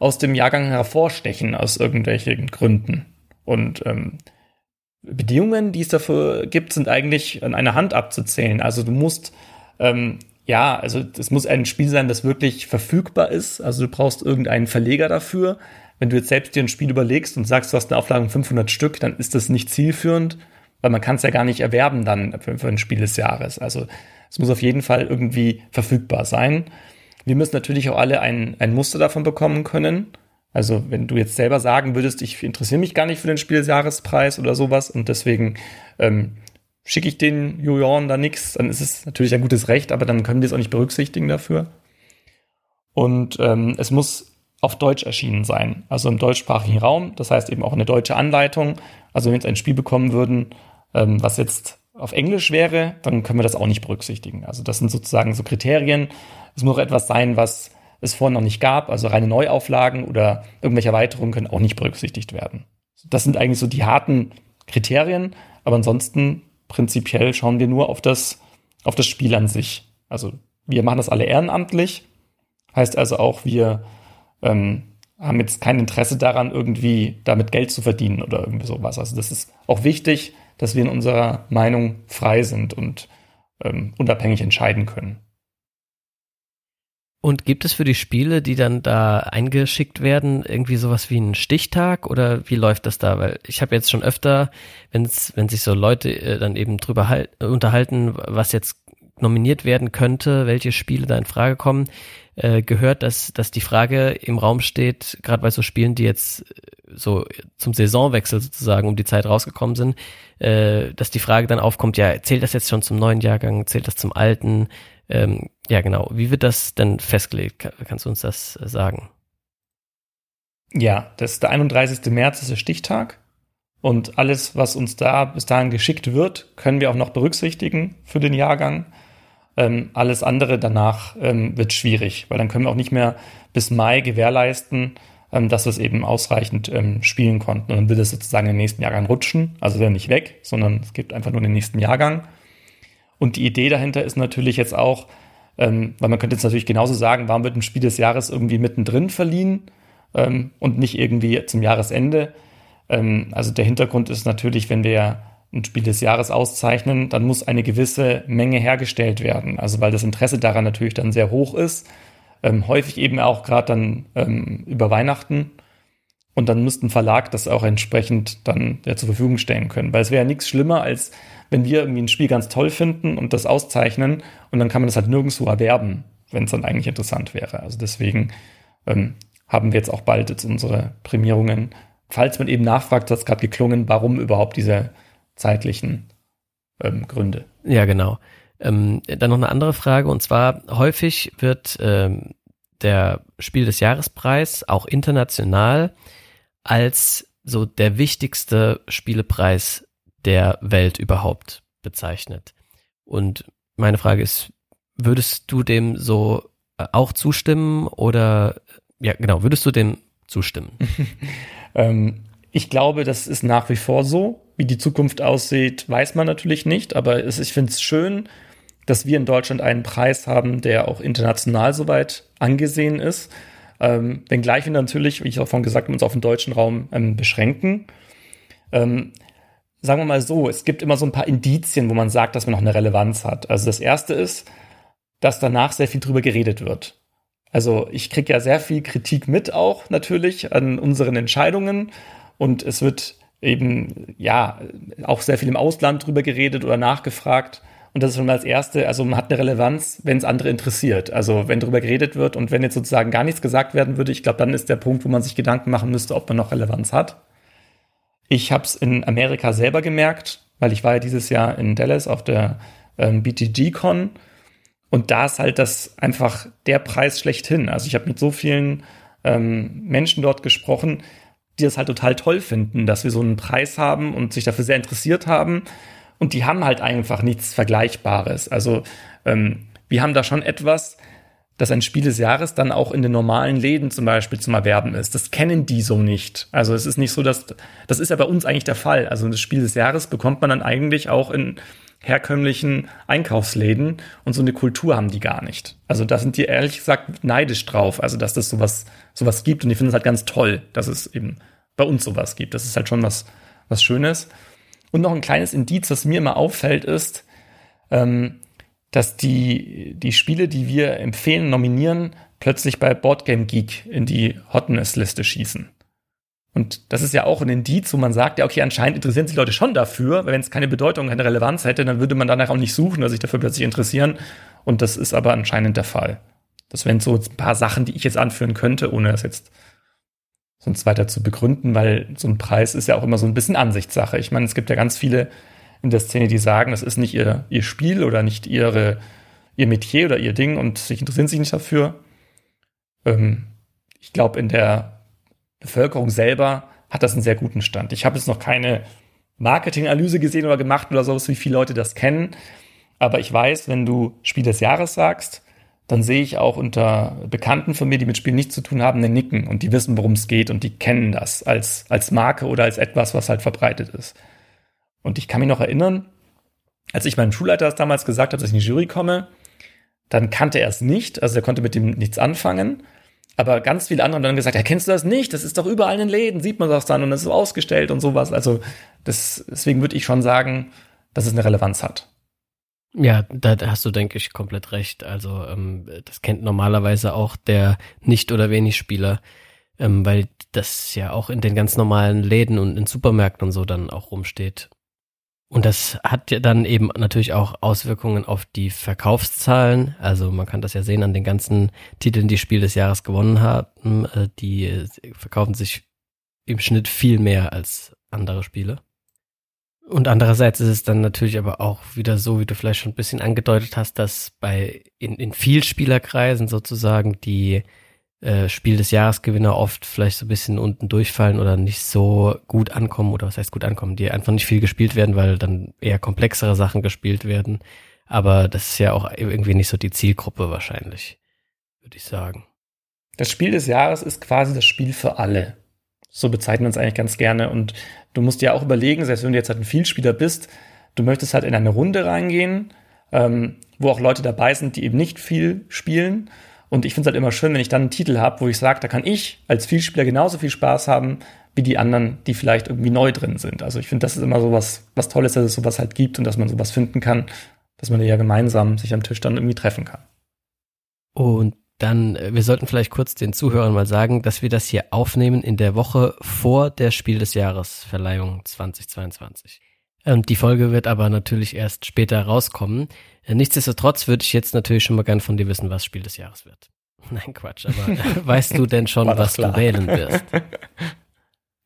aus dem Jahrgang hervorstechen, aus irgendwelchen Gründen. Und ähm, Bedingungen, die es dafür gibt, sind eigentlich an einer Hand abzuzählen. Also du musst, ähm, ja, also es muss ein Spiel sein, das wirklich verfügbar ist. Also du brauchst irgendeinen Verleger dafür wenn du jetzt selbst dir ein Spiel überlegst und sagst, du hast eine Auflage von 500 Stück, dann ist das nicht zielführend, weil man kann es ja gar nicht erwerben dann für, für ein Spiel des Jahres. Also es muss auf jeden Fall irgendwie verfügbar sein. Wir müssen natürlich auch alle ein, ein Muster davon bekommen können. Also wenn du jetzt selber sagen würdest, ich interessiere mich gar nicht für den Spiel des Jahrespreis oder sowas und deswegen ähm, schicke ich den Julian da nichts, dann ist es natürlich ein gutes Recht, aber dann können wir es auch nicht berücksichtigen dafür. Und ähm, es muss auf Deutsch erschienen sein, also im deutschsprachigen Raum. Das heißt eben auch eine deutsche Anleitung. Also wenn wir jetzt ein Spiel bekommen würden, ähm, was jetzt auf Englisch wäre, dann können wir das auch nicht berücksichtigen. Also das sind sozusagen so Kriterien. Es muss auch etwas sein, was es vorher noch nicht gab, also reine Neuauflagen oder irgendwelche Erweiterungen können auch nicht berücksichtigt werden. Das sind eigentlich so die harten Kriterien, aber ansonsten prinzipiell schauen wir nur auf das, auf das Spiel an sich. Also wir machen das alle ehrenamtlich, heißt also auch, wir ähm, haben jetzt kein Interesse daran, irgendwie damit Geld zu verdienen oder irgendwie sowas. Also das ist auch wichtig, dass wir in unserer Meinung frei sind und ähm, unabhängig entscheiden können. Und gibt es für die Spiele, die dann da eingeschickt werden, irgendwie sowas wie einen Stichtag oder wie läuft das da? Weil ich habe jetzt schon öfter, wenn's, wenn sich so Leute äh, dann eben drüber halt, unterhalten, was jetzt nominiert werden könnte, welche Spiele da in Frage kommen, äh, gehört, dass, dass die Frage im Raum steht, gerade bei so Spielen, die jetzt so zum Saisonwechsel sozusagen um die Zeit rausgekommen sind, äh, dass die Frage dann aufkommt, ja, zählt das jetzt schon zum neuen Jahrgang, zählt das zum alten? Ähm, ja, genau. Wie wird das denn festgelegt? Kannst du uns das äh, sagen? Ja, das ist der 31. März ist der Stichtag. Und alles, was uns da bis dahin geschickt wird, können wir auch noch berücksichtigen für den Jahrgang. Ähm, alles andere danach ähm, wird schwierig, weil dann können wir auch nicht mehr bis Mai gewährleisten, ähm, dass wir es eben ausreichend ähm, spielen konnten. Und dann wird es sozusagen den nächsten Jahrgang rutschen. Also dann nicht weg, sondern es gibt einfach nur den nächsten Jahrgang. Und die Idee dahinter ist natürlich jetzt auch, ähm, weil man könnte jetzt natürlich genauso sagen, warum wird ein Spiel des Jahres irgendwie mittendrin verliehen ähm, und nicht irgendwie zum Jahresende. Ähm, also der Hintergrund ist natürlich, wenn wir ein Spiel des Jahres auszeichnen, dann muss eine gewisse Menge hergestellt werden. Also weil das Interesse daran natürlich dann sehr hoch ist. Ähm, häufig eben auch gerade dann ähm, über Weihnachten. Und dann müsste ein Verlag das auch entsprechend dann ja, zur Verfügung stellen können. Weil es wäre ja nichts schlimmer, als wenn wir irgendwie ein Spiel ganz toll finden und das auszeichnen und dann kann man das halt nirgendwo erwerben, wenn es dann eigentlich interessant wäre. Also deswegen ähm, haben wir jetzt auch bald jetzt unsere Prämierungen. Falls man eben nachfragt, hat es gerade geklungen, warum überhaupt diese zeitlichen ähm, Gründe. Ja, genau. Ähm, dann noch eine andere Frage und zwar häufig wird ähm, der Spiel des Jahrespreis auch international als so der wichtigste Spielepreis der Welt überhaupt bezeichnet. Und meine Frage ist, würdest du dem so äh, auch zustimmen oder ja genau, würdest du dem zustimmen? ähm, ich glaube, das ist nach wie vor so. Wie die Zukunft aussieht, weiß man natürlich nicht, aber es, ich finde es schön, dass wir in Deutschland einen Preis haben, der auch international soweit angesehen ist. Ähm, wenngleich wir natürlich, wie ich auch vorhin gesagt habe, uns auf den deutschen Raum ähm, beschränken. Ähm, sagen wir mal so, es gibt immer so ein paar Indizien, wo man sagt, dass man noch eine Relevanz hat. Also das erste ist, dass danach sehr viel drüber geredet wird. Also ich kriege ja sehr viel Kritik mit auch natürlich an unseren Entscheidungen und es wird eben ja auch sehr viel im Ausland drüber geredet oder nachgefragt. Und das ist schon mal das Erste, also man hat eine Relevanz, wenn es andere interessiert. Also wenn darüber geredet wird und wenn jetzt sozusagen gar nichts gesagt werden würde, ich glaube, dann ist der Punkt, wo man sich Gedanken machen müsste, ob man noch Relevanz hat. Ich habe es in Amerika selber gemerkt, weil ich war ja dieses Jahr in Dallas auf der ähm, BTG-Con und da ist halt das einfach der Preis schlechthin. Also ich habe mit so vielen ähm, Menschen dort gesprochen, die das halt total toll finden, dass wir so einen Preis haben und sich dafür sehr interessiert haben. Und die haben halt einfach nichts Vergleichbares. Also ähm, wir haben da schon etwas, dass ein Spiel des Jahres dann auch in den normalen Läden zum Beispiel zum Erwerben ist. Das kennen die so nicht. Also es ist nicht so, dass das ist ja bei uns eigentlich der Fall. Also das Spiel des Jahres bekommt man dann eigentlich auch in herkömmlichen Einkaufsläden und so eine Kultur haben die gar nicht. Also da sind die ehrlich gesagt neidisch drauf, also dass das sowas sowas gibt und die finden es halt ganz toll, dass es eben bei uns sowas gibt. Das ist halt schon was was Schönes. Und noch ein kleines Indiz, was mir immer auffällt, ist, ähm, dass die, die Spiele, die wir empfehlen, nominieren, plötzlich bei Boardgame Geek in die Hotness-Liste schießen. Und das ist ja auch ein Indiz, wo man sagt, ja, okay, anscheinend interessieren sich Leute schon dafür, weil wenn es keine Bedeutung, keine Relevanz hätte, dann würde man danach auch nicht suchen oder sich dafür plötzlich interessieren. Und das ist aber anscheinend der Fall. Das wären so ein paar Sachen, die ich jetzt anführen könnte, ohne das jetzt sonst weiter zu begründen, weil so ein Preis ist ja auch immer so ein bisschen Ansichtssache. Ich meine, es gibt ja ganz viele in der Szene, die sagen, das ist nicht ihr, ihr Spiel oder nicht ihre, ihr Metier oder ihr Ding und sich interessieren sich nicht dafür. Ähm, ich glaube, in der Bevölkerung selber hat das einen sehr guten Stand. Ich habe jetzt noch keine Marketinganalyse gesehen oder gemacht oder sowas, wie viele Leute das kennen. Aber ich weiß, wenn du Spiel des Jahres sagst, dann sehe ich auch unter Bekannten von mir, die mit Spielen nichts zu tun haben, eine Nicken und die wissen, worum es geht und die kennen das als, als Marke oder als etwas, was halt verbreitet ist. Und ich kann mich noch erinnern, als ich meinem Schulleiter das damals gesagt habe, dass ich in die Jury komme, dann kannte er es nicht, also er konnte mit dem nichts anfangen. Aber ganz viele andere haben dann gesagt, ja, kennst du das nicht? Das ist doch überall in den Läden, sieht man das dann und das ist ausgestellt und sowas. Also das, deswegen würde ich schon sagen, dass es eine Relevanz hat. Ja, da hast du, denke ich, komplett recht. Also ähm, das kennt normalerweise auch der nicht oder wenig Spieler, ähm, weil das ja auch in den ganz normalen Läden und in Supermärkten und so dann auch rumsteht. Und das hat ja dann eben natürlich auch Auswirkungen auf die Verkaufszahlen. Also man kann das ja sehen an den ganzen Titeln, die Spiel des Jahres gewonnen haben. Äh, die verkaufen sich im Schnitt viel mehr als andere Spiele. Und andererseits ist es dann natürlich aber auch wieder so, wie du vielleicht schon ein bisschen angedeutet hast, dass bei in, in Vielspielerkreisen sozusagen die äh, Spiel des Jahresgewinner oft vielleicht so ein bisschen unten durchfallen oder nicht so gut ankommen oder was heißt gut ankommen, die einfach nicht viel gespielt werden, weil dann eher komplexere Sachen gespielt werden. Aber das ist ja auch irgendwie nicht so die Zielgruppe wahrscheinlich, würde ich sagen. Das Spiel des Jahres ist quasi das Spiel für alle. So bezeichnen wir es eigentlich ganz gerne. Und du musst dir auch überlegen, selbst wenn du jetzt halt ein Vielspieler bist, du möchtest halt in eine Runde reingehen, ähm, wo auch Leute dabei sind, die eben nicht viel spielen. Und ich finde es halt immer schön, wenn ich dann einen Titel habe, wo ich sage, da kann ich als Vielspieler genauso viel Spaß haben, wie die anderen, die vielleicht irgendwie neu drin sind. Also ich finde, das ist immer so was, was Tolles, dass es sowas halt gibt und dass man sowas finden kann, dass man ja gemeinsam sich am Tisch dann irgendwie treffen kann. Und dann, äh, wir sollten vielleicht kurz den Zuhörern mal sagen, dass wir das hier aufnehmen in der Woche vor der Spiel des Jahres Verleihung 2022. Und die Folge wird aber natürlich erst später rauskommen. Nichtsdestotrotz würde ich jetzt natürlich schon mal gern von dir wissen, was Spiel des Jahres wird. Nein, Quatsch, aber weißt du denn schon, was klar. du wählen wirst?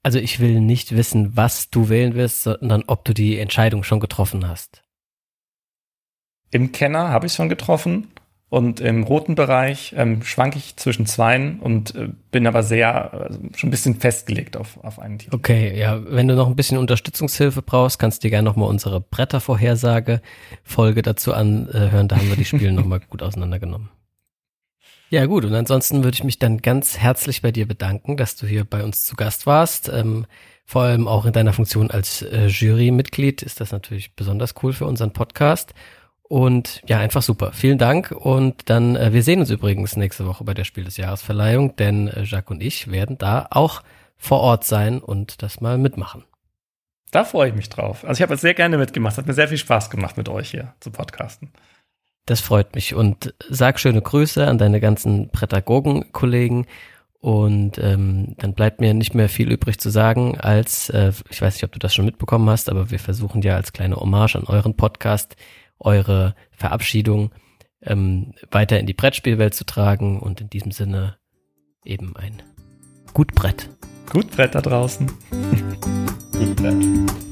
Also ich will nicht wissen, was du wählen wirst, sondern ob du die Entscheidung schon getroffen hast. Im Kenner habe ich schon getroffen und im roten Bereich ähm, schwanke ich zwischen zweien und äh, bin aber sehr, also schon ein bisschen festgelegt auf, auf einen Titel. Okay, ja, wenn du noch ein bisschen Unterstützungshilfe brauchst, kannst du dir gerne nochmal unsere Brettervorhersage Folge dazu anhören. Da haben wir die Spiele nochmal gut auseinandergenommen. Ja gut, und ansonsten würde ich mich dann ganz herzlich bei dir bedanken, dass du hier bei uns zu Gast warst. Ähm, vor allem auch in deiner Funktion als äh, Jurymitglied ist das natürlich besonders cool für unseren Podcast. Und ja, einfach super. Vielen Dank. Und dann, äh, wir sehen uns übrigens nächste Woche bei der Spiel des Jahresverleihung, denn äh, Jacques und ich werden da auch vor Ort sein und das mal mitmachen. Da freue ich mich drauf. Also ich habe es sehr gerne mitgemacht. Es hat mir sehr viel Spaß gemacht mit euch hier zu podcasten. Das freut mich. Und sag schöne Grüße an deine ganzen Prädagogen-Kollegen. Und ähm, dann bleibt mir nicht mehr viel übrig zu sagen, als, äh, ich weiß nicht, ob du das schon mitbekommen hast, aber wir versuchen ja als kleine Hommage an euren Podcast eure Verabschiedung ähm, weiter in die Brettspielwelt zu tragen und in diesem Sinne eben ein gut Brett. Gut Brett da draußen. gut Brett.